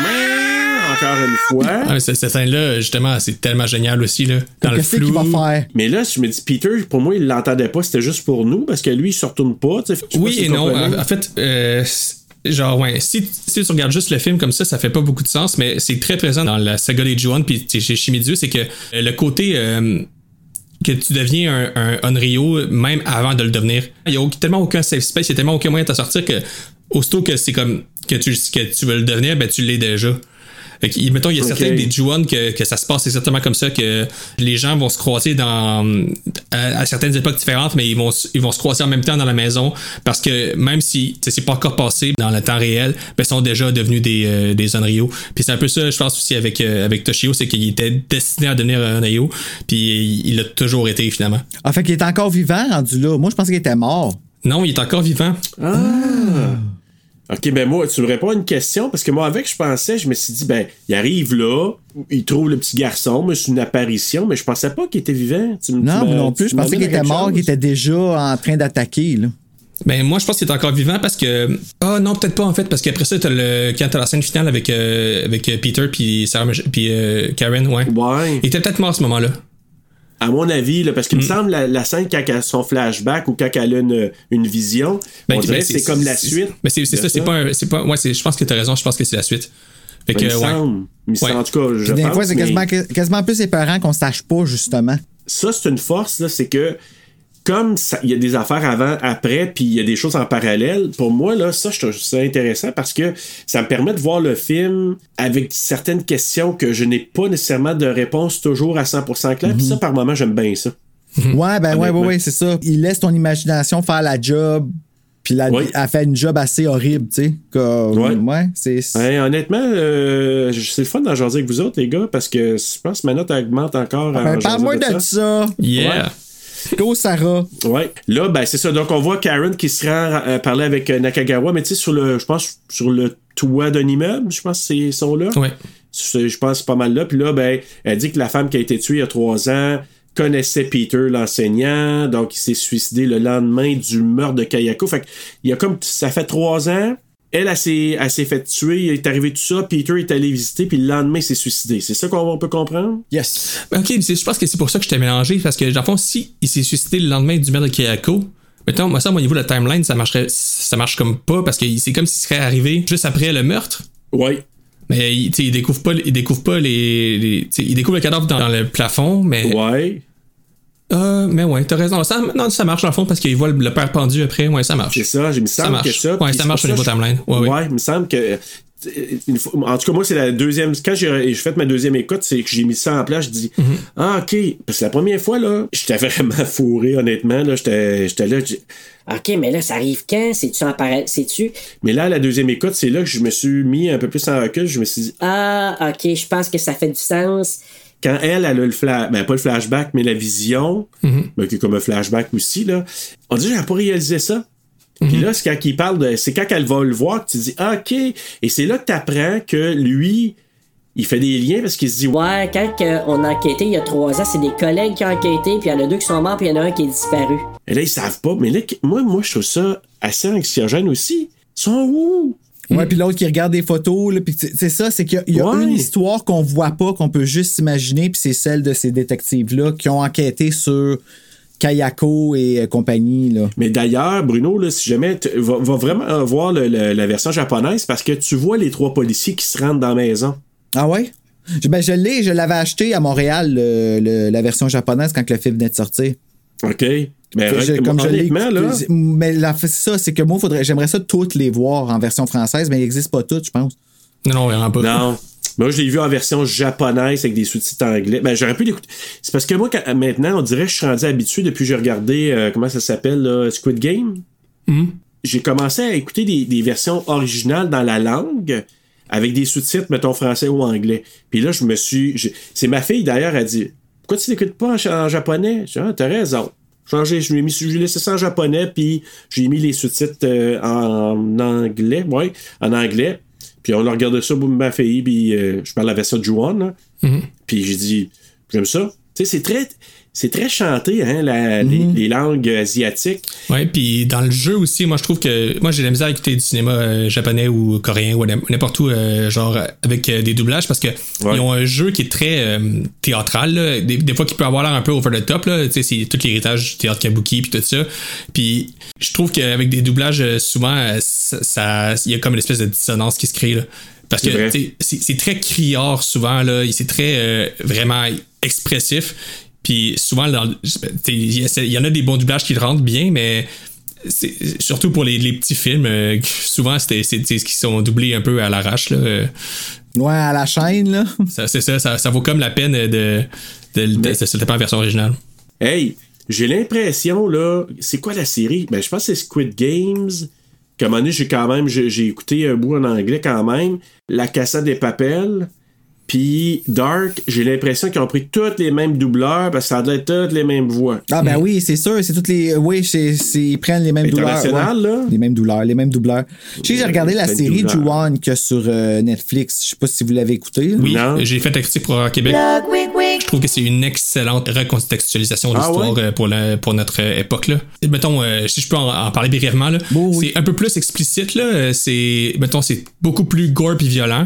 C: encore une fois.
B: Ah, mais cette, cette scène-là, justement, c'est tellement génial aussi, là. Dans le flou.
A: va faire?
C: Mais là, je me dis, Peter, pour moi, il l'entendait pas, c'était juste pour nous, parce que lui, il se retourne pas. tu sais. Je sais pas
B: Oui et non. En, fait, euh, genre, ouais, si, si tu regardes juste le film comme ça, ça fait pas beaucoup de sens, mais c'est très présent dans la saga des Ju-On, puis chez Shimizu, c'est que euh, le côté euh, que tu deviens un, un même avant de le devenir. Il y a tellement aucun safe space, il y a tellement aucun moyen de t'en sortir que aussitôt que c'est comme que tu, que tu veux le devenir, ben tu l'es déjà. Fait que, mettons, il y a
C: Ok.
B: certains des Ju-On que, que ça se passe exactement comme ça, que les gens vont se croiser dans, à, à certaines époques différentes, mais ils vont, ils vont se croiser en même temps dans la maison parce que même si tu sais, c'est pas encore passé dans le temps réel, ben, ils sont déjà devenus des, euh, des Onryo. Puis c'est un peu ça, je pense aussi avec, euh, avec Toshio, c'est qu'il était destiné à devenir un Onryo, puis il il l'a toujours été finalement.
A: Ah, fait qu'il est encore vivant, rendu là. Moi, je pensais qu'il était mort.
B: Non, il est encore vivant.
C: Ah! Ok, ben moi, tu me réponds à une question, parce que moi, avec, je pensais, je me suis dit, ben, il arrive là, il trouve le petit garçon, mais c'est une apparition, mais je pensais pas qu'il était vivant. Tu, me- tu
A: Non, moi non plus. Je pensais qu'il était mort, qu'il était déjà en train d'attaquer, là.
B: Ben moi je pense qu'il est encore vivant parce que ah non peut-être pas en fait parce qu'après ça t'as le quand t'as la scène finale avec euh, avec euh, Peter puis Sarah puis euh, Karen ouais.
C: Ouais.
B: Il était peut-être mort à ce moment-là.
C: À mon avis, là, parce qu'il
B: Mm.
C: me semble la, la scène quand elle a son flashback ou quand elle a une, une vision,
B: Ben,
C: on dirait
B: ben,
C: que c'est comme la suite.
B: Mais c'est ça c'est pas pas ouais je pense que t'as raison je pense que c'est la suite. Fait
C: Ben,
B: que ouais.
C: En tout cas, je
A: des
C: pense,
A: fois, c'est
C: mais
A: quasiment, quasiment plus épeurant qu'on sache pas, justement.
C: ça, c'est une force, c'est que comme il y a des affaires avant, après, puis il y a des choses en parallèle, pour moi, là, ça, je trouve ça intéressant parce que ça me permet de voir le film avec certaines questions que je n'ai pas nécessairement de réponse toujours à 100% claire.
A: Mhm.
C: Puis ça, par moment, j'aime bien ça.
A: Ouais, ben ouais, ouais, ouais, c'est ça. Il laisse ton imagination faire la job, puis la,
C: Ouais.
A: elle fait une job assez horrible, tu sais. Comme,
C: Ouais.
A: ouais, c'est.
C: Ouais, honnêtement, euh, c'est le fun d'en jaser avec vous autres, les gars, parce que je pense que ma note augmente encore. en
A: Ben, Parle-moi de ça.
B: Yeah.
A: Go, Sarah.
C: Ouais. Là, ben, c'est ça. Donc, on voit Karen qui se rend euh, parler avec euh, Nakagawa, mais tu sais, sur le, je pense, sur le toit d'un immeuble, je pense ils sont là.
B: Ouais.
C: Je pense pas mal là. Puis là, ben, elle dit que la femme qui a été tuée il y a trois ans connaissait Peter, l'enseignant, donc il s'est suicidé le lendemain du meurtre de Kayako. Fait que, il y a comme, ça fait trois ans, elle, elle s'est, elle s'est fait tuer, il est arrivé tout ça, Peter est allé visiter, puis le lendemain, il s'est suicidé. C'est ça qu'on peut comprendre?
A: Yes.
B: Ben, Ok, c'est- je pense que c'est pour ça que je t'ai mélangé parce que dans le fond si il s'est suicidé le lendemain du meurtre de Kayako Mettons, moi, ça, au niveau de la timeline, ça marcherait, ça marche comme pas parce que c'est comme s'il serait arrivé juste après le meurtre.
C: Oui.
B: Mais il, tu sais, il découvre pas, il découvre pas les, il découvre le cadavre dans, dans le plafond, mais.
C: Ouais.
B: Euh, mais ouais, t'as raison. Ça, non, ça marche dans le fond parce qu'il voit le, le père pendu après. Ouais, ça marche.
C: C'est ça, j'ai me
B: Ça
C: semble
B: marche.
C: que ça.
B: Ouais, ça marche au niveau timeline. Ouais, ouais.
C: Ouais, il me semble que. euh, une fois- en tout cas, moi, c'est la deuxième. Quand j'ai fait ma deuxième écoute, c'est que j'ai mis ça en place. Je dis,
B: Mhm.
C: ah, OK. Parce que la première fois, là, j'étais vraiment fourré, honnêtement. Là, j'étais j'étais là. j'ai-
J: OK, mais là, ça arrive quand? C'est-tu en parallèle? C'est-tu?
C: Mais là, la deuxième écoute, c'est là que je me suis mis un peu plus en recul. Je me suis dit,
J: Ah, OK, je pense que ça fait du sens.
C: Quand elle, elle a le flash, ben pas le flashback, mais la vision, ben, qui est comme un flashback aussi, là, on dit, j'avais pas réalisé ça. Puis là, c'est quand il parle de. C'est quand elle va le voir que tu dis, ah, OK. Et c'est là que tu apprends que lui, il fait des liens parce qu'il se dit,
J: Ouais, quand on a enquêté il y a trois ans, c'est des collègues qui ont enquêté, puis il y en a deux qui sont morts, puis il y en a un qui est disparu.
C: Et là, ils savent pas. Mais là, moi, moi, je trouve ça assez anxiogène aussi. Ils sont où?
A: Ouais, puis l'autre qui regarde des photos, là, puis c'est ça, c'est qu'il y a,
C: Ouais.
A: une histoire qu'on voit pas, qu'on peut juste imaginer, puis c'est celle de ces détectives-là qui ont enquêté sur Kayako et euh, compagnie, là.
C: Mais d'ailleurs, Bruno, là, si jamais, tu va, va vraiment voir le- le- la version japonaise parce que tu vois les trois policiers qui se rendent dans la maison.
A: Ah ouais? Je- Ben, je l'ai, je l'avais acheté à Montréal, le- la version japonaise, quand le film venait de sortir.
C: OK? Mais
A: je- comme je l'ai
C: là,
A: Mais la- c'est ça, c'est que moi, faudrait, j'aimerais ça toutes les voir en version française, mais il n'existe pas toutes, je pense.
B: Non, non, vraiment pas.
C: Non. Moi, je l'ai vu en version japonaise avec des sous-titres anglais. Ben, j'aurais pu l'écouter. C'est parce que moi, quand- maintenant, on dirait que je suis rendu habitué depuis que j'ai regardé, euh, comment ça s'appelle, là, Squid Game.
B: Mhm.
C: J'ai commencé à écouter des, des versions originales dans la langue avec des sous-titres, mettons, français ou anglais. Puis là, je me suis. C'est ma fille, d'ailleurs, elle dit Pourquoi tu l'écoutes pas en, japonais? Je dis Ah, t'as raison. Changé, je lui ai mis, je lui ai laissé ça en japonais, puis j'ai mis les sous-titres euh, en anglais, ouais, en anglais. Puis on a regardé ça, boum, ma fille, puis euh, je parle la version de Juan.
B: Mhm.
C: Puis j'ai dit, j'aime ça. Tu sais, c'est très, c'est très chanté, hein, la- les, les langues asiatiques.
B: Ouais, puis dans le jeu aussi, moi je trouve que moi j'ai de la misère à écouter du cinéma euh, japonais ou coréen ou n'importe où, euh, genre avec euh, des doublages parce que ils ont un jeu qui est très théâtral, là. Des, des fois qui peut avoir l'air un peu over the top, là. Tu sais, c'est tout l'héritage du théâtre kabuki puis tout ça. Puis je trouve qu'avec des doublages, souvent, ça, il y a comme une espèce de dissonance qui se crée, là. Parce que c'est c'est très criard souvent, là. C'est très euh, vraiment expressif. Puis souvent, il y, en a des bons doublages qui rentrent bien, mais c'est- surtout pour les, les petits films, euh, souvent, c'était c'est ce qui sont doublés un peu à l'arrache. Euh,
A: Ouais, à la chaîne, là.
B: Ça, c'est ça, ça, ça vaut comme la peine de, de, de, de se taper en version originale.
C: Hey, j'ai l'impression, là, c'est quoi la série? Ben, je pense que c'est Squid Games. Comme donné, j'ai quand même, j'ai écouté un bout en anglais quand même. La Casa des Papels. Puis Dark, j'ai l'impression qu'ils ont pris toutes les mêmes doubleurs parce que ça doit être toutes les mêmes voix.
A: Ah, ben oui, c'est sûr, c'est toutes les. Oui, c'est, c'est- ils prennent les mêmes douleurs.
C: Là?
A: Les mêmes douleurs, les mêmes doubleurs. Je sais que j'ai regardé la série. Juwan que sur euh, Netflix. Je sais pas si vous l'avez écouté. là.
B: Oui,
C: Non.
B: j'ai fait la critique pour Horror Québec. Je trouve que c'est une excellente recontextualisation de
C: Ah
B: l'histoire
C: ouais?
B: euh, pour, la- pour notre euh, époque. Là. Et mettons, euh, si je peux en, en parler brièvement, là,
A: oui.
B: c'est un peu plus explicite. Là, euh, c'est, mettons, c'est beaucoup plus gore et violent.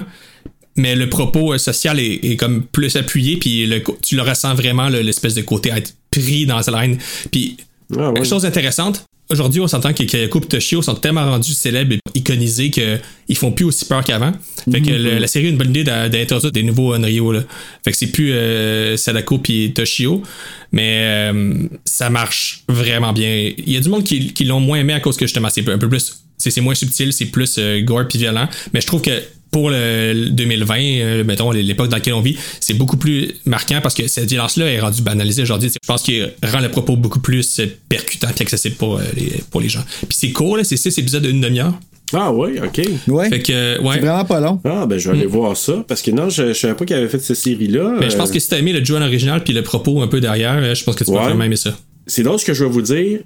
B: Mais le propos euh, social est, est comme plus appuyé, puis le, tu le ressens vraiment, l'espèce de côté à être pris dans sa laine. Puis,
C: Ah ouais.
B: chose intéressante, aujourd'hui, on s'entend que Kayako et Toshio sont tellement rendus célèbres et iconisés qu'ils font plus aussi peur qu'avant. Fait que le- la série a une bonne idée d'introduire des nouveaux Onryo. Là. Fait que c'est plus euh, Sadako puis Toshio, mais euh, ça marche vraiment bien. Il y a du monde qui, qui l'ont moins aimé à cause que justement, c'est un peu plus. C'est c'est moins subtil, c'est plus euh, gore puis violent. Mais je trouve que pour le le 2020, euh, mettons l'époque dans laquelle on vit, c'est beaucoup plus marquant parce que cette violence-là est rendue banalisée aujourd'hui. Je pense qu'il rend le propos beaucoup plus euh, percutant et accessible pour, euh, les, pour les gens. Puis c'est court, là, c'est six épisodes d'une demi-heure.
C: Ah ouais, ok.
A: Ouais.
B: Fait que, euh, ouais.
A: C'est vraiment pas long.
C: Ah ben je vais aller voir ça parce que non, je, je savais pas qu'il avait fait cette série-là.
B: Mais je pense que si t'as aimé le Joan original puis le propos un peu derrière, je pense que tu vas vraiment aimer ça.
C: c'est drôle ce que je vais vous dire.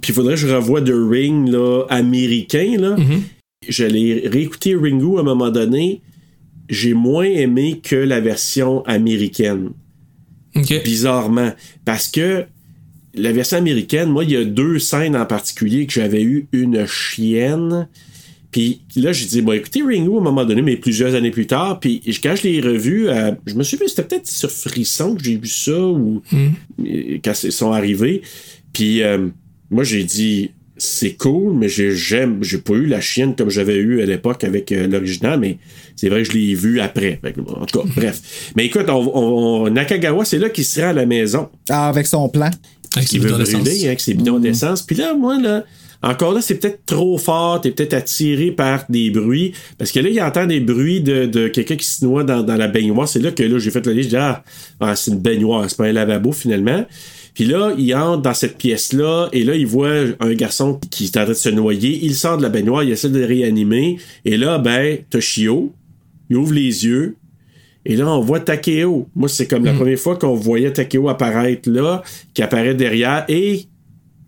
C: Puis il faudrait que je revoie The Ring là, américain. Là.
B: Mhm.
C: J'allais réécouter Ringo à un moment donné. J'ai moins aimé que la version américaine. Bizarrement. Parce que la version américaine, moi, il y a deux scènes en particulier que j'avais eu une chienne. Puis là, j'ai dit, bon, écoutez Ringo à un moment donné, mais plusieurs années plus tard. Puis quand je l'ai revu, euh, je me suis dit, c'était peut-être sur Frisson que j'ai vu ça ou euh, quand ils sont arrivés. Puis euh, moi, j'ai dit, c'est cool, mais j'ai j'aime, j'ai pas eu la chienne comme j'avais eu à l'époque avec euh, l'original, mais c'est vrai que je l'ai vu après. En tout cas, bref. Mais écoute, on, on- Nakagawa, c'est là qu'il se rend à la maison.
A: Ah, avec son plan.
B: Avec
C: Qui
B: ses
C: veut
B: bidons d'essence.
C: avec ses bidons d'essence. Puis là, moi, là, encore là, c'est peut-être trop fort. T'es peut-être attiré par des bruits. Parce que là, il entend des bruits de, de quelqu'un qui se noie dans, dans la baignoire. C'est là que là, j'ai fait le lit. J'ai dit, ah, ah, c'est une baignoire, c'est pas un lavabo finalement. Puis là, il entre dans cette pièce-là et là, il voit un garçon qui est en train de se noyer. Il sort de la baignoire, il essaie de le réanimer. Et là, ben, Toshio, il ouvre les yeux. Et là, on voit Takeo. Moi, c'est comme la première fois qu'on voyait Takeo apparaître là, qui apparaît derrière. Et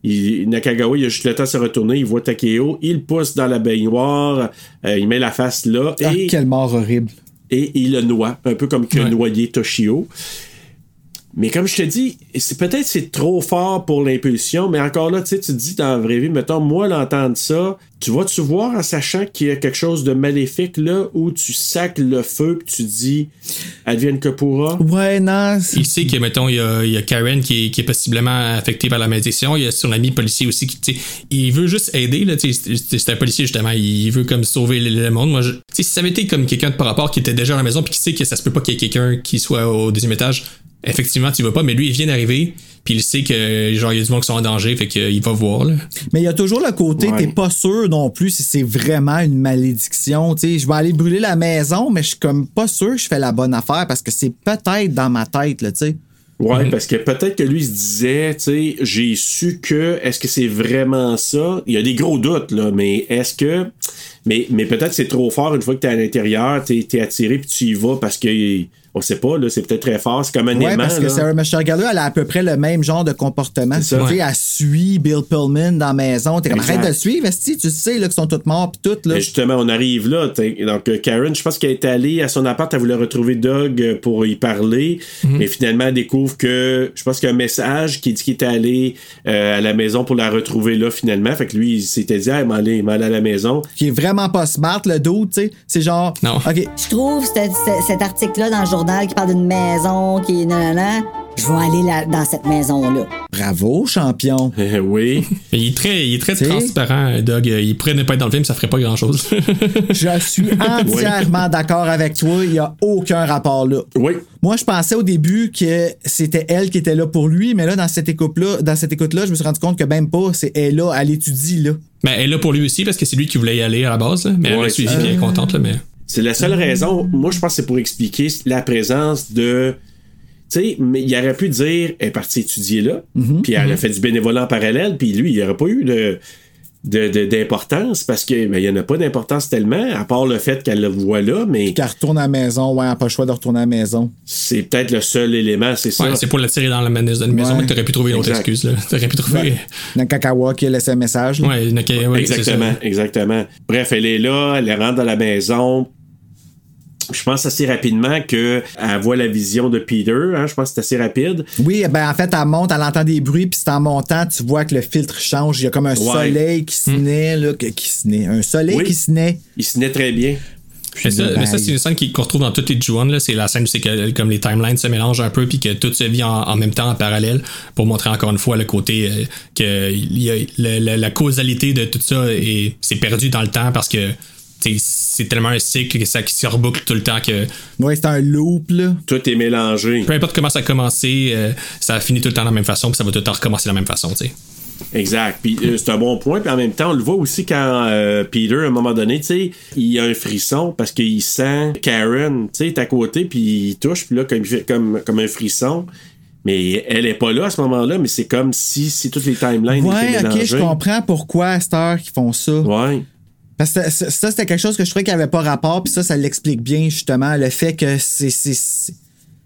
C: il- Nakagawa, il a juste le temps de se retourner. Il voit Takeo. Il pousse dans la baignoire. euh, il met la face là.
A: Ah,
C: et,
A: quelle mort horrible.
C: et il le noie. Un peu comme que
B: Ouais.
C: noyé Toshio. Mais comme je te dis, c'est peut-être c'est trop fort pour l'impulsion, mais encore là, tu sais, tu te dis dans la vraie vie, mettons, moi, l'entendre ça, tu vas-tu voir en sachant qu'il y a quelque chose de maléfique là, où tu sacs le feu, puis tu dis, advienne que pourra?
A: Ouais, non.
B: Il sait que, mettons, il y a, il y a Karen qui est, qui est possiblement affectée par la malédiction. Il y a son ami policier aussi qui, tu sais, il veut juste aider, là, tu sais, c'est c'est un policier, justement. Il veut comme sauver le, le monde. Moi, je- tu sais, si ça avait été comme quelqu'un de par rapport qui était déjà à la maison puis qui sait que ça se peut pas qu'il y ait quelqu'un qui soit au deuxième étage, effectivement, tu vas pas, mais lui, il vient d'arriver puis il sait que, genre, il y a du monde qui sont en danger, fait qu'il va voir, là.
A: Mais il y a toujours le côté,
C: Ouais.
A: t'es pas sûr non plus si c'est vraiment une malédiction. Tu sais, je vais aller brûler la maison, mais je suis comme pas sûr que je fais la bonne affaire parce que c'est peut-être dans ma tête, là, tu sais.
C: Ouais,
B: Mhm.
C: parce que peut-être que lui il se disait, tu sais, j'ai su que, est-ce que c'est vraiment ça? Il y a des gros doutes, là, mais est-ce que. Mais, mais peut-être c'est trop fort une fois que t'es à l'intérieur, t'es es attiré puis tu y vas parce que. On sait pas, là, c'est peut-être très fort. C'est comme un
A: Ouais,
C: aimant.
A: parce que
C: là.
A: Sarah Michelle Gellar, elle a à peu près le même genre de comportement. Tu sais,
B: Ouais.
A: elle suit Bill Pullman dans la maison. T'es comme, arrête de le suivre, esti, tu sais, là, qu'ils sont tous morts pis tout, là.
C: Mais justement, on arrive là. Donc, euh, Karen, je pense qu'elle est allée à son appart, elle voulait retrouver Doug euh, pour y parler.
A: Mhm.
C: Mais finalement, elle découvre que, je pense qu'il y a un message qui dit qu'il était allé euh, à la maison pour la retrouver là, finalement. Fait que lui, il s'était dit, ah, il m'en allait, il à la maison.
A: Qui est vraiment pas smart, le dos, tu sais. C'est genre,
B: Non.
A: OK,
K: Je trouve cet article-là dans le journal qui parle d'une maison qui est nanana. Je vais aller là, dans cette maison-là.
A: bravo, champion.
C: Eh oui.
B: Mais il est très, il est très transparent, Doug. Il pourrait ne pas être dans le film, ça ferait pas grand chose.
A: Je suis entièrement d'accord avec toi. Il n'y a aucun rapport là.
C: Oui.
A: Moi, je pensais au début que c'était elle qui était là pour lui, mais là, dans cette écoute-là, dans cette écoute-là, je me suis rendu compte que même pas, c'est elle là, elle étudie là.
B: Ben, elle est là pour lui aussi parce que c'est lui qui voulait y aller à la base, là. mais elle l'a suivi elle est contente, là, mais.
C: C'est la seule raison. Moi, je pense que c'est pour expliquer la présence de. Tu sais, mais il aurait pu dire, elle est partie étudier là,
A: Mhm,
C: puis elle a fait du bénévolat en parallèle, puis lui, il n'y aurait pas eu de de- de- d'importance parce que ben, il n'y en a pas d'importance tellement, à part le fait qu'elle le voit là, mais
A: Qu'elle retourne à la maison, ouais, elle n'a pas le choix de retourner à la maison.
C: c'est peut-être le seul élément, c'est ça.
B: Ouais, c'est pour l'attirer dans la maison, une maison,
A: Ouais.
B: mais t'aurais pu trouver une autre excuse, là. T'aurais pu trouver.
A: Nakakawa qui a laissé un message. là.
B: Ouais, ok, ouais, c'est ça.
C: exactement, exactement. Bref, elle est là, elle rentre dans la maison. Je pense assez rapidement qu'elle voit la vision de Peter. hein, je pense que c'est assez rapide.
A: Oui, ben en fait, elle monte, elle entend des bruits, puis c'est en montant, tu vois que le filtre change. Il y a comme un
C: Ouais.
A: soleil qui se naît, là, qui se naît. Un soleil
C: Oui.
A: qui se naît.
C: Il se naît très bien.
B: Mais ça,
A: Ben,
B: mais ça, c'est une scène qu'on retrouve dans toutes les Ju-On, là. C'est la scène où c'est que comme les timelines se mélangent un peu puis que tout se vit en, en même temps, en parallèle, pour montrer encore une fois le côté euh, que il y a, la, causalité de tout ça et c'est perdu dans le temps parce que c'est tellement un cycle que ça qui se reboucle tout le temps que
A: Ouais, c'est un loop, là.
C: Tout est mélangé.
B: peu importe comment ça a commencé, euh, ça finit tout le temps de la même façon puis ça va tout le temps recommencer de la même façon, tu sais.
C: Exact. Puis euh, c'est un bon point. Puis en même temps, on le voit aussi quand euh, Peter, à un moment donné, tu sais, il a un frisson parce qu'il sent Karen, tu sais, est à côté, puis il touche, puis là, comme, il fait- comme, comme un frisson. Mais elle est pas là à ce moment-là, mais c'est comme si, si toutes les timelines
A: Ouais,
C: étaient
A: ok,
C: mélangées.
A: je comprends pourquoi à cette heure qu'ils font ça.
C: Ouais.
A: Parce que ça, ça, c'était quelque chose que je trouvais qu'il n'y avait pas rapport, puis ça, ça l'explique bien, justement, le fait que c'est. c'est- c'est-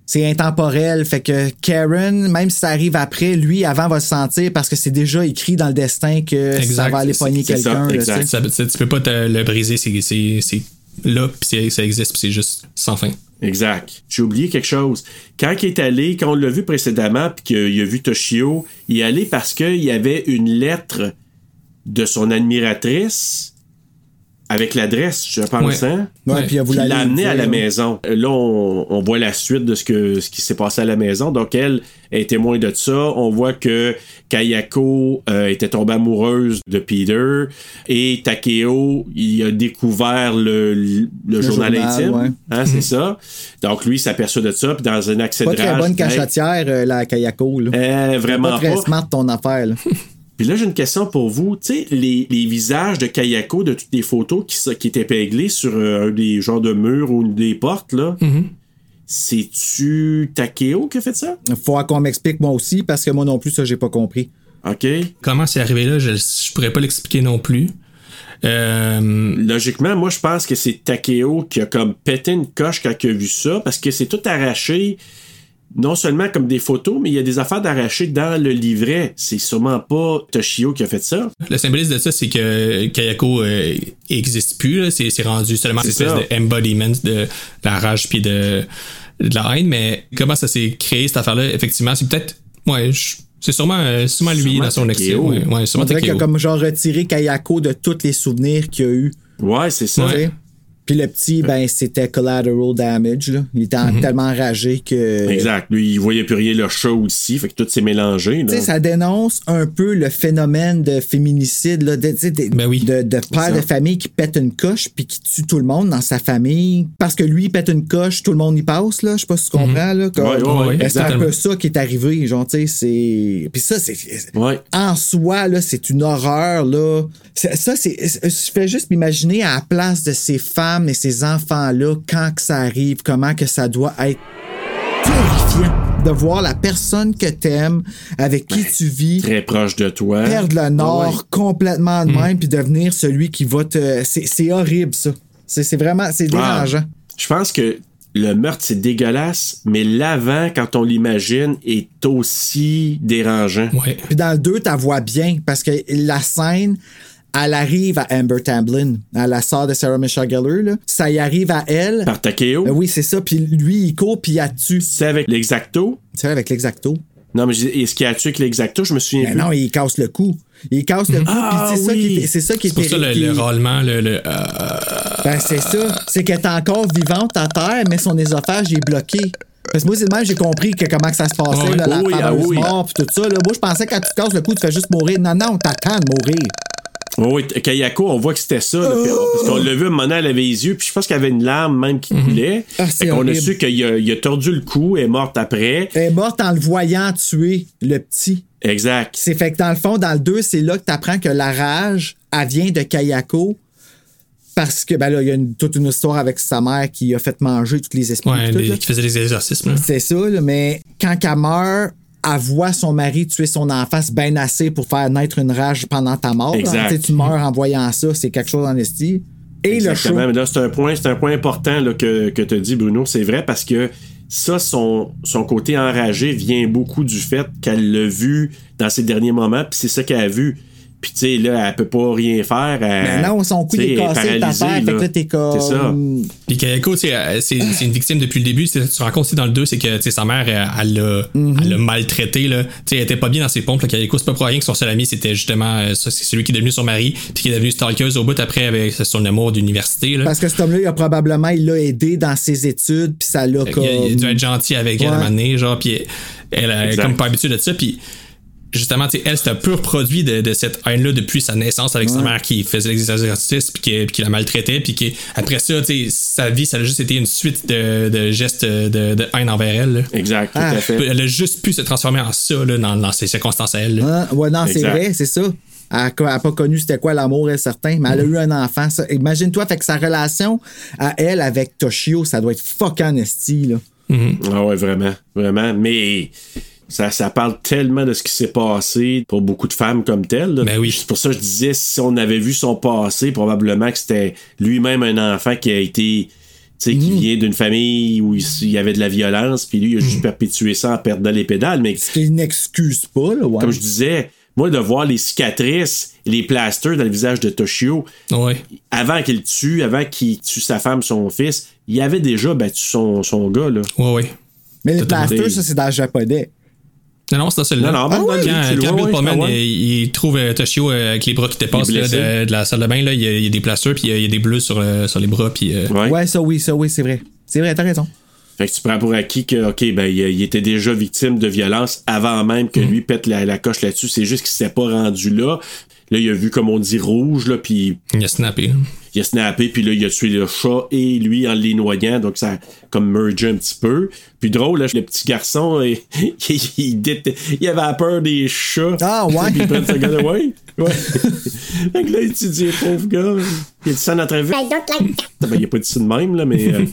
A: c'est intemporel, fait que Karen, même si ça arrive après, lui, avant, va se sentir parce que c'est déjà écrit dans le destin que ça
B: Exact,
A: va aller pogner quelqu'un. tu
B: peux pas te le briser, c'est c'est- c'est là puis ça existe puis c'est juste sans fin.
C: Exact. J'ai oublié quelque chose. Quand il est allé, quand on l'a vu précédemment, puis qu'il a vu Toshio, il est allé parce qu'il y avait une lettre de son admiratrice avec l'adresse, je pense,
B: Ouais.
C: hein?
A: Ouais, puis
C: Qui l'a amené à la maison. Là, on, on voit la suite de ce, que, ce qui s'est passé à la maison. Donc, elle est témoin de ça. On voit que Kayako euh, était tombée amoureuse de Peter et Takeo, il a découvert le, le, journal,
A: journal,
C: intime.
A: ouais.
C: Hein, c'est ça? Donc, lui, il s'aperçoit de ça. Puis, dans un accès
A: Pas
C: de
A: très
C: rage,
A: bonne cachetière, euh, la Kayako. Là.
C: euh, vraiment
A: pas très
C: pas.
A: smart ton affaire. Là.
C: Puis là, j'ai une question pour vous. Tu sais, les, les visages de Kayako, de toutes les photos qui, étaient épinglées sur euh, un des genres de murs ou des portes, là, c'est-tu Takeo qui a fait ça?
A: Faut qu'on m'explique moi aussi parce que moi non plus, ça, j'ai pas compris.
C: OK.
B: Comment c'est arrivé là, je, je pourrais pas l'expliquer non plus. Euh,
C: Logiquement, moi, je pense que c'est Takeo qui a comme pété une coche quand il a vu ça, parce que c'est tout arraché, non seulement comme des photos, mais il y a des affaires d'arraché dans le livret. C'est sûrement pas Toshio qui a fait ça.
B: le symbolisme de ça, c'est que Kayako euh, existe plus. là. C'est c'est rendu seulement une
C: C'est
B: espèce
C: ça.
B: d'embodiment de la rage puis de, de la haine. Mais comment ça s'est créé cette affaire-là? Effectivement, c'est peut-être. Ouais, je- c'est sûrement, euh, sûrement lui
C: Sûrement
B: dans son.
C: Takeo.
B: Ouais, ouais,
A: On
B: sûrement
A: dirait qu'il a comme genre retiré Kayako de tous les souvenirs qu'il a eu.
C: Ouais, c'est ça.
A: Puis le petit, ben, c'était collateral damage. Là. Il était en- tellement enragé que.
C: Exact. Lui, il voyait plus rien le chat aussi, fait que tout s'est mélangé.
A: Tu sais,
C: là.
A: ça dénonce un peu le phénomène de féminicide, là, de, de,
B: Ben oui.
A: de, de père de famille qui pète une coche puis qui tue tout le monde dans sa famille. Parce que lui, il pète une coche, tout le monde y passe, là. Je sais pas si tu comprends, là. comme-
C: Ouais, ouais, ouais,
A: c'est un peu ça qui est arrivé, genre, tu sais, c'est... Puis ça, c'est...
C: Ouais.
A: En soi, là, c'est une horreur, là. Ça, c'est... Je fais juste m'imaginer à la place de ces femmes et ces enfants-là, quand que ça arrive, comment que ça doit être terrifiant de voir la personne que t'aimes, avec qui tu vis,
C: Très proche de toi.
A: perdre le nord
C: Ouais.
A: complètement de même, puis devenir celui qui va te... C'est c'est horrible, ça. C'est c'est vraiment... C'est
C: Ah,
A: dérangeant.
C: Je pense que le meurtre, c'est dégueulasse, mais l'avant, quand on l'imagine, est aussi dérangeant.
B: Ouais.
A: Puis dans le 2, tu vois bien parce que la scène, elle arrive à Amber Tamblyn, à la sœur de Sarah Michelle Gellar. Là. Ça y arrive à elle.
C: Par Takeo.
A: Euh, oui, c'est ça. Puis lui, il court, puis il a tué.
C: C'est avec l'exacto?
A: C'est avec l'exacto.
C: Non, mais est-ce qu'il a tué avec l'exacto? Je me souviens
A: Mais
C: plus.
A: non, il casse le cou. Il casse le cou,
C: Ah,
A: puis c'est ça
C: oui.
A: qui est- c'est ça qui est
B: C'est pour ça le, le râlement, le. le euh,
A: Ben, c'est ça. C'est qu'elle est encore vivante à terre, mais son ésophage est bloqué. Parce que moi, c'est même, j'ai compris que comment que ça se passait,
B: Ouais.
A: là, la
C: Oui, ah
A: fameuse
C: oui.
A: mort, puis tout ça. Là. Moi, je pensais que quand tu te casses le cou, tu fais juste mourir. Non, non, t'attends de mourir.
C: Oui, Kayako, on voit que c'était ça. là, parce qu'on l'a vu, un moment donné, elle avait les yeux, puis je pense qu'il y avait une larme même qui coulait.
A: Ah, c'est
C: Fait qu'on a su qu'il a, il a tordu le cou, elle est morte après.
A: Elle est morte en le voyant tuer le petit.
C: Exact.
A: C'est fait que dans le fond, dans le 2, c'est là que tu apprends que la rage, elle vient de Kayako. parce que ben là, il y a une- toute une histoire avec sa mère qui a fait manger tous les esprits.
B: Ouais,
A: tout,
B: les- qui faisait des exorcismes. là.
A: C'est ça, là, mais quand elle meurt, elle voit son mari tuer son enfant, c'est bien assez pour faire naître une rage pendant ta mort.
C: Exact.
A: Tu meurs en voyant ça, c'est quelque chose en esti. Et le show.
C: Exactement. Mais là, c'est un point, c'est un point important là, que, que tu as dit, Bruno. C'est vrai parce que ça, son, son côté enragé vient beaucoup du fait qu'elle l'a vu dans ses derniers moments, puis c'est ça qu'elle a vu. Puis, tu sais, là, elle peut pas rien faire. Elle,
A: Mais non, son cou, est cassé, ta
C: paralysée,
A: paire, fait que là, t'es comme.
C: C'est ça.
B: Puis Kayako, tu sais, euh, c'est c'est une victime depuis le début. C'est- Tu te rends compte aussi dans le 2, c'est que tu sais, sa mère, elle elle l'a
A: Mhm.
B: elle l'a maltraité. Là. Tu sais, Elle était pas bien dans ses pompes. là. Kayako, c'est pas pour rien que son seul ami, c'était justement euh, ça, c'est celui qui est devenu son mari, puis qui est devenu stalkeuse au bout après avec son amour d'université. là.
A: Parce que cet homme-là, il a probablement, il l'a aidé dans ses études, puis ça l'a comme.
B: Il a dû être gentil avec elle à un moment donné, genre, puis elle, elle comme pas habitude de ça, puis justement, tu sais, elle, c'est un pur produit de, de cette haine-là depuis sa naissance avec sa mère qui faisait l'exercice, puis qui, puis qui la maltraitait, puis qui, après ça, tu sais, sa vie, ça a juste été une suite de, de gestes de, de haine envers elle. là.
C: Exact, tout
A: Ah.
C: à fait.
B: Elle a juste pu se transformer en ça, là, dans, dans ces circonstances à elle. là.
A: Hein? Ouais, non, c'est vrai, c'est ça. Elle n'a pas connu c'était quoi l'amour, elle, certain, mais elle a eu un enfant. ça. Imagine-toi, fait que sa relation à elle avec Toshio, ça doit être fucking esti, là.
C: Ah ouais, vraiment, vraiment. Mais ça, ça parle tellement de ce qui s'est passé pour beaucoup de femmes comme telles. là.
B: Ben oui.
C: C'est pour ça que je disais, si on avait vu son passé, probablement que c'était lui-même un enfant qui a été. Tu sais, qui vient d'une famille où il y avait de la violence, puis lui, il a juste perpétué ça en perdant les pédales. Mais
A: Ce qui n'excuse pas, là, ouais.
C: comme je disais, moi, de voir les cicatrices, les plasters dans le visage de Toshio,
B: Ouais.
C: avant qu'il tue, avant qu'il tue sa femme, son fils, il avait déjà battu son, son gars, là.
B: Ouais, ouais.
A: mais les plasters, ça, c'est dans le japonais.
B: Non, non, c'est dans celui-là.
C: Non, non, le
B: Quand, Bill Pullman,
C: ah ouais.
B: il, il trouve euh, Toshio euh, avec les bras qui dépassent là, de, de la salle de bain, là, il, y a, il y a des plasters, puis il y a, il y a des bleus sur, euh, sur les bras, puis... euh,
C: Ouais.
A: Ouais, ça, oui, ça, oui, c'est vrai. C'est vrai, t'as raison.
C: Fait que tu prends pour acquis que, OK, ben, il, il était déjà victime de violence avant même que lui pète la, la coche là-dessus. C'est juste qu'il s'est pas rendu là. Là, il a vu, comme on dit, rouge, là, puis
B: Il a snappé. là.
C: Il a snappé, puis là, il a tué le chat et lui en les noyant. Donc, ça a comme mergé un petit peu. Puis drôle, là, le petit garçon, il, il, il il avait peur des chats.
A: Ah, ouais.
C: Puis il prend ce gars-là, ouais. ouais. fait que là, il dit, pauvre gars, il a dit ça dans notre
H: that.
C: Ben, il a pas dit ça de même, là, mais, euh,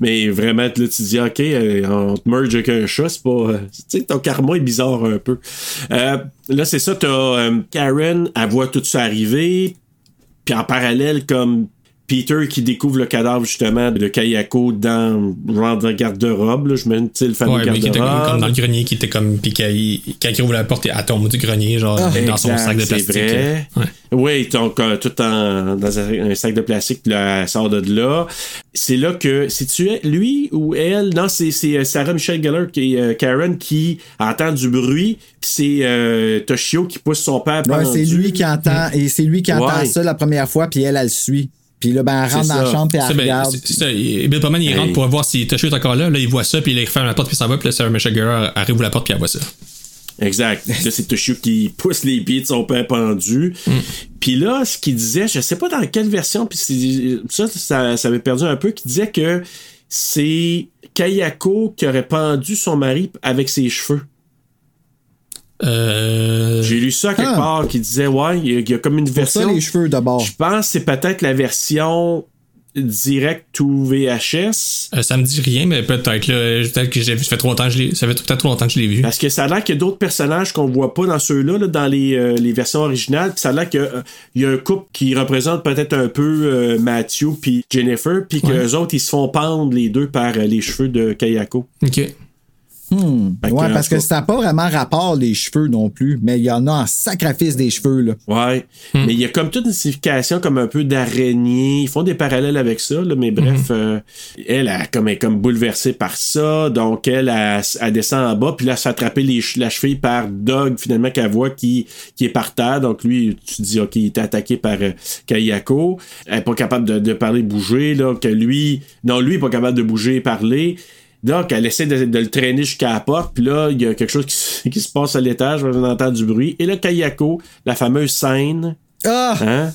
C: mais vraiment, là, tu dis, OK, euh, on te merge avec un chat, c'est pas. euh, tu sais, ton karma est bizarre un peu. Euh, là, c'est ça, t'as euh, Karen, elle voit tout ça arriver, puis en parallèle, comme Peter qui découvre le cadavre, justement, de Kayako dans, genre, dans garde-robe, là, je mets, tu sais, le fameux
B: Ouais, mais qui était comme, comme
C: garde-robe.
B: dans le grenier, qui était comme. Puis quand il, quand il ouvre la porte, elle tombe du grenier, genre, dans son sac de
C: c'est
B: plastique.
C: vrai.
B: Ouais.
C: Oui, donc euh, tout en, dans un, un sac de plastique, puis là, elle sort de là. C'est là que, c'est-tu lui ou elle? Non, c'est, c'est euh, Sarah Michelle Gellar, qui est euh, Karen, qui entend du bruit, puis c'est euh, Toshio qui pousse son père
A: Ouais, c'est lui qui entend, et c'est lui qui entend
C: Ouais.
A: ça la première fois, puis elle, elle le suit. Puis là, ben, elle rentre dans la
C: ça.
A: chambre, puis
B: Ça,
A: elle
B: ben,
A: regarde.
B: ça. Bill Pullman, il
C: Hey.
B: rentre pour voir si Toshio est encore là. Là, il voit ça, puis il referme la porte, puis s'en va. Puis là, Sarah Michelle Gellar arrive ouvre la porte, puis elle voit ça.
C: Exact. Là, c'est Toshio qui pousse les pieds de son père pendu.
B: Mm.
C: Puis là, ce qu'il disait, je sais pas dans quelle version, puis c'est- ça, ça, ça m'avait perdu un peu, qui disait que c'est Kayako qui aurait pendu son mari avec ses cheveux.
B: Euh.
C: J'ai lu ça quelque
A: Ah.
C: part qui disait, ouais, il y, a- il y a comme une
A: Pour ça,
C: version.
A: les cheveux d'abord.
C: Je pense que c'est peut-être la version direct ou VHS.
B: Euh, ça me dit rien, mais peut-être là. Peut-être que j'ai vu. Ça fait trop longtemps que je l'ai. Ça fait peut-être trop longtemps que je l'ai vu.
C: Parce que ça a l'air qu'il y a d'autres personnages qu'on voit pas dans ceux-là, là, dans les, euh, les versions originales. Puis ça a l'air qu'il y a, euh, il y a un couple qui représente peut-être un peu euh, Matthew puis Jennifer, puis
B: Ouais.
C: qu'eux autres, ils se font pendre les deux par euh, les cheveux de Kayako.
B: Ok.
A: Hmm.
C: Que,
A: Ouais, parce que ça n'a pas vraiment rapport, les cheveux non plus, mais il y en a en sacrifice des cheveux, là.
C: Ouais. Mais il y a comme toute une signification comme un peu d'araignée. Ils font des parallèles avec ça, là, mais bref, euh, elle, elle, comme, elle est comme bouleversée par ça. Donc, elle, elle, elle descend en bas, puis là, elle se fait attraper les, che- la cheville par Doug, finalement, qu'elle voit qui, qui est par terre. Donc, lui, tu te dis, OK, il était attaqué par euh, Kayako. Elle est pas capable de, de parler, bouger, là, que lui, non, lui, il est pas capable de bouger et parler. Donc, elle essaie de, de le traîner jusqu'à la porte, puis là, il y a quelque chose qui, se- qui se passe à l'étage, on entend du bruit. Et là, Kayako, la fameuse scène,
A: Ah!
C: hein,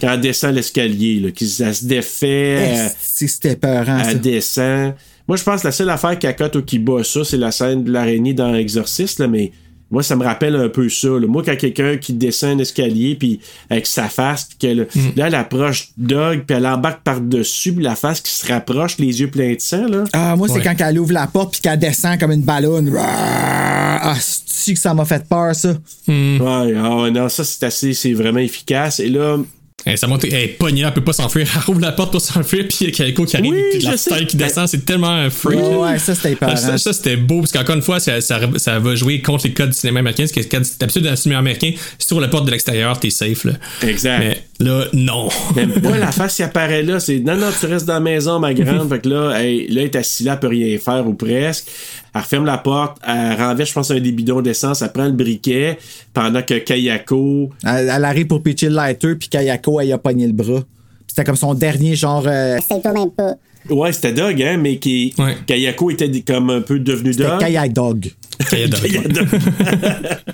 C: quand elle descend l'escalier, là, qui elle se défait, elle,
A: Si c'était peurant, ça.
C: elle descend. Moi, je pense que la seule affaire qui accote ou qui bat ça, c'est la scène de l'araignée dans Exorcist, là, mais Moi, ça me rappelle un peu ça. là. Moi, quand quelqu'un qui descend un escalier, puis avec sa face, puis que là,
A: Mm.
C: là, elle approche Doug, puis elle embarque par-dessus, puis la face qui se rapproche, les yeux pleins de sang, là.
A: Ah, moi, c'est
B: Ouais.
A: quand elle ouvre la porte puis qu'elle descend comme une ballonne. Ah, c'est que ça m'a fait peur, ça.
C: Ouais, ah ouais, non, ça, c'est assez, c'est vraiment efficace. Et là,
B: Eh, ça monte, elle est pognée, elle peut pas s'enfuir. Elle ouvre la porte pour s'enfuir, puis il y a Kaiko qui arrive,
C: Oui,
B: puis la tête qui descend, c'est tellement un freak.
A: Ouais, ouais, ça, c'était
B: Ah,
A: épeurant.
B: Ça, ça, c'était beau, parce qu'encore une fois, ça, ça, ça va jouer contre les codes du cinéma américain. Parce que d'habitude, dans le cinéma américain, si tu ouvres la porte de l'extérieur, t'es safe. Là.
C: Exact.
B: Mais là, non.
C: Même pas la face qui apparaît là, c'est non, non, tu restes dans la maison, ma grande. fait que là, hey, là, elle est assise là, elle peut rien faire ou presque. Elle referme la porte, elle renverse, je pense, un des bidons d'essence, elle prend le briquet pendant que Kayako.
A: Elle, elle arrive pour pitcher le lighter puis Kayako, elle y a pogné le bras. C'était comme son dernier genre. euh,
K: C'est toi même pas.
C: Ouais, c'était Doug, hein, mais qui.
B: Ouais.
C: Kayako était comme un peu devenu
A: C'était
C: Doug.
A: Kayak Dog.
B: Kayadog, ouais.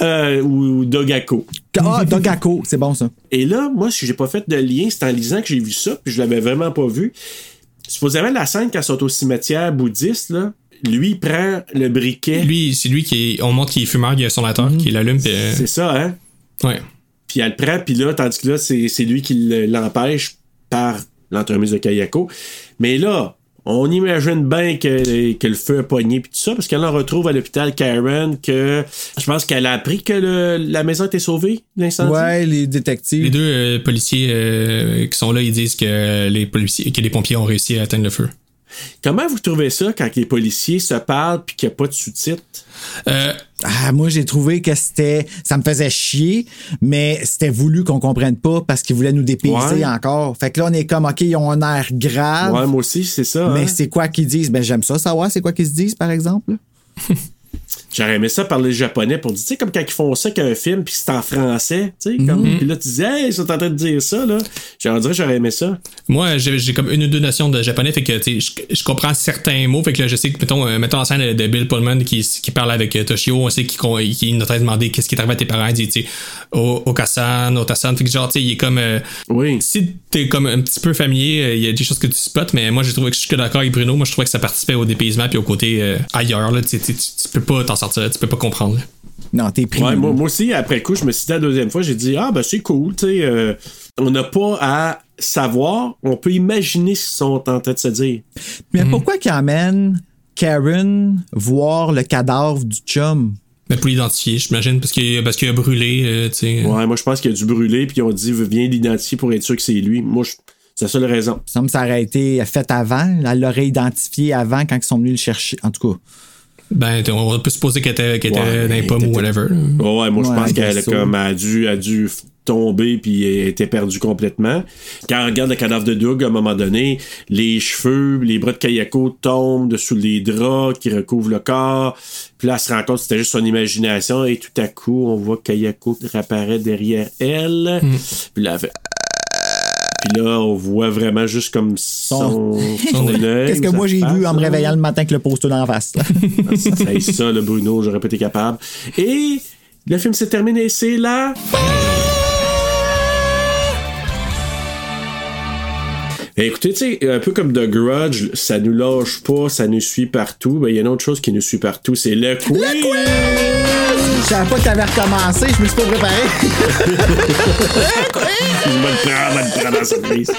C: Euh, ou, ou Dogako.
A: Ah, Dogako, c'est bon ça.
C: Et là, moi, si j'ai pas fait de lien, c'est en lisant que j'ai vu ça, puis je l'avais vraiment pas vu. Supposément, la scène quand ils sont au cimetière bouddhiste, là, lui, prend le briquet.
B: Lui, c'est lui qui est. On montre qu'il est fumeur, il a son lateur, qui l'allume, puis. euh,
C: C'est ça, hein?
B: ouais.
C: Puis elle le prend, puis là, tandis que là, c'est c'est lui qui le- l'empêche par l'entremise de Kayako. Mais là, on imagine bien que, que le feu a pogné, puis tout ça, parce qu'elle en retrouve à l'hôpital Karen que je pense qu'elle a appris que le- la maison était sauvée, l'incendie.
A: Ouais, les détectives.
B: Les deux euh, policiers euh, qui sont là, ils disent que les policiers, que les pompiers ont réussi à atteindre le feu.
C: Comment vous trouvez ça quand les policiers se parlent puis qu'il n'y a pas de sous-titres?
B: Euh,
A: Ah, moi, j'ai trouvé que c'était. Ça me faisait chier, mais c'était voulu qu'on comprenne pas parce qu'ils voulaient nous dépayser
C: Ouais.
A: encore. Fait que là, on est comme, OK, ils ont un air grave.
C: Ouais, moi aussi, c'est ça.
A: mais
C: hein?
A: c'est quoi qu'ils disent? Ben, j'aime ça savoir c'est quoi qu'ils se disent, par exemple.
C: J'aurais aimé ça parler japonais pour dire, tu sais, comme quand ils font ça qu'un film puis c'est en français, tu sais, comme.
A: Mhm.
C: Puis là, tu dis, hey, ils sont en train de dire ça, là. J'aurais dirais, j'aurais aimé ça.
B: Moi, j'ai comme une ou deux notions de japonais, fait que tu sais, je, comprends certains mots, fait que là, je sais que, mettons, euh, mettons en scène de Bill Pullman qui, qui parle avec euh, Toshio, on sait qu'il qu'il nous a demandé qu'est-ce qui est arrivé à tes parents, il dit, tu sais, O- Okasan, Otasan, fait que genre, tu sais, il est comme. euh,
C: Oui.
B: si t'es comme un petit peu familier, il y a des choses que tu spots, mais moi, j'ai trouvé que je suis d'accord avec Bruno, moi, je trouvais que ça participait au dépaysement puis au côté euh, ailleurs, là, tu, sais, tu peux pas t'en sortir, tu peux pas comprendre. là.
A: Non, t'es pris.
C: Ouais, moi, moi aussi, après coup, je me suis dit la deuxième fois, j'ai dit, ah, ben c'est cool, tu sais, euh, on n'a pas à savoir, on peut imaginer ce qu'ils sont en train de se dire.
A: Mais pourquoi qu'ils amènent Karen voir le cadavre du chum?
B: Mais pour l'identifier, j'imagine, parce qu'il parce qu'il a brûlé, euh, tu sais.
C: Ouais, moi, je pense qu'il a dû brûler, puis ils ont dit, viens l'identifier pour être sûr que c'est lui. Moi, je- c'est la seule raison.
A: Il me semble que ça aurait été fait avant. Elle l'aurait identifié avant quand ils sont venus le chercher. En tout cas.
B: Ben, on peut supposer qu'elle était, qu'elle était
C: Ouais,
B: dans les pommes ou whatever. là.
C: Ouais, ouais, moi, je pense qu'elle comme a dû, a dû tomber puis elle était perdue complètement. Quand on regarde le cadavre de Doug, à un moment donné, les cheveux, les bras de Kayako tombent dessous les draps qui recouvrent le corps. Puis là, elle se rend compte que c'était juste son imagination et tout à coup, on voit Kayako réapparaître derrière elle. Puis là, elle fait... Puis là, on voit vraiment juste comme son, son
A: Qu'est-ce que moi j'ai vu en me réveillant le matin avec le poster la face? là?
C: C'est ça, le Bruno, j'aurais pas été capable. Et le film s'est terminé, c'est là. Écoutez, tu sais, un peu comme The Grudge, ça nous lâche pas, ça nous suit partout. Ben, il y a une autre chose qui nous suit partout, c'est le quiz.
A: Je savais pas que t'avais recommencé, je me suis pas préparé.
C: Je vais le prendre, je vais le prendre dans cette liste.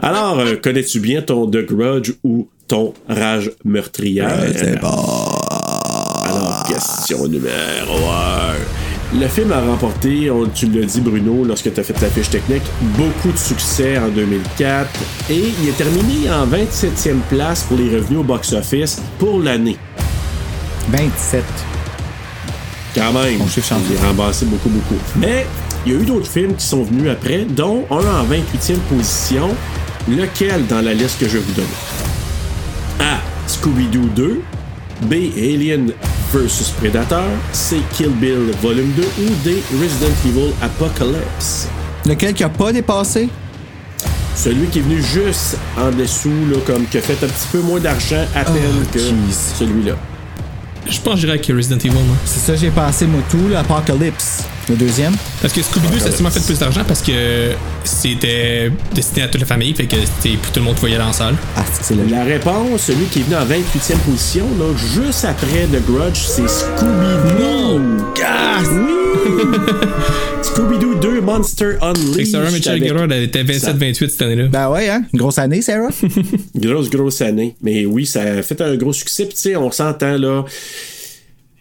C: Alors, euh, connais-tu bien ton The Grudge ou ton Rage meurtrière?
A: c'est
C: Alors, question numéro 1. Le film a remporté, on- tu l'as dit Bruno lorsque tu as fait la fiche technique, beaucoup de succès en 2004 et il est terminé en 27e place pour les revenus au box-office pour l'année.
A: 27.
C: Quand même,
A: Mon chiffre
C: est remboursé beaucoup, beaucoup. Mais il y a eu d'autres films qui sont venus après, dont un en 28e position. Lequel dans la liste que je vais vous donner? A. Scooby-Doo 2. B. Alien vs Predator. C. Kill Bill Volume 2. Ou D. Resident Evil Apocalypse.
A: Lequel qui a pas dépassé?
C: Celui qui est venu juste en dessous, là, comme qui a fait un petit peu moins d'argent à peine
A: Oh,
C: que celui-là.
B: Je pense que j'irais avec Resident Evil, moi.
A: C'est ça, j'ai passé moi tout, l'Apocalypse. Le deuxième.
B: Parce que Scooby-Doo, ça a sûrement fait plus d'argent parce que c'était destiné à toute la famille, fait que c'était pour tout le monde y aller en salle.
A: Ah, c'est
C: La réponse, celui qui est venu en 28e position, là, juste après The Grudge, c'est Scooby-Doo. Ah, oui! Scooby-Doo 2 Monster Unleashed.
B: Sarah Michelle Gellar, elle était 27-28 cette année-là.
A: Ben ouais, hein? Une grosse année, Sarah?
C: Grosse, grosse année. Mais oui, ça a fait un gros succès. Puis, tu sais, on s'entend là. Tu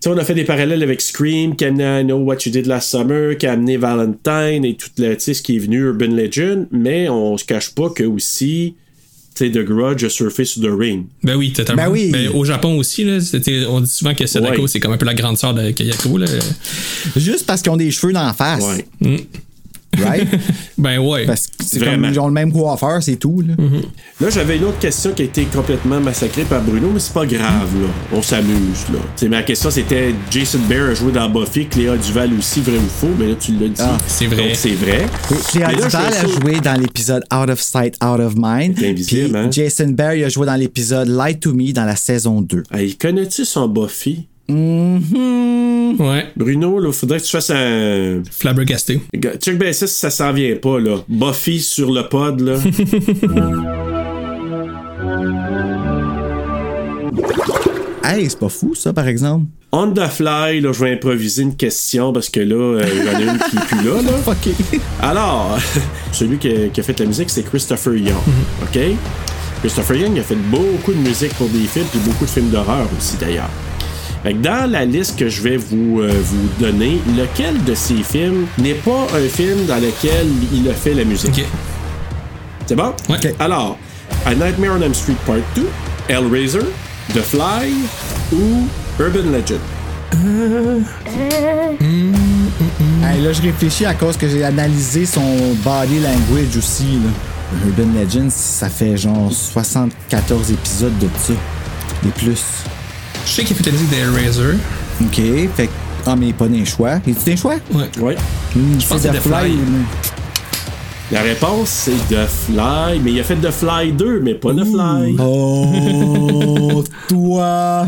C: sais, on a fait des parallèles avec Scream, qui a amené I Know What You Did Last Summer, qui a amené Valentine et tout le, ce qui est venu Urban Legend. Mais on se cache pas que aussi, tu sais, The Grudge a surfé sur The Ring.
B: Ben oui, totalement.
A: Ben oui.
B: au Japon aussi, là, c'était- on dit souvent que Sadako,
C: Ouais.
B: c'est comme un peu la grande sœur de Kayako. Là.
A: Juste parce qu'ils ont des cheveux dans la face.
C: Ouais.
A: Right?
B: Ben ouais.
A: Parce que c'est
C: Vraiment.
A: comme ils ont le même coiffeur, c'est tout. Là.
C: Là, j'avais une autre question qui a été complètement massacrée par Bruno, mais c'est pas grave, là. On s'amuse, là. Tu sais, ma question, c'était Jason Bear a joué dans Buffy, Cléa Duval aussi, vrai ou faux? Mais là, tu l'as dit.
A: Ah,
B: c'est vrai.
C: Donc, c'est vrai.
A: Cléa
C: Mais là,
A: Duval a joué dans l'épisode Out of Sight, Out of Mind.
C: C'est invisible,
A: Puis
C: hein?
A: Jason Barry a joué dans l'épisode Light to Me dans la saison 2.
C: Hey, connais-tu son Buffy?
B: Ouais.
C: Bruno, là, faudrait que tu fasses un.
B: Flabbergasté.
C: Check ben ça, ça s'en vient pas, là. Buffy sur le pod, là.
A: Hey, c'est pas fou, ça, par exemple.
C: On the fly, là, je vais improviser une question parce que là, euh, il y en a une qui est plus là, là.
A: OK.
C: Alors, celui qui a, qui a fait la musique, c'est Christopher Young. OK? Christopher Young a fait beaucoup de musique pour des films et beaucoup de films d'horreur aussi, d'ailleurs. Fait que dans la liste que je vais vous, euh, vous donner, lequel de ces films n'est pas un film dans lequel il a fait la musique?
B: Ok.
C: C'est bon? Alors, A Nightmare on Elm Street Part 2, Hellraiser, The Fly ou Urban Legend?
A: Hey, là, je réfléchis à cause que j'ai analysé son body language aussi. Là. Urban Legends, ça fait genre 74 épisodes de ça. Et plus.
B: Je sais qu'il a fait la musique d'Hellraiser.
A: OK. Fait que. Ah, mais pas d'un choix. Es-tu d'un choix?
B: Ouais.
C: Ouais.
A: Hmm,
B: pense
A: c'est
B: que
A: The
B: c'est The Fly.
C: La réponse, c'est The Fly, mais il a fait The Fly 2, mais pas The Fly.
A: Oh, toi!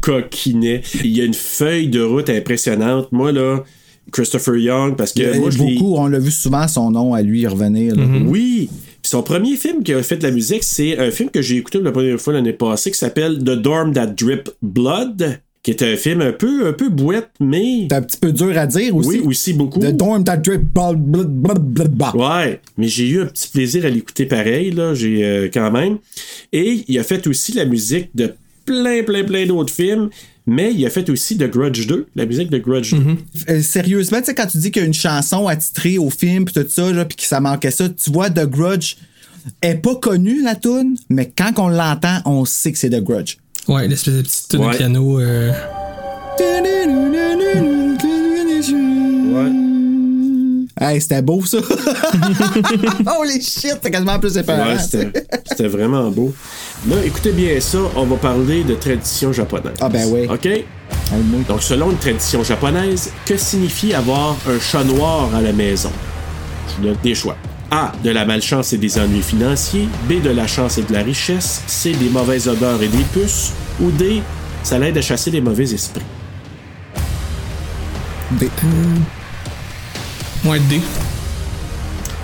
C: Coquinet. Il y a une feuille de route impressionnante. Moi, là, Christopher Young, parce que
A: Il y a
C: moi, je
A: beaucoup, on l'a vu souvent son nom à lui revenir. là.
C: Oui. Son premier film qui a fait de la musique, c'est un film que j'ai écouté pour la première fois l'année passée qui s'appelle The Dorm That Drip Blood, qui est un film un peu, un peu bouette, mais.
A: C'est un petit peu dur à dire aussi.
C: Oui, aussi beaucoup.
A: The dorm that drip.
C: Ouais, mais j'ai eu un petit plaisir à l'écouter pareil, là, j'ai euh, quand même. Et il a fait aussi la musique de plein, plein, plein d'autres films, mais il a fait aussi The Grudge 2, la musique de Grudge 2.
A: Euh, sérieusement, tu sais, quand tu dis qu'il y a une chanson attitrée au film pis tout ça, là, pis que ça manquait ça, tu vois, The Grudge est pas connue, la tune, mais quand on l'entend, on sait que c'est The Grudge.
B: Ouais, l'espèce de petite tune
C: Ouais.
B: de piano. euh,
A: Hey, c'était beau, ça. Holy shit, c'était quasiment plus.
C: Ouais, c'était vraiment beau. Là, écoutez bien ça, on va parler de tradition japonaise.
A: Ah, ben oui.
C: OK?
A: Moi,
C: Donc, selon une tradition japonaise, que signifie avoir un chat noir à la maison? Je vous donne des choix. A. De la malchance et des ennuis financiers. B. De la chance et de la richesse. C. Des mauvaises odeurs et des puces. Ou D. Ça l'aide à chasser les mauvais esprits.
A: des-
B: Ouais, D.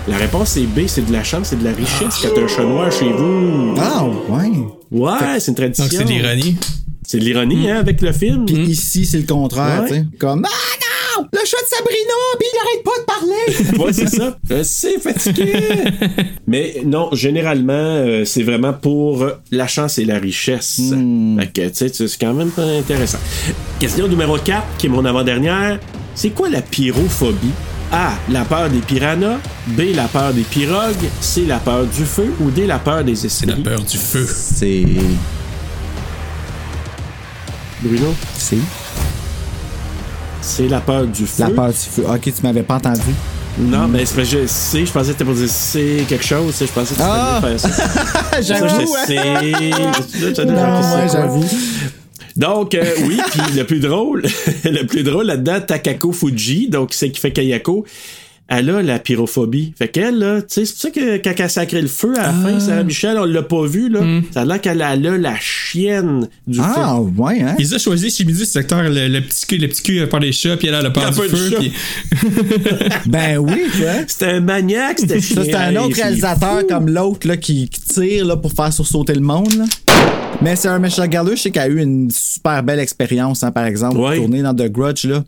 C: La réponse est B. C'est de la chance et de la richesse quand t'as un chat noir chez vous.
A: Ah, ouais.
C: Ouais, c'est une tradition.
B: Donc c'est de l'ironie.
C: C'est de l'ironie, hein, avec le film.
A: Puis ici, c'est le contraire,
C: Ouais.
A: tu sais. Comme, ah non, le chat de Sabrina, puis il arrête pas de parler.
C: Ouais, c'est ça. Je sais, fatigué. Mais non, généralement, euh, c'est vraiment pour euh, la chance et la richesse. Fait que, tu sais, c'est quand même pas intéressant. Question numéro 4, qui est mon avant-dernière. C'est quoi la pyrophobie? A. La peur des piranhas. B. La peur des pirogues. C. La peur du feu. Ou D. La peur des
B: C'est la
C: esprits.
B: peur du feu.
A: C'est.
C: Bruno,
A: C'est.
C: c'est la peur du feu.
A: La peur du feu. Ok, tu m'avais pas entendu.
C: Non, mais c'est parce que je sais, je pensais que t'étais pour dire c'est quelque chose. Je pensais que tu
A: Ah!
C: allais faire ça. Ça,
A: J'avoue, hein. Non, ouais,
C: quoi.
A: j'avoue.
C: Donc, euh, oui, puis le plus drôle, le plus drôle là-dedans, Takako Fuji, donc c'est qui fait Kayako, elle a la pyrophobie. Fait qu'elle, là, tu sais, c'est ça que quand elle sacré le feu à la
A: Ah.
C: fin, Sarah Michel, on l'a pas vu, là. Ça a l'air qu'elle a là la chienne du
A: Ah,
C: feu.
A: ouais, hein?
B: Ils ont choisi chez Midi ce secteur, le, le petit cul, le petit cul par les chats, puis elle a peur
C: La
B: du feu. puis-
A: Ben oui, tu vois.
C: C'était un maniaque, c'était
A: c'est un autre réalisateur comme l'autre là, qui, qui tire là, pour faire sursauter le monde. Là. Mais Sarah Michelle Gellar, je sais qu'elle a eu une super belle expérience, hein, par exemple,
C: Ouais.
A: tournée dans The Grudge, là.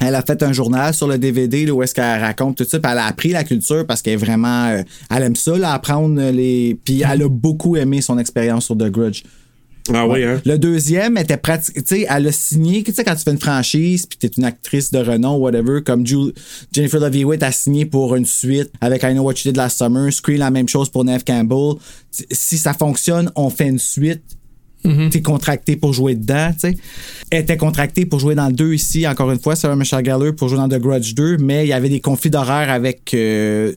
A: Elle a fait un journal sur le DVD là, où est-ce qu'elle raconte tout ça, puis elle a appris la culture parce qu'elle est vraiment. euh, elle aime ça, là, apprendre les. Puis elle a beaucoup aimé son expérience sur The Grudge.
C: Ah oui, hein?
A: Le deuxième était pratique. Tu sais, elle a signé. Tu sais, quand tu fais une franchise, puis t'es une actrice de renom, whatever, comme Ju- Jennifer Love Hewitt a signé pour une suite avec I Know What You Did Last Summer, Scream, la même chose pour Neve Campbell. Si- Si ça fonctionne, on fait une suite. T'es contracté pour jouer dedans, tu sais. Elle était contractée pour jouer dans le 2 ici, encore une fois, Sarah Michelle Gellar pour jouer dans The Grudge 2, mais il y avait des conflits d'horaire avec. euh,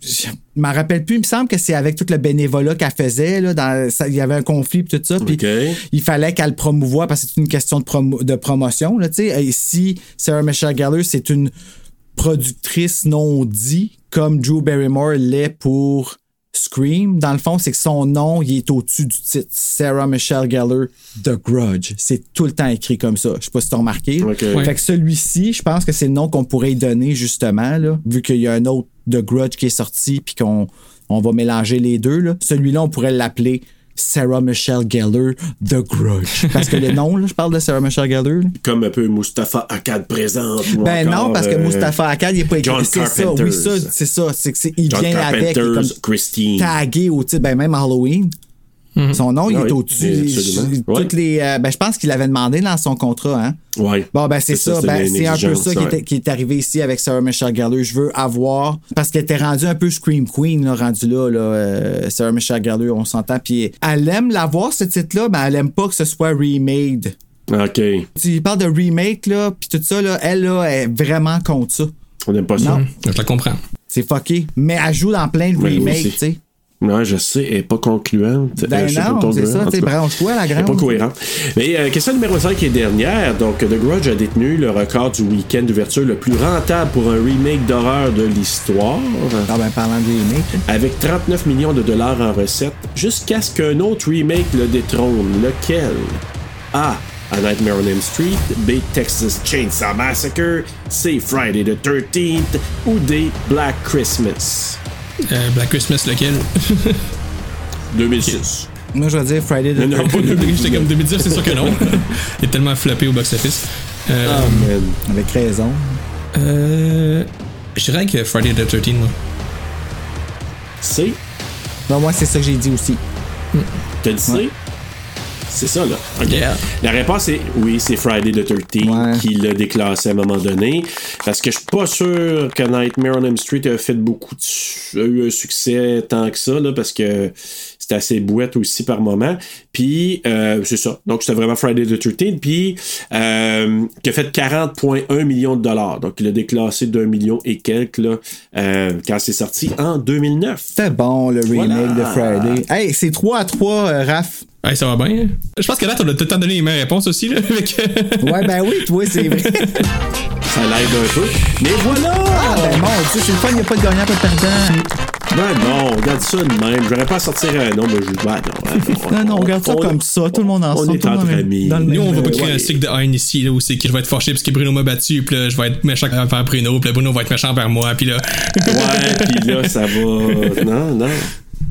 A: je m'en rappelle plus, il me semble que c'est avec tout le bénévolat qu'elle faisait. Là, dans, ça- il y avait un conflit tout ça. Puis il fallait qu'elle promouvoie parce que c'est une question de, promo- de promotion. Là, tu sais. et si Sarah Michelle Gellar, c'est une productrice non dit, comme Drew Barrymore l'est pour Scream, dans le fond, c'est que son nom, il est au-dessus du titre. Sarah Michelle Gellar, The Grudge. C'est tout le temps écrit comme ça. Je sais pas si t'as remarqué. Fait que celui-ci, je pense que c'est le nom qu'on pourrait y donner, justement, là, vu qu'il y a un autre The Grudge qui est sorti, puis qu'on on va mélanger les deux. Là. Celui-là, on pourrait l'appeler Sarah Michelle Gellar, The Grudge. Parce que le nom, là, je parle de Sarah Michelle Gellar.
C: Comme un peu Mustapha Akkad présente. ou
A: Ben
C: encore,
A: non, parce que
C: euh,
A: Mustafa Akkad, il n'est pas écrit. C'est ça, oui, ça, c'est ça. C'est il
C: John
A: vient avec. comme
C: Christine.
A: tagué au titre, ben même Halloween. Son nom, il est
C: oui,
A: au-dessus.
C: absolument.
A: Je-
C: Ouais.
A: Toutes les, euh, ben, je pense qu'il l'avait demandé dans son contrat. Hein?
C: Ouais.
A: Bon, ben c'est ça.
C: c'est
A: Ben, c'est un peu ça qui, était- qui est arrivé ici avec Sarah Michelle Gellar. Je veux avoir. Parce qu'elle était rendue un peu Scream Queen, là, rendue là, là euh, Sarah Michelle Gellar, on s'entend. Puis elle aime l'avoir, ce titre-là, mais elle aime pas que ce soit remade.
C: OK.
A: Tu parles de remake, là, puis tout ça, là, elle, là, est vraiment contre ça.
C: On n'aime pas ça.
A: Non.
B: Je la comprends.
A: C'est fucké. Mais elle joue dans plein de
C: Ben,
A: remakes, tu sais.
C: Non, je sais, elle n'est pas concluante.
A: Ben
C: Euh, pas
A: non, c'est ça, branche-toi, la
C: Elle est
A: grande.
C: pas cohérente. Mais euh, question numéro 5 et dernière. Donc, The Grudge a détenu le record du week-end d'ouverture le plus rentable pour un remake d'horreur de l'histoire.
A: Ah ben, parlant de remake.
C: Avec 39 millions de dollars en recettes, jusqu'à ce qu'un autre remake le détrône. Lequel? A. A Nightmare on Elm Street, B. Texas Chainsaw Massacre, C. Friday the 13th ou D. Black Christmas.
B: Euh, Black Christmas, lequel?
C: 2006.
A: Moi, je vais dire Friday the
C: Non, pas
A: 13th.
B: J'étais comme 2019, c'est sûr que non. Il est tellement floppé au box-office. Euh,
C: Ah, man.
A: Avec raison.
B: euh, je dirais que Friday the 13, moi.
C: C.
A: Non, moi, c'est ça que j'ai dit aussi.
C: T'as dit C? C'est ça, là.
B: Yeah.
C: La réponse est oui, c'est Friday the 13
A: Ouais.
C: qui l'a déclassé à un moment donné. Parce que je suis pas sûr que Nightmare on Elm Street a fait beaucoup de su- a eu un succès tant que ça, là, parce que c'était assez bouette aussi par moment. Puis, euh, c'est ça. Donc, c'était vraiment Friday the 13 Puis, euh, qui a fait 40,1 millions de dollars. Donc, il a déclassé d'un million et quelques, là, euh, quand c'est sorti en 2009.
A: C'était bon, le remake
C: Voilà.
A: de Friday. Hey, c'est 3 à 3, euh, Raph.
B: Hey, ça va bien. hein? Je pense que là, on a tout le temps donné les mêmes réponses aussi. Là, avec, euh,
A: Ouais, ben oui, toi, c'est vrai.
C: Ça l'aide un peu. Mais voilà!
A: Ah, ben mon Dieu, c'est le fun, il n'y a pas de gagnant, pas de perdant.
C: Ben non, regarde ça de même. J'aurais pas à sortir un nom, mais je. Ben non.
A: Non, non, on regarde ça
C: on-
A: comme ça, tout le monde
C: on
A: ensemble.
C: est
A: le monde
C: entre
A: dans le-
C: amis.
A: dans le
B: Nous, on va pas
A: euh,
B: créer
C: ouais.
B: un cycle de haine ici, là, où c'est que je vais être fâché parce que Bruno m'a battu, puis là, je vais être méchant envers Bruno, puis là, Bruno va être méchant envers moi, puis là.
C: Ouais, pis là, ça va. Non, non.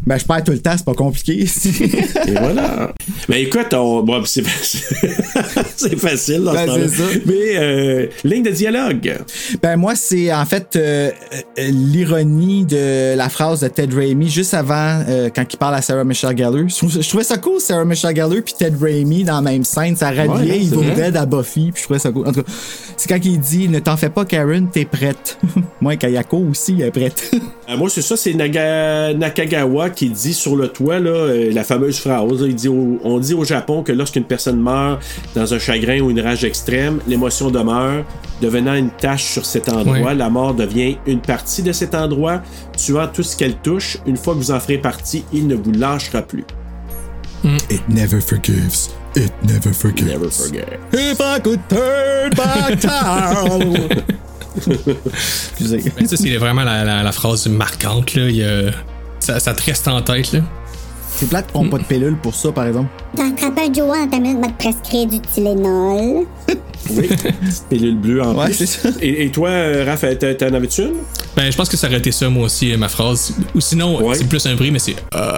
A: Ben, je perds tout le temps, c'est pas compliqué.
C: Et voilà. Mais écoute, on... bon, c'est c'est facile dans
A: Ben,
C: ce
A: ça.
C: Mais euh, ligne de dialogue.
A: Ben moi, c'est en fait euh, euh, l'ironie de la phrase de Ted Raimi juste avant, euh, quand il parle à Sarah Michelle Gellar. Je, trouvais ça cool, Sarah Michelle Gellar puis Ted Raimi dans la même scène. Ça
C: Ouais,
A: ralliait
C: c'est
A: Evil
C: vrai.
A: Dead à Buffy, puis je trouvais ça cool. En tout cas, c'est quand il dit « Ne t'en fais pas, Karen, t'es prête. » Moi, Kayako aussi, elle est prête.
C: Moi, c'est ça, c'est Naga- Nakagawa qui dit sur le toit là, euh, la fameuse phrase. là, il dit au- on dit au Japon que lorsqu'une personne meurt dans un chagrin ou une rage extrême, l'émotion demeure, devenant une tache sur cet endroit. La mort devient une partie de cet endroit, tuant tout ce qu'elle touche. Une fois que vous en ferez partie, il ne vous lâchera plus.
A: It never forgives. It never forgives.
C: Never forget.
A: If I could turn back time. Excusez.
B: Ça, c'est vraiment la, la- la phrase marquante, là. Il y a- ça, ça te reste en tête, là.
A: C'est plate n'ont pas de pilule pour ça, par exemple.
K: T'en te rappelles, Joanne, ta minute m'a te prescrit du Tylenol.
C: Oui, petite pilule bleue en
A: Ouais,
C: plus.
A: c'est ça.
C: Et, et toi, euh, Raph, t'en t'en avais-tu une?
B: Ben, je pense que ça aurait été ça, moi aussi, euh, ma phrase. Ou sinon,
C: Ouais.
B: c'est plus un bruit, mais c'est. euh,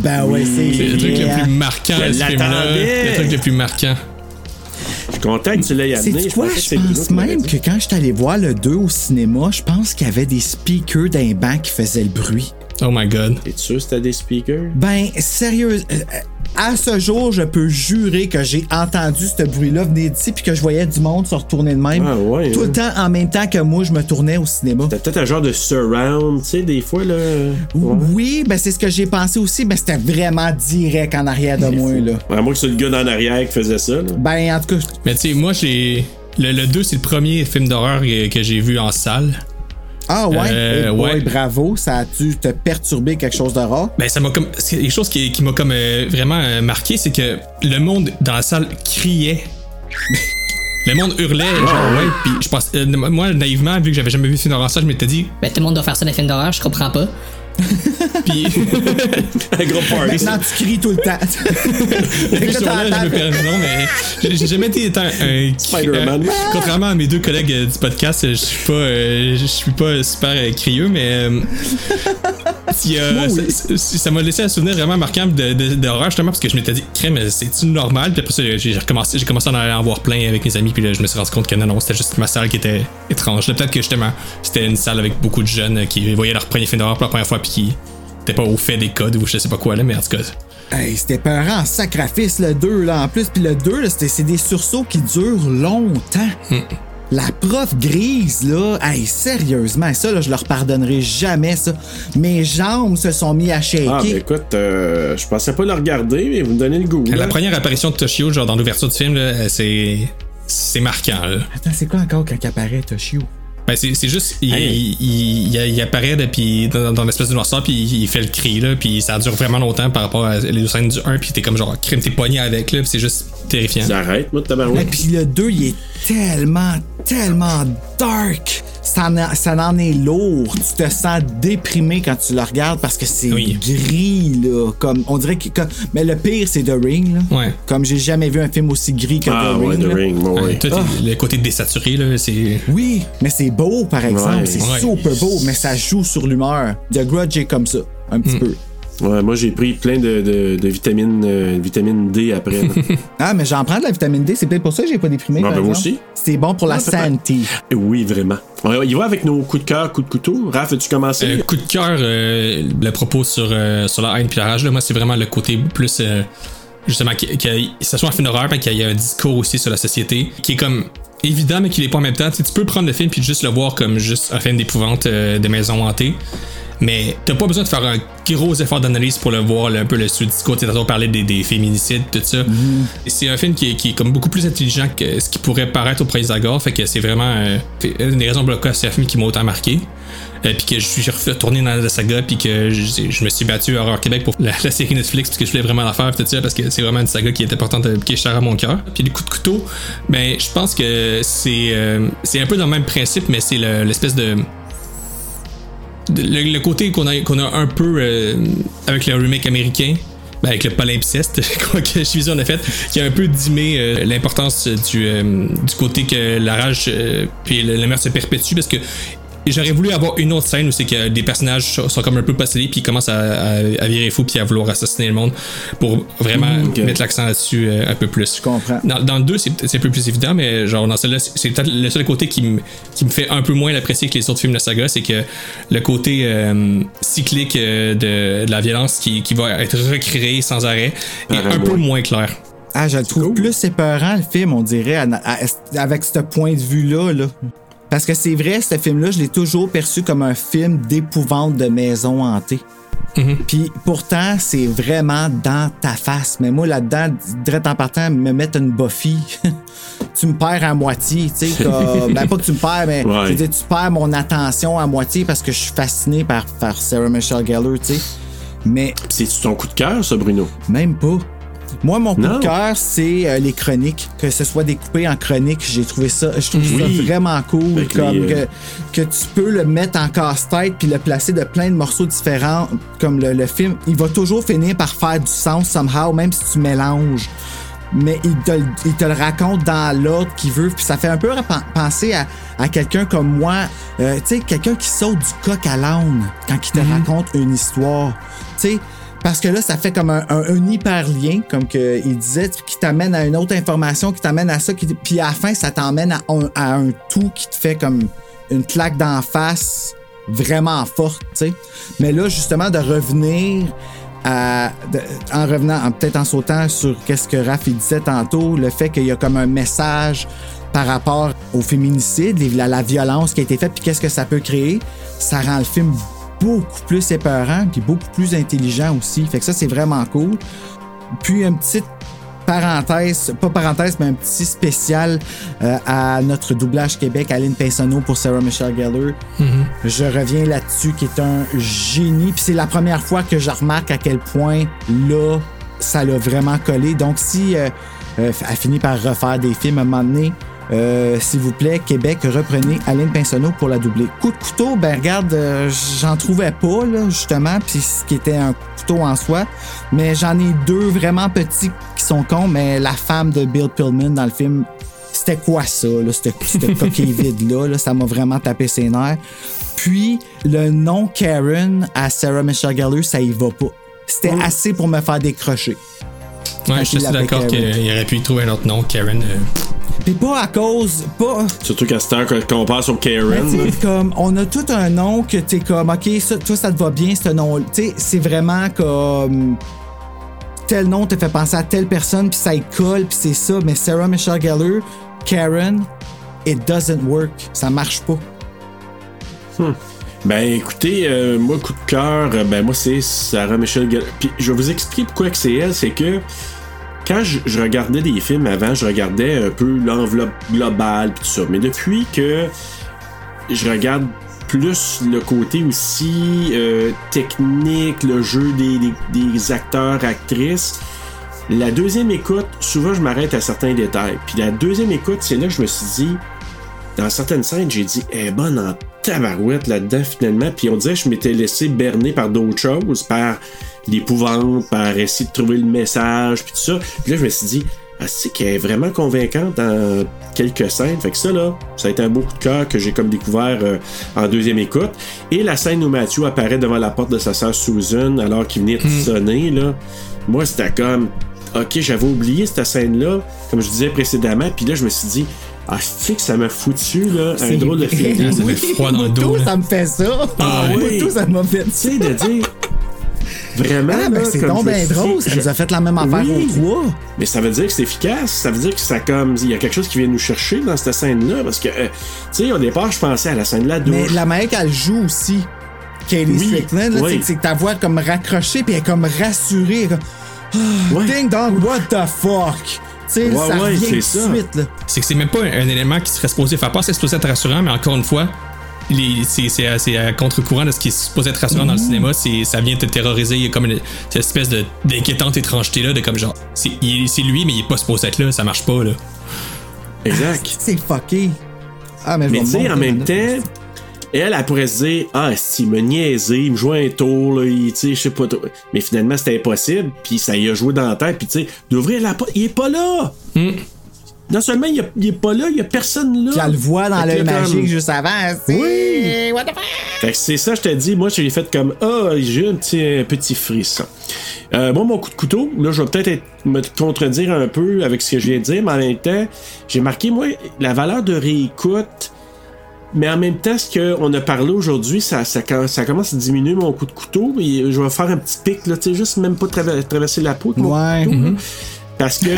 A: ben ouais, c'est
B: C'est le truc le plus marquant
C: Je
B: ce film-là. Le truc le plus marquant.
C: Je suis content que tu l'aies amené.
A: C'est quoi? Je pense même que quand j'étais allé voir le 2 au cinéma, je pense qu'il y avait des speakers d'un banc qui faisaient le bruit.
B: Oh my god.
C: T'es sûr que c'était des speakers?
A: Ben, sérieux, euh, euh, à ce jour, je peux jurer que j'ai entendu ce bruit-là venir d'ici puis que je voyais du monde se retourner de même.
C: Ah ouais,
A: tout
C: hein.
A: le temps en même temps que moi, je me tournais au cinéma.
C: T'as peut-être un genre de surround, tu sais, des fois, là. Ouais.
A: Oui, ben c'est ce que j'ai pensé aussi, mais c'était vraiment direct en arrière de moi, là.
C: À moins que c'est le gars d'en arrière qui faisait ça, là.
A: Ben, en tout cas,
B: Mais tu sais, moi, j'ai. Le, le 2, c'est le premier film d'horreur que j'ai vu en salle.
A: Ah ouais,
B: Euh,
A: hey boy,
B: ouais.
A: bravo, ça a dû te perturber quelque chose de rare.
B: Ben, ça m'a comme. c'est quelque chose qui, qui m'a comme euh, vraiment euh, marqué, c'est que le monde dans la salle criait. Le monde hurlait, genre, ouais, puis je pense, euh, moi, naïvement, vu que j'avais jamais vu de film d'horreur salle, je m'étais dit,
L: Ben, tout le monde doit faire ça dans les films d'horreur, je comprends pas.
B: puis.
C: Un gros party.
A: Maintenant, tu cries tout le temps.
B: Depuis ce jour-là, je me perds, non, mais j'ai- jamais été un, un-
C: Spider-Man.
B: euh, contrairement à mes deux collègues euh, du podcast, je suis pas, euh, je suis pas super euh, crieux, mais euh, si, euh, ça- m'a laissé un souvenir vraiment marquant de, de, d'horreur justement parce que je m'étais dit, crème, c'est-tu normal? Puis après ça, j'ai j'ai recommencé, j'ai commencé à en voir plein avec mes amis, puis là, je me suis rendu compte que non, non, c'était juste ma salle qui était étrange. Peut-être que justement, c'était une salle avec beaucoup de jeunes qui voyaient leur premier film d'horreur pour la première fois, puis n'étaient pas au fait des codes ou je sais pas quoi, là, mais en tout cas.
A: Hey, c'était peurant en sacrifice, le 2, là, en plus. Puis le 2, là, c'était- c'est des sursauts qui durent longtemps.
B: Hmm.
A: La prof grise, là, hey, sérieusement, ça, là, je leur pardonnerai jamais, ça. Mes jambes se sont mis à shaker.
C: Ah, ben écoute, euh, je pensais pas le regarder, mais vous me donnez le goût.
B: La
C: là.
B: première apparition de Toshio, genre dans l'ouverture du film, là, c'est. C'est marquant, là.
A: Attends, c'est quoi encore quand apparaît, Toshio?
B: Ben, c'est c'est juste, il,
C: Hey.
B: il, il- il apparaît là, puis dans, dans l'espèce de noirceur, puis il fait le cri, là, puis ça dure vraiment longtemps par rapport à les scènes du 1, puis t'es comme genre, crime, t'es pogné avec, là, puis c'est juste terrifiant.
C: Arrête, moi, de
A: Et
C: tabarouette.
A: puis le 2, il est tellement, tellement dark. Ça en, ça en est lourd. Tu te sens déprimé quand tu le regardes parce que c'est
B: Oui.
A: gris, là. Comme, on dirait que. comme- mais le pire, c'est The Ring, là.
B: Ouais.
A: Comme j'ai jamais vu un film aussi gris que
C: Ah,
A: The
C: ouais,
A: Ring.
C: The
A: là.
C: Ring, ouais,
B: Ouais,
C: ouais.
B: toi, t'es- Le côté désaturé, là, c'est.
A: Oui, mais c'est beau, par exemple.
C: Ouais.
A: c'est
B: Ouais.
A: super beau, mais ça joue sur l'humeur. The Grudge est comme ça, un
B: Mm.
A: petit peu.
C: Ouais, moi, j'ai pris plein de, de, de vitamines, euh, vitamine D après.
A: Ah, mais j'en prends de la vitamine D. C'est peut-être pour ça que j'ai pas déprimé.
C: Ah, ben, moi aussi.
A: C'est bon pour la
C: Ah,
A: santé.
C: oui, vraiment. On y va avec nos coups de cœur, coups de couteau. Raph, as-tu commencé?
B: Euh, coup de cœur, euh, le propos sur, euh, sur la haine la rage, là, moi, c'est vraiment le côté plus. euh, justement, que, que ce soit un film d'horreur, mais qu'il y a un discours aussi sur la société, qui est comme évident, mais qui l'est pas en même temps. Tu sais, tu peux prendre le film puis juste le voir comme juste un film d'épouvante euh, de maison hantée. Mais t'as pas besoin de faire un gros effort d'analyse pour le voir, là, un peu le sous-discours. Tu sais, tantôt, on parlait des, des féminicides, tout ça. Et C'est un film qui est, qui est comme beaucoup plus intelligent que ce qui pourrait paraître au premier abord. Fait que c'est vraiment euh, une des raisons pour lesquelles c'est un film qui m'a autant marqué. Euh, puis que je suis retourné dans la saga, puis que je, je me suis battu à Horror Québec pour la, la série Netflix, parce que je voulais vraiment la faire, tout ça, parce que c'est vraiment une saga qui est importante, euh, qui est chère à mon cœur. Puis les coups de couteau, ben, je pense que c'est euh, c'est un peu dans le même principe, mais c'est le- l'espèce de- le, côté qu'on a, qu'on a un peu euh, avec le remake américain, ben, avec le palimpseste que Chivision a fait, qui a un peu dimé euh, l'importance du, euh, du côté que la rage euh, puis le meurtre se perpétue parce que j'aurais voulu avoir une autre scène où c'est que des personnages sont, comme un peu possédés puis ils commencent à, à, à virer fou puis à vouloir assassiner le monde pour vraiment
A: Mm,
B: mettre l'accent là-dessus euh, un peu plus.
A: Je comprends.
B: Dans, dans le 2, c'est un peu plus évident, mais genre dans celle-là, c'est peut-être le seul côté qui me, qui me fait un peu moins l'apprécier que les autres films de saga, c'est que le côté euh, cyclique euh, de, de la violence qui, qui va être recréé sans arrêt est
C: Ah,
B: un
C: ouais.
B: peu moins clair.
A: Ah, je le trouve plus épeurant, le film, on dirait, à- à- avec ce point de vue-là. Là. Parce que c'est vrai, ce film-là, je l'ai toujours perçu comme un film d'épouvante de maison hantée. Puis pourtant, c'est vraiment dans ta face. Mais moi, là-dedans, direct en partant, me mettre une Buffy, tu me perds à moitié. Tu sais, ben, pas que tu me perds, mais
C: Ouais.
A: je veux dire, tu perds mon attention à moitié parce que je suis fasciné par, par Sarah Michelle Gellar, tu sais. Mais
C: C'est ton coup de cœur, ça, Bruno?
A: même pas. Moi, mon coup
C: Non.
A: de cœur, c'est euh, les chroniques. Que ce soit découpé en chroniques, j'ai trouvé ça, je trouve
C: Oui.
A: ça vraiment cool.
C: Avec
A: Comme
C: les, euh,
A: que, que tu peux le mettre en casse-tête puis le placer de plein de morceaux différents. Comme le, le film, il va toujours finir par faire du sens somehow, même si tu mélanges. Mais il te, le- il te le raconte dans l'ordre qu'il veut. Puis ça fait un peu penser à, à quelqu'un comme moi. Euh, tu sais, quelqu'un qui saute du coq à l'âne quand il te raconte une histoire. Tu sais, Parce que là, ça fait comme un, hyperlien, comme que il disait, qui t'amène à une autre information, qui t'amène à ça, qui, puis à la fin, ça t'emmène à un, tout qui te fait comme une claque d'en face vraiment forte. Mais là, justement, de revenir à, en revenant, en- peut-être en sautant sur qu'est-ce que Raph disait tantôt, le fait qu'il y a comme un message par rapport au féminicide, la, la violence qui a été faite, puis qu'est-ce que ça peut créer, ça rend le film beaucoup plus épeurant, puis beaucoup plus intelligent aussi. Fait que ça, c'est vraiment cool. Puis une petite parenthèse, pas parenthèse, mais un petit spécial euh, à notre doublage Québec, Aline Pinsonneau pour Sarah Michelle Gellar. Je reviens là-dessus, qui est un génie. Puis c'est la première fois que je remarque à quel point là, ça l'a vraiment collé. Donc si euh, euh, elle finit par refaire des films à un moment donné, euh, s'il vous plaît, Québec, reprenez Aline Pinsonneau pour la doubler. Coup de couteau, ben regarde, euh, j'en trouvais pas, là, justement, puis ce qui était un couteau en soi. Mais j'en ai deux vraiment petits qui sont cons, mais la femme de Bill Pillman dans le film, c'était quoi ça, là, cette, coquille vide-là, là, ça m'a vraiment tapé ses nerfs. Puis, le nom Karen à Sarah Michelle Gellar, ça y va pas. C'était assez pour me faire décrocher.
B: Ouais, je suis d'accord qu'il aurait pu y trouver un autre nom, Karen. euh,
A: Puis pas à cause, pas,
C: Surtout qu'à cette heure qu'on passe au
A: Mais
C: Karen.
A: comme, on a tout un nom que t'es comme, OK, ça, toi, ça te va bien, ce nom. Tu c'est vraiment comme. Tel nom te fait penser à telle personne, puis ça y colle, puis c'est ça. Mais Sarah Michelle Gellar, Karen, it doesn't work. Ça marche pas.
C: Ben écoutez, euh, moi coup de cœur, euh, ben moi c'est Sarah Michelle Gellar. Puis je vais vous expliquer pourquoi que c'est elle, c'est que quand je, regardais des films avant, je regardais un peu l'enveloppe globale pis tout ça. Mais depuis que je regarde plus le côté aussi euh, technique, le jeu des, acteurs, actrices, la deuxième écoute, souvent je m'arrête à certains détails. Puis la deuxième écoute, c'est là que je me suis dit, dans certaines scènes, j'ai dit, est bonne en tabarouette là-dedans finalement. Puis on dirait que je m'étais laissé berner par d'autres choses, par l'épouvante, par essayer de trouver le message, puis tout ça. Puis là, je me suis dit, ah, c'est qu'elle est vraiment convaincante dans quelques scènes. Fait que ça, là, ça a été un beau coup de cœur que j'ai comme découvert euh, en deuxième écoute. Et la scène où Matthew apparaît devant la porte de sa sœur Susan alors qu'il venait de sonner, là, moi, c'était comme, ok, j'avais oublié cette scène-là, comme je disais précédemment, puis là, je me suis dit, ah, que ça m'a foutu, là, un
A: C'est
C: drôle de feeling?
B: Ça fait froid dans le dos.
A: Tout,
B: là.
A: ça me fait ça.
C: Ah oui.
A: Tout, ça m'a fait
C: Tu sais, de dire. Vraiment.
A: Ah, ben c'est
C: comme
A: donc bien drôle. Ça
C: je-
A: nous a fait la même affaire
C: Oui.
A: aux trois.
C: Mais ça veut dire que c'est efficace. Ça veut dire que ça comme. Il y a quelque chose qui vient nous chercher dans cette scène-là. Parce que, euh, tu sais, au départ, je pensais à la scène de la douche.
A: Mais la manière qu'elle joue aussi, Katie
C: Oui,
A: Strickland, là,
C: oui.
A: c'est que- ta voix est comme raccrochée, puis elle est comme rassurée. comme, Ah,
C: Ouais.
A: Ding dong, what the fuck? Tu sais,
C: Ouais,
A: ça
C: ouais, c'est ça.
B: C'est que c'est même pas un, un élément qui serait supposé faire peur, c'est supposé être rassurant, mais encore une fois, c'est à, c'est à contre-courant de ce qui est supposé être rassurant dans le cinéma. C'est ça vient te terroriser. Il y a comme une, cette espèce de d'inquiétante étrangeté là, de comme genre, c'est lui, mais il est pas supposé être là, ça marche pas là.
C: Exact.
A: C'est fucké. Ah, mais
C: tu sais, en même temps, elle, elle pourrait se dire Ah, si, il me niaisait, il me jouait un tour, là, il- tu sais, je sais pas trop. Mais finalement, c'était impossible, puis ça y a joué dans la tête, puis tu sais, d'ouvrir la porte, il est pas là! Non seulement il, y a- il est pas là, il y a personne là.
A: Puis elle le voit dans l'œil magique juste avant.
C: Oui.
A: What the fuck?
C: Fait que c'est ça, je te dis, moi, j'ai fait comme Ah, j'ai un petit, un petit frisson. Euh, moi, mon coup de couteau, là, je vais peut-être être- me contredire un peu avec ce que je viens de dire, mais en même temps, j'ai marqué, moi, la valeur de réécoute. Mais en même temps, ce qu'on a parlé aujourd'hui, ça, ça, ça commence à diminuer mon coup de couteau. Et je vais faire un petit pic, là, tu sais, juste même pas traver- traverser la peau de mon
A: Ouais.
C: couteau. Parce que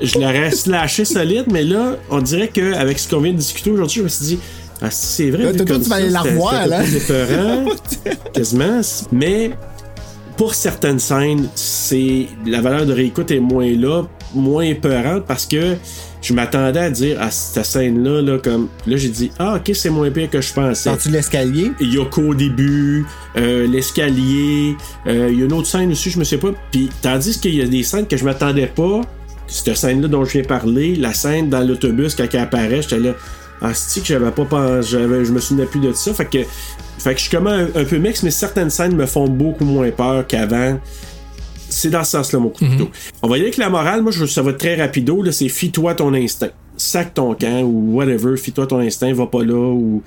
C: je l'aurais slashé solide, mais là, on dirait qu'avec ce qu'on vient de discuter aujourd'hui, je me suis dit, ah, si, c'est vrai.
A: Là,
C: comme
A: tu vas aller la revoir, là.
C: épeurant, quasiment. Mais pour certaines scènes, c'est la valeur de réécoute est moins là, moins épeurante parce que je m'attendais à dire à cette scène-là, là, comme là j'ai dit ah ok c'est moins pire que je pensais.
A: Sors-tu l'escalier?
C: Yoko au début, euh, l'escalier, euh, il y a une autre scène aussi, je me sais pas. Puis tandis qu'il y a des scènes que je m'attendais pas, cette scène-là dont je viens parler, la scène dans l'autobus quand elle apparaît, j'étais là, ah c'est que j'avais pas pensé, j'avais, je me souvenais plus de ça. Fait que, fait que je suis comme un, un peu mix, mais certaines scènes me font beaucoup moins peur qu'avant. C'est dans ce sens-là, mon coup de couteau. On va y aller avec la morale. Moi, je, ça va être très rapido. Là, c'est fie-toi ton instinct. Sac ton camp ou whatever. Fie-toi ton instinct, va pas là. ou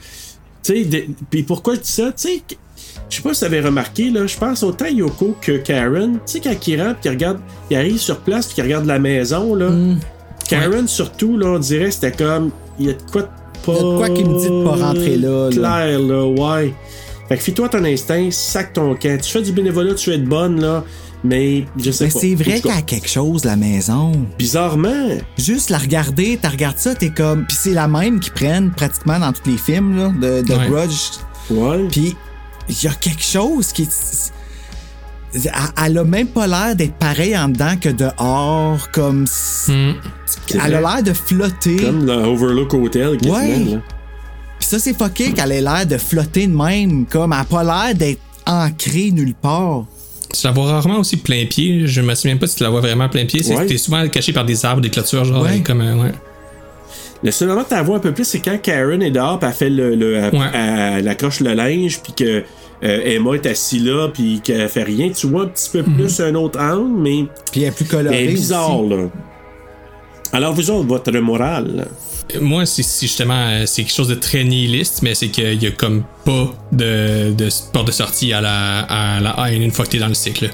C: Tu sais, puis pourquoi je dis ça? Tu sais, je sais pas si vous avez remarqué, là, je pense autant Yoko que Karen. Tu sais, quand il rentre, il regarde, il arrive sur place, puis il regarde la maison, là. Karen, surtout, là, on dirait, c'était comme, il y a de quoi de pas.
A: Il y a de quoi qui me dit de pas rentrer là, là.
C: Clair, là, ouais. Fait que fie-toi ton instinct, sac ton camp. Tu fais du bénévolat, tu es de bonne, là. Mais je sais
A: Mais
C: pas.
A: c'est vrai
C: tout
A: qu'il y
C: cas,
A: a quelque chose, la maison.
C: Bizarrement.
A: Juste la regarder, t'as regardes ça, t'es comme. Puis c'est la même qu'ils prennent pratiquement dans tous les films là, de, de
C: Ouais.
A: Grudge.
C: Ouais.
A: Puis il y a quelque chose qui. Elle, a même pas l'air d'être pareille en dedans que dehors, comme. s- Elle a l'air de flotter.
C: Comme le Overlook Hotel, quasiment,
A: Ouais.
C: là.
A: Puis ça, c'est fucké qu'elle ait l'air de flotter de même, comme elle a pas l'air d'être ancrée nulle part.
B: Tu la vois rarement aussi plein pied. Je me souviens pas si tu la vois vraiment plein pied. C'est
C: Ouais.
B: que t'es souvent caché par des arbres, des clôtures, genre
A: Ouais.
B: comme euh, ouais.
C: Le seul moment que tu vois un peu plus, c'est quand Karen est dehors, puis elle fait le, le elle,
B: Ouais.
C: elle accroche le linge, puis que euh, Emma est assise là, puis qu'elle fait rien. Tu vois un petit peu plus un autre angle, mais
A: Puis elle est plus colorée.
C: elle est bizarre
A: aussi.
C: là. Alors vous autres, votre morale?
B: Moi, c'est justement euh, c'est quelque chose de très nihiliste, mais c'est qu'il y a comme pas de, de porte de sortie à la, à la une fois que t'es dans le cycle.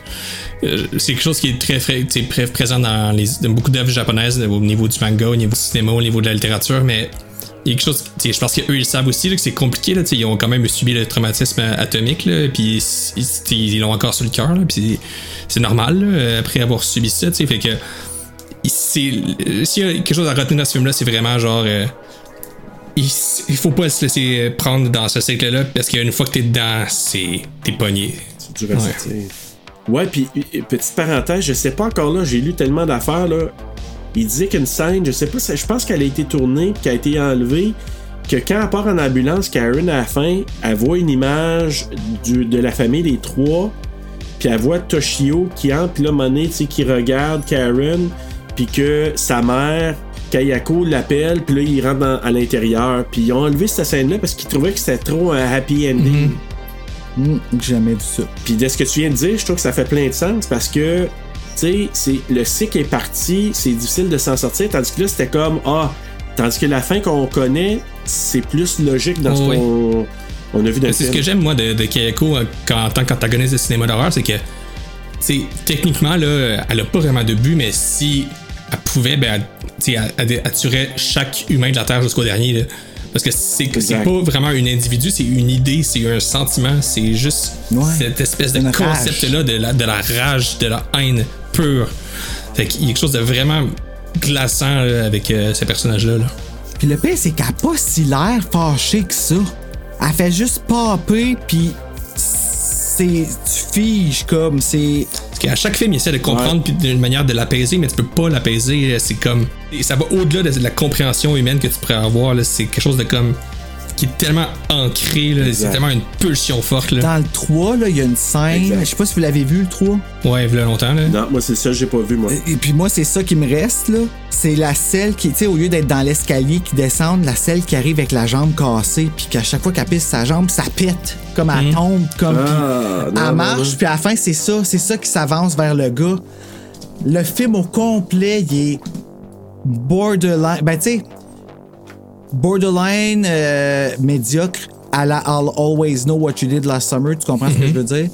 B: Euh, c'est quelque chose qui est très, très, présent dans, les, beaucoup d'œuvres japonaises au niveau du manga, au niveau du cinéma, au niveau de la littérature, mais il y a quelque chose, je pense qu'eux ils savent aussi que c'est compliqué, là, ils ont quand même subi le traumatisme atomique, là, puis ils l'ont encore sur le cœur, puis c'est normal après avoir subi ça, fait que s'il y a quelque chose à retenir dans ce film là c'est vraiment genre euh, il, il faut pas se laisser prendre dans ce cycle là parce qu'une fois que t'es dedans c'est t'es pogné.
C: Du reste, Ouais, puis euh, petite parenthèse, je sais pas encore là, j'ai lu tellement d'affaires là. Il disait qu'une scène, je sais pas, je pense qu'elle a été tournée, qu'elle a été enlevée, que quand elle part en ambulance, Karen à la fin, elle voit une image du- de la famille des trois, puis elle voit Toshio qui entre, puis là, Monet, tu sais, qui regarde Karen, puis que sa mère, Kayako l'appelle, puis là, il rentre dans- à l'intérieur, puis ils ont enlevé cette scène-là parce qu'ils trouvaient que c'était trop un happy ending.
A: J'ai jamais vu ça.
C: Puis de ce que tu viens de dire, je trouve que ça fait plein de sens parce que, tu sais, le cycle est parti, c'est difficile de s'en sortir, tandis que là, c'était comme, ah, tandis que la fin qu'on connaît, c'est plus logique dans ce
B: Oui.
C: qu'on on a vu dans le
B: c'est ce que j'aime moi de, de Kayako euh, en tant qu'antagoniste de cinéma d'horreur c'est que c'est techniquement là elle a pas vraiment de but mais si elle pouvait ben elle, elle, tuerait chaque humain de la terre jusqu'au dernier là. parce que c'est pas vraiment un individu c'est une idée c'est un sentiment c'est juste
A: Ouais.
B: cette espèce de
A: Une
B: concept
A: rage.
B: là de la, de la rage de la haine pure fait qu'il y a quelque chose de vraiment glaçant là, avec euh, ces personnages là, là.
A: Puis le pire, c'est qu'elle a pas si l'air fâchée que ça. Elle fait juste popper, puis c'est. Tu figes comme. C'est.
B: Parce qu'à chaque film, il essaie de comprendre puis d'une manière de l'apaiser, mais tu peux pas l'apaiser. C'est comme. et ça va au-delà de la compréhension humaine que tu pourrais avoir. C'est quelque chose de comme. Qui est tellement ancré. là. C'est tellement une pulsion forte. Là.
A: Dans le 3, là, il y a une scène.
C: Exact.
A: Je sais pas si vous l'avez vu, le 3.
B: Ouais, il y a longtemps. Là.
C: Non, moi, c'est ça, j'ai pas vu, moi.
A: Et puis moi, c'est ça qui me reste, là. C'est la selle qui, tu sais, au lieu d'être dans l'escalier qui descend, la selle qui arrive avec la jambe cassée, puis qu'à chaque fois qu'elle pisse sa jambe, ça pète. Comme elle tombe, comme.
C: Ah, non,
A: elle
C: non,
A: marche,
C: non.
A: puis à la fin, c'est ça. C'est ça qui s'avance vers le gars. Le film au complet, il est borderline. Ben, tu sais, borderline euh, médiocre à la I'll always know what you did last summer. Tu comprends ce que je veux dire?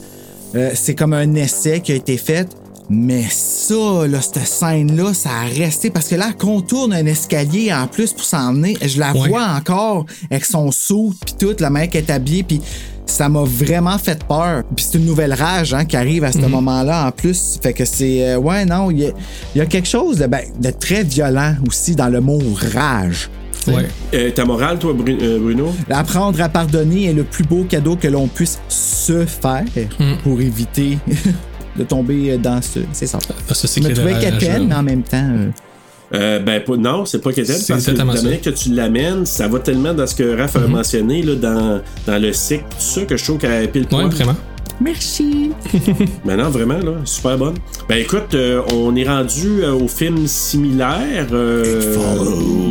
A: Euh, c'est comme un essai qui a été fait. Mais ça, là, cette scène-là, ça a resté parce que là, elle contourne un escalier en plus pour s'en venir. Je la
B: Ouais.
A: vois encore avec son sou puis tout, la mec est habillée puis ça m'a vraiment fait peur. Puis c'est une nouvelle rage hein, qui arrive à ce moment-là en plus. Fait que c'est euh, ouais non, il y, y a quelque chose de, ben, de très violent aussi dans le mot rage.
B: Ouais.
C: Euh, ta morale, toi, euh, Bruno?
A: Apprendre à pardonner est le plus beau cadeau que l'on puisse se faire pour éviter de tomber dans ce. C'est ça.
B: Dans ce
A: Je
B: cycle
A: me trouvais
B: là.
A: mais en même temps. euh,
C: Euh, ben, pas- non, c'est pas
B: C'est
C: parce que la manière que tu l'amènes, ça va tellement dans ce que Raph a
B: Mhm.
C: mentionné, là, dans, dans le cycle, tout ça, que je trouve qu'elle pile
B: Ouais, vraiment.
A: Merci.
C: Ben non, vraiment, là, super bonne. Ben écoute, euh, on est rendu euh, au film similaire. euh,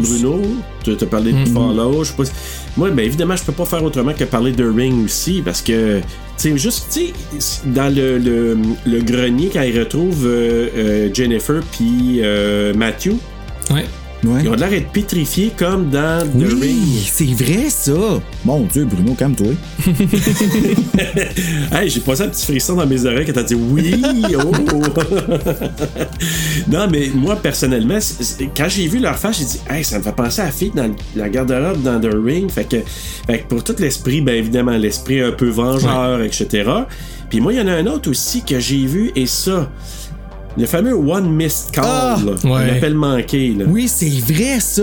C: Bruno, tu as parlé de Follow. Je sais pas si- Moi, ben évidemment, je peux pas faire autrement que parler de Ring aussi, parce que, tu sais, juste, tu sais, dans le, le, le grenier, quand il retrouve euh, euh, Jennifer puis euh, Matthew,
B: Ouais.
A: Ouais.
C: Ils ont l'air d'être pétrifiés comme dans The Ring.
A: Oui, c'est vrai ça. Mon Dieu, Bruno, calme-toi.
C: Hey, j'ai passé un petit frisson dans mes oreilles quand t'as dit oui. Oh. non, mais moi, personnellement, quand j'ai vu leur face, j'ai dit, hey, ça me fait penser à la fille dans la garde-robe dans The Ring. Fait que, fait que pour tout l'esprit, ben évidemment, l'esprit un peu vengeur, etc. Puis moi, il y en a un autre aussi que j'ai vu, et ça, le fameux One Missed Call,
A: Ah!
C: là,
B: Ouais.
C: l'appel manqué. Là.
A: Oui, c'est vrai ça.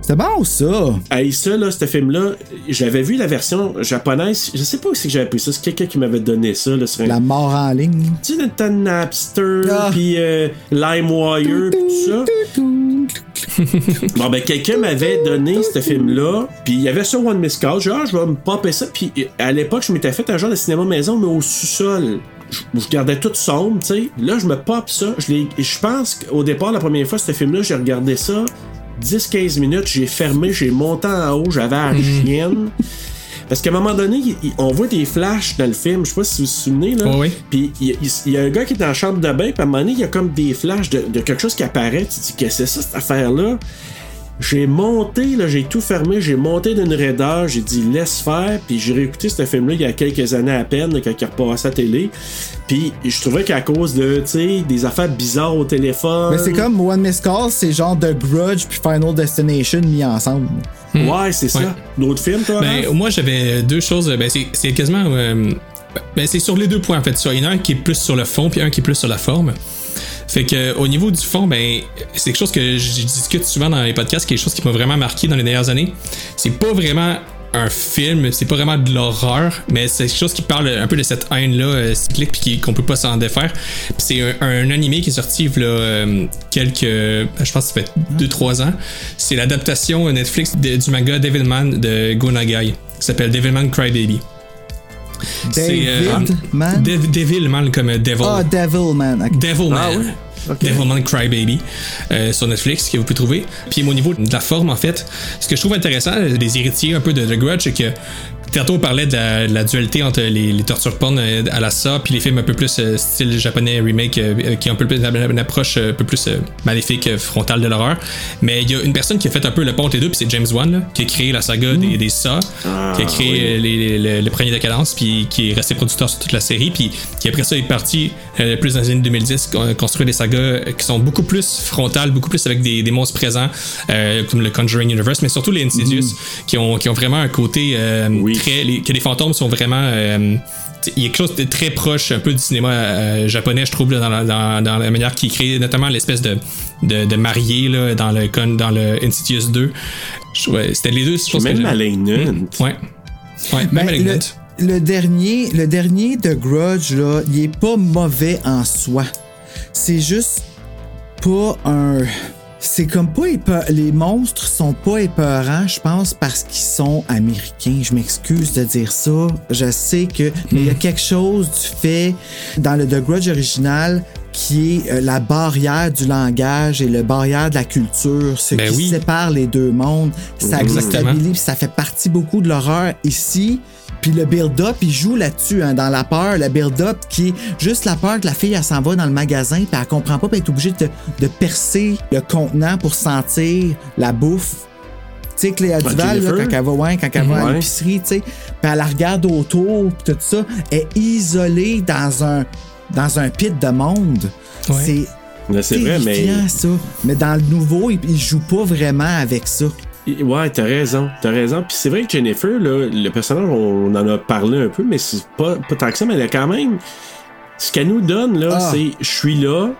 A: C'est bon ça.
C: Hey, ça, là, ce film-là, j'avais vu la version japonaise. Je sais pas où c'est que j'avais pris ça. C'est quelqu'un qui m'avait donné ça. Là, sur un-
A: La mort en ligne.
C: Tu sais, t'as Napster,
A: Ah.
C: puis euh, LimeWire, pis tout ça. bon, ben, quelqu'un m'avait donné ce film-là, puis il y avait ça One Miss Call. J'ai dit, ah, je vais me popper ça. Puis à l'époque, je m'étais fait un genre de cinéma maison, mais au sous-sol. Je, je gardais tout sombre, tu sais. Là, je me pop ça. Je, je pense qu'au départ, la première fois, ce film-là, j'ai regardé ça 10-15 minutes, j'ai fermé, j'ai monté en haut, j'avais la chienne. Parce qu'à un moment donné, il- il- on voit des flashs dans le film, je sais pas si vous vous souvenez, là.
B: Ouais.
C: Puis il y, a- il y a un gars qui est dans la chambre de bain, puis à un moment donné, il y a comme des flashs de, de quelque chose qui apparaît. Tu te dis, qu'est-ce que c'est ça, cette affaire-là? J'ai monté, là, j'ai tout fermé, j'ai monté d'une raideur, j'ai dit laisse faire, puis j'ai réécouté ce film-là il y a quelques années à peine, là, quand il à la télé. Puis je trouvais qu'à cause de, tu sais, des affaires bizarres au téléphone.
A: Mais c'est comme One Miss Call, c'est genre The Grudge puis Final Destination mis ensemble.
C: Ouais, c'est ça. D'autres films, toi?
B: Ben,
C: Raph?
B: moi, j'avais deux choses. Ben, c'est, c'est quasiment. euh, ben, c'est sur les deux points, en fait. Il y en a un qui est plus sur le fond, puis un qui est plus sur la forme. Fait que au niveau du fond, ben c'est quelque chose que je discute souvent dans les podcasts, quelque chose qui m'a vraiment marqué dans les dernières années. C'est pas vraiment un film, c'est pas vraiment de l'horreur, mais c'est quelque chose qui parle un peu de cette haine-là euh, cyclique puis qu'on peut pas s'en défaire. C'est un, un animé qui est sorti il y a euh, quelques, je pense que ça fait 2-3 ans. C'est l'adaptation Netflix de- du manga Devilman de Go Nagai, qui s'appelle Devilman Crybaby.
A: David Man?
B: Dev- Devilman comme euh, Devil.
A: Ah, Devil Man. ok.
B: Devilman.
C: Ah.
B: Devilman Crybaby euh, sur Netflix que vous pouvez trouver. Puis au niveau de la forme, en fait, ce que je trouve intéressant, euh, des héritiers un peu de The Grudge, c'est que tantôt on parlait de la, de la dualité entre les, les tortures porn euh, à la ça, puis les films un peu plus euh, style japonais remake, euh, euh, qui ont un peu plus une, approche un peu plus euh, maléfique, frontale de l'horreur. Mais il y a une personne qui a fait un peu le pont entre les deux, puis c'est James Wan, là, qui a créé la saga des, des Saw, qui a créé
C: oui.
B: euh, les, les- le, le premier décadence, puis qui est resté producteur sur toute la série, puis qui après ça est parti euh, plus dans les années 2010 con- construire des sagas qui sont beaucoup plus frontales, beaucoup plus avec des, des monstres présents, euh, comme le Conjuring Universe, mais surtout les Insidious, qui, ont, qui ont vraiment un côté euh,
C: Oui.
B: Très. les- que les fantômes sont vraiment. euh, il y a quelque chose de très proche un peu du cinéma euh, japonais, je trouve, là, dans, la, dans- dans la manière qu'il crée, notamment l'espèce de, de, de marié là, dans, le, con- dans le Insidious 2. Je- ouais, C'était les deux choses que
C: même. Malignant.
B: Ouais. Ouais, même
A: Ben,
B: Malignant.
A: le, le dernier, le dernier de Grudge, là, il est pas mauvais en soi. C'est juste pas un. C'est comme pas épeurant. Les monstres sont pas épeurants, je pense, parce qu'ils sont américains. Je m'excuse de dire ça. Je sais que. Mais il y a quelque chose du fait dans le The Grudge original qui est euh, la barrière du langage et le barrière de la culture, ce
B: Ben
A: qui
B: oui.
A: sépare les deux mondes. Ça
B: Exactement.
A: déstabilise, puis ça fait partie beaucoup de l'horreur ici. Puis le build-up, il joue là-dessus, hein, dans la peur. Le build-up qui est juste la peur que la fille, elle s'en va dans le magasin, puis elle comprend pas, puis elle est obligée de, de percer le contenant pour sentir la bouffe. Tu sais, Cléa Duval, là, quand elle va, ouais, quand elle va à l'épicerie, tu sais, puis elle la regarde autour, puis tout ça, elle est isolée dans un, dans un pit de monde.
B: Ouais.
A: C'est
C: C'est vrai, mais.
A: ça. Mais dans le nouveau, il, il joue pas vraiment avec ça.
C: Ouais, t'as raison, t'as raison. Puis c'est vrai que Jennifer, là, le personnage, on en a parlé un peu, mais c'est pas, pas tant que ça, mais elle a quand même. Ce qu'elle nous donne, là,
A: Ah.
C: c'est je suis là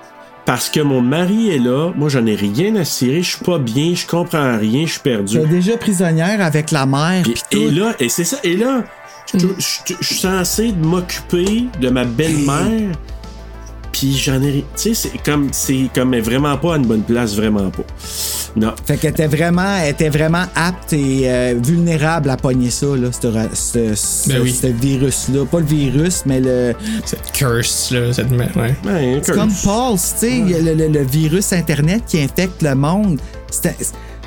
C: parce que mon mari est là, moi j'en ai rien à cirer, je suis pas bien, je comprends rien, je suis perdu.
A: Tu es déjà prisonnière avec la mère,
C: et là, et c'est ça, et là, je suis censé m'occuper de ma belle-mère. Puis j'en ai. Tu sais, c'est comme. C'est comme elle est vraiment pas à une bonne place, vraiment pas. Non.
A: Fait qu'elle était vraiment, elle était vraiment apte et euh, vulnérable à pogner ça, là, ce,
B: Ben oui.
A: virus-là. Pas le virus, mais le.
B: Cette curse, là, cette. Ouais.
C: Ouais,
A: C'est comme Pulse, tu sais, le, le- le virus Internet qui infecte le monde. C'était-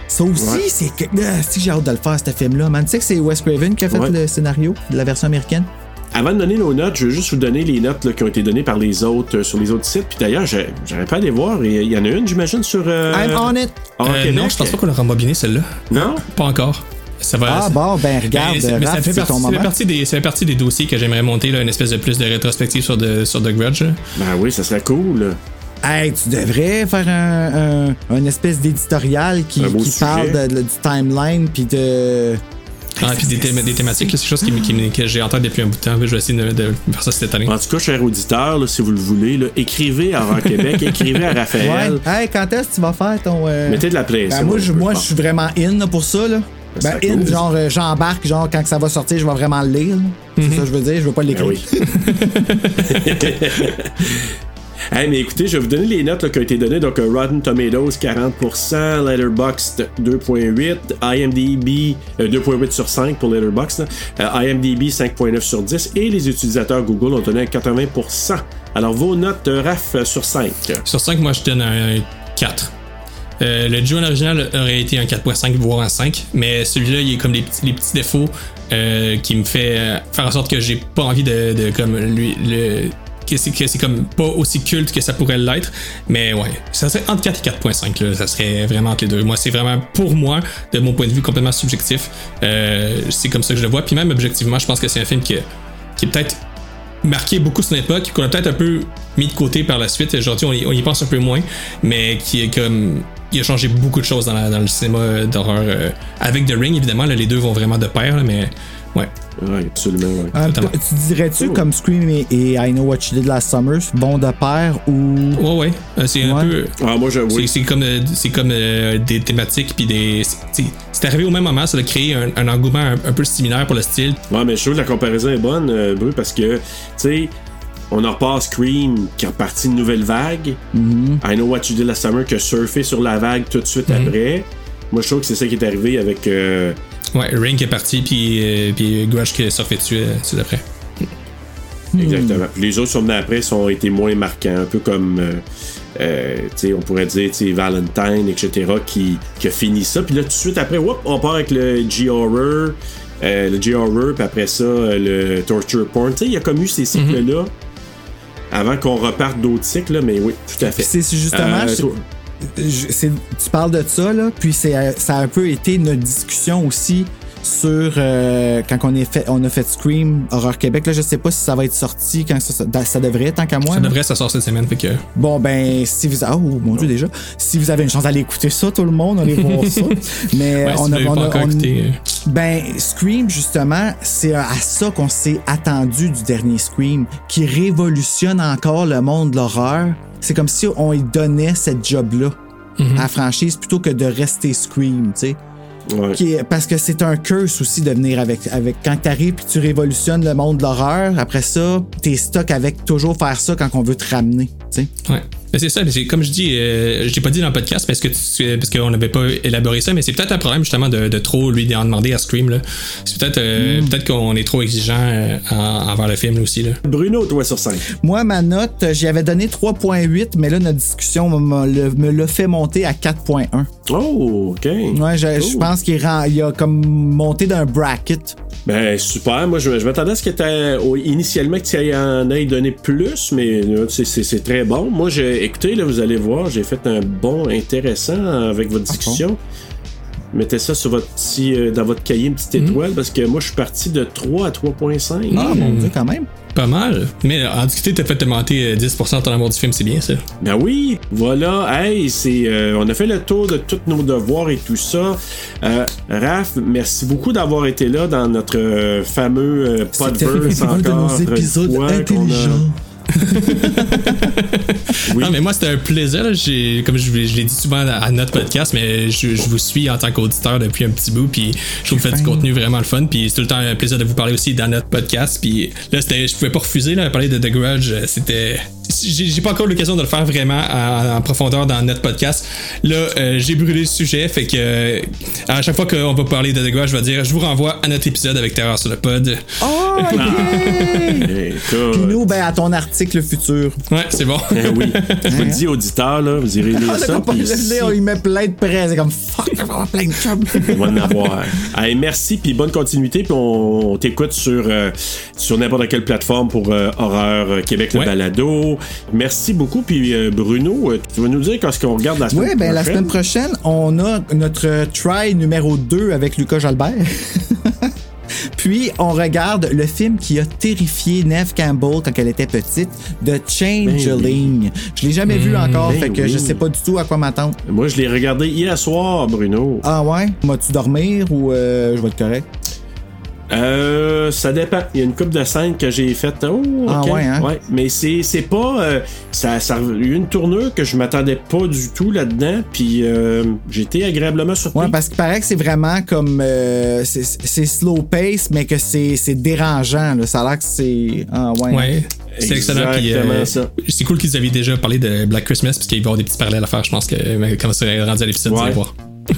A: Ça aussi,
C: Ouais.
A: c'est que. Ah, si j'ai hâte de le faire, ce film-là, man. Tu sais que c'est Wes Craven qui a fait
C: Ouais.
A: le scénario de la version américaine?
C: Avant de donner nos notes, je veux juste vous donner les notes là, qui ont été données par les autres euh, sur les autres sites. Puis d'ailleurs, j'aurais pas à les voir. Et Il y en a une, j'imagine, sur. euh,
A: I'm on it.
C: Hors
B: Euh, non, je pense pas qu'on l'a rembobiné celle-là.
C: Non?
B: Pas encore. Ça va.
A: Ah bon, ben regarde,
B: Ben, c'est- mais ça fait,
A: c'est
B: partie,
A: ton
B: ça fait
A: moment.
B: partie des, ça fait partie des dossiers que j'aimerais monter, là, une espèce de plus de rétrospective sur, de, sur The Grudge. là.
C: Ben oui, ça serait cool.
A: Hey, tu devrais faire un, un, un espèce d'éditorial qui, parle de- de- du timeline puis de.
B: Ah, puis des, thém- des thématiques, c'est quelque chose qui, qui que j'ai en tête depuis un bout de temps. Je vais essayer de, de faire ça cette année.
C: En tout cas, cher auditeur, là, si vous le voulez, là, écrivez à Horror Québec, écrivez à Raphaël.
A: Ouais. Hey, quand est-ce que tu vas faire ton. euh,
C: Mettez de la pression.
A: Ben, moi, je, moi, suis vraiment in là, pour ça. Là. Ben,
C: c'est
A: in,
C: cool.
A: genre, euh, j'embarque, genre, quand que ça va sortir, je vais vraiment le lire. C'est ça que je veux dire, je veux pas l'écrire.
C: Ben oui. Hey, mais écoutez, je vais vous donner les notes qui ont été données. Donc, euh, Rotten Tomatoes 40%, Letterboxd 2.8, IMDb euh, 2.8 sur 5 pour Letterboxd. Euh, IMDb 5.9 sur 10 et les utilisateurs Google ont donné un 80%. Alors, vos notes, euh, Raph, euh, sur 5.
B: Sur 5, moi, je donne un 4. Euh, le John original aurait été un 4.5, voire un 5, mais celui-là, il est comme les petits, défauts euh, qui me fait euh, faire en sorte que j'ai pas envie de, de comme lui le que c'est, comme pas aussi culte que ça pourrait l'être, mais ouais, ça serait entre 4 et 4.5, là, ça serait vraiment entre les deux. Moi, c'est vraiment pour moi, de mon point de vue complètement subjectif, euh, c'est comme ça que je le vois, puis même objectivement, je pense que c'est un film qui, qui est peut-être marqué beaucoup son époque, qu'on a peut-être un peu mis de côté par la suite. Aujourd'hui, on y, pense un peu moins, mais qui est comme. Il a changé beaucoup de choses dans, le cinéma d'horreur. euh, avec The Ring, évidemment, là, les deux vont vraiment de pair, mais ouais.
C: Ouais, absolument, ouais.
B: Totalement.
A: tu dirais-tu comme Scream et, et I Know What You Did Last Summer, bon de pair ou?
B: Ouais, ouais. Euh, C'est un peu.
C: Ah, moi, je, oui.
B: C'est comme, euh, c'est comme euh, des thématiques, puis des. c'est- arrivé au même moment, ça a créé un, un engouement un, un peu similaire pour le style.
C: Ouais, mais je trouve que la comparaison est bonne, euh, Bru, parce que, tu sais, on en repasse Scream qui a parti une nouvelle vague. I Know What You Did Last Summer qui a surfé sur la vague tout de suite après. Moi, je trouve que c'est ça qui est arrivé avec. Euh,
B: Ouais, Ring qui est parti, puis, euh, puis Grudge qui est surfé dessus, euh, dessus d'après.
C: Exactement. Puis Les autres sont venus après, sont été moins marquants, un peu comme, euh, euh, tu sais, on pourrait dire, tu sais, Valentine, etc., qui, qui a fini ça. Puis là, tout de suite après, whoop, on part avec le G-Horror, euh, le G-Horror, puis après ça, euh, le Torture Porn. Tu sais, il y a comme eu ces cycles-là, avant qu'on reparte d'autres cycles, là, mais oui, tout à fait.
A: C'est c'est justement.
C: Euh,
A: je- tu parles de ça, là, puis euh, ça a un peu été notre discussion aussi sur euh, quand on, est fait, on a fait Scream Horror Québec. Là, je sais pas si ça va être sorti quand ça, ça, ça devrait, tant qu'à moi.
B: Ça
A: là.
B: devrait, ça sort cette semaine, fait que.
A: Bon, ben, si vous. Oh, mon Dieu, déjà. Si vous avez une chance d'aller écouter ça, tout le monde, allez voir ça. Mais
B: Ouais,
A: on a. on
B: pas
A: a-
B: encore
A: on-
B: écouté, euh.
A: Ben, Scream, justement, c'est à ça qu'on s'est attendu du dernier Scream, qui révolutionne encore le monde de l'horreur. C'est comme si on lui donnait cette job-là
B: Mhm.
A: à la franchise plutôt que de rester Scream, tu sais.
C: Ouais.
A: Qui est- parce que c'est un curse aussi de venir avec, avec quand t'arrives puis tu révolutionnes le monde de l'horreur, après ça, t'es stock avec toujours faire ça quand on veut te ramener, tu.
B: Ouais. Mais c'est ça, mais c'est- comme je dis, euh, je l'ai pas dit dans le podcast parce que tu- parce qu'on n'avait pas élaboré ça, mais c'est peut-être un problème justement de, de trop lui en demander à Scream. là. C'est peut-être euh, peut-être qu'on est trop exigeant euh, en- envers le film là, aussi. Là.
C: Bruno, toi sur 5.
A: Moi, ma note, j'y avais donné 3.8, mais là, notre discussion me, me- me l'a fait monter à 4.1.
C: Oh, OK.
A: Ouais, je, je pense qu'il rend- il a comme monté d'un bracket.
C: Ben, super. Moi, je, je m'attendais à ce que initialement que tu en aies donné plus, mais là, c'est- c'est c'est très bon. Moi, j'ai écoutez, là, vous allez voir, j'ai fait un bon intéressant avec votre discussion. Mettez ça sur votre petit, euh, dans votre cahier, une petite étoile, parce que moi, je suis parti de 3 à 3.5.
A: Ah, mon Dieu, quand même.
B: Pas mal. Mais en discuter, t'as fait te monter euh, 10% de ton amour du film, c'est bien ça.
C: Ben oui, voilà. Hey, c'est, euh, on a fait le tour de tous nos devoirs et tout ça. Euh, Raph, merci beaucoup d'avoir été là dans notre euh, fameux euh, podverse
A: un de nos
C: encore.
A: épisodes
C: fois,
B: Non, mais moi, c'était un plaisir. là. Comme je, je l'ai dit souvent à, à notre podcast, mais je, je vous suis en tant qu'auditeur depuis un petit bout, puis je trouve que vous faites du contenu vraiment le fun, puis c'est tout le temps un plaisir de vous parler aussi dans notre podcast. Puis là, je pouvais pas refuser là, à parler de The Grudge. C'était, j'ai j'ai pas encore l'occasion de le faire vraiment en, en profondeur dans notre podcast. Là, euh, j'ai brûlé le sujet, fait que euh, à chaque fois qu'on va parler de Grudge, je vais dire, je vous renvoie à notre épisode avec Terreur sur le pod.
A: Oh, yeah!
C: Écoute.
A: Puis nous, ben, à ton article futur.
B: Ouais, c'est bon.
C: Eh oui. Je vous le dis, auditeurs, là, vous irez lire
A: Ah,
C: ça.
A: pas
C: puis
A: le
C: si-
A: lait, on y met plein de prêts. C'est comme fuck, on va avoir plein de chums.
C: On va en avoir. Hey, merci, puis bonne continuité, puis on, on t'écoute sur, euh, sur n'importe quelle plateforme pour euh, Horreur Québec, le
B: Ouais.
C: balado. Merci beaucoup, puis euh, Bruno, euh, tu vas nous dire quand ce qu'on regarde la semaine
A: Oui, ben la
C: prochaine?
A: semaine prochaine, on a notre try numéro 2 avec Lucas Jalbert. Puis, on regarde le film qui a terrifié Neve Campbell quand elle était petite, The Changeling. Je l'ai jamais vu encore,
C: ben
A: fait que
C: oui.
A: je sais pas du tout à quoi m'attendre.
C: Moi, je l'ai regardé hier soir, Bruno.
A: Ah ouais? Vas-tu dormir ou euh, je vais être correct?
C: Euh, ça dépend. Il y a une coupe de scènes que j'ai faite. Oh,
A: Ah ouais, hein?
C: Mais c'est, c'est pas. euh, ça, ça, il y a eu une tournure que je m'attendais pas du tout là-dedans. Puis euh, j'ai été agréablement surpris.
A: Ouais, parce qu'il paraît que c'est vraiment comme. euh, c'est c'est slow pace, mais que c'est c'est dérangeant. Là. Ça a l'air que c'est. Ah ouais.
B: Ouais. C'est excellent. Euh,
C: ça.
B: c'est cool qu'ils avaient déjà parlé de Black Christmas, parce qu'il va y avoir des petits parallèles à faire, je pense, que comme ça rendu à l'épisode, vous
C: Ouais.
B: allez voir.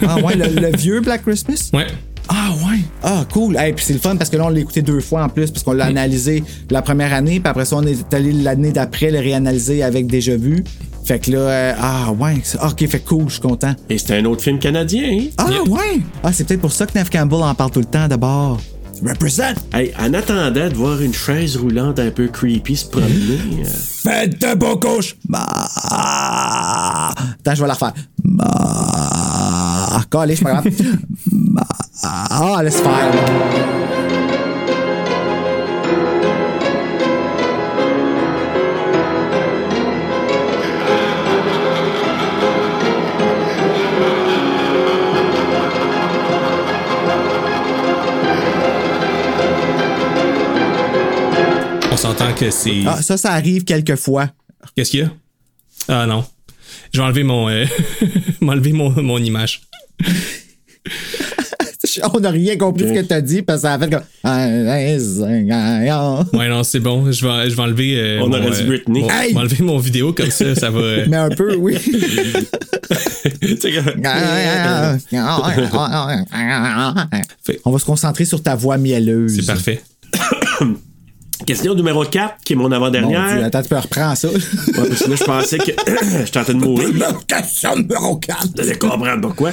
A: Ah ouais, le, le vieux Black Christmas?
B: Ouais.
A: Ah ouais. Ah cool. Et puis c'est le fun parce que là on l'a écouté deux fois en plus parce qu'on l'a analysé la première année puis après ça on est allé l'année d'après le réanalyser avec déjà vu. Fait que là euh, ah ouais, c'est- ah, OK, fait cool, je suis content.
C: Et c'était un autre film canadien. hein?
A: Ah ouais. Ah c'est peut-être pour ça que Neve Campbell en parle tout le temps d'abord. Represent.
C: Hey, en attendant de voir une chaise roulante un peu creepy se promener. euh,
A: Faites de beaux couches. Attends, je vais la refaire. Calé, c'est pas grave. Ah.
B: On s'entend que c'est.
A: Ah, ça, ça arrive quelquefois.
B: Qu'est-ce qu'il y a? Ah non. Je vais enlever mon, euh, m'enlever mon, mon image.
A: On n'a rien compris ce que t'as dit parce que ça a fait comme.
B: Ouais, non, c'est bon. Je vais, je vais enlever. euh,
C: On
B: mon,
C: aurait dit
B: euh,
C: Britney.
B: mon-
A: Hey!
B: m'enlever mon vidéo comme ça, ça va. euh,
A: Mais un peu, oui.
C: tu sais, que-
A: On va se concentrer sur ta voix mielleuse.
B: c'est parfait.
C: Question numéro 4, qui est mon
A: Mon Dieu,
C: avant-dernière.
A: attends, tu peux reprendre ça.
C: Ouais, parce que là, je pensais que j'étais en train de mourir.
A: Question numéro 4.
C: Vous allez comprendre pourquoi.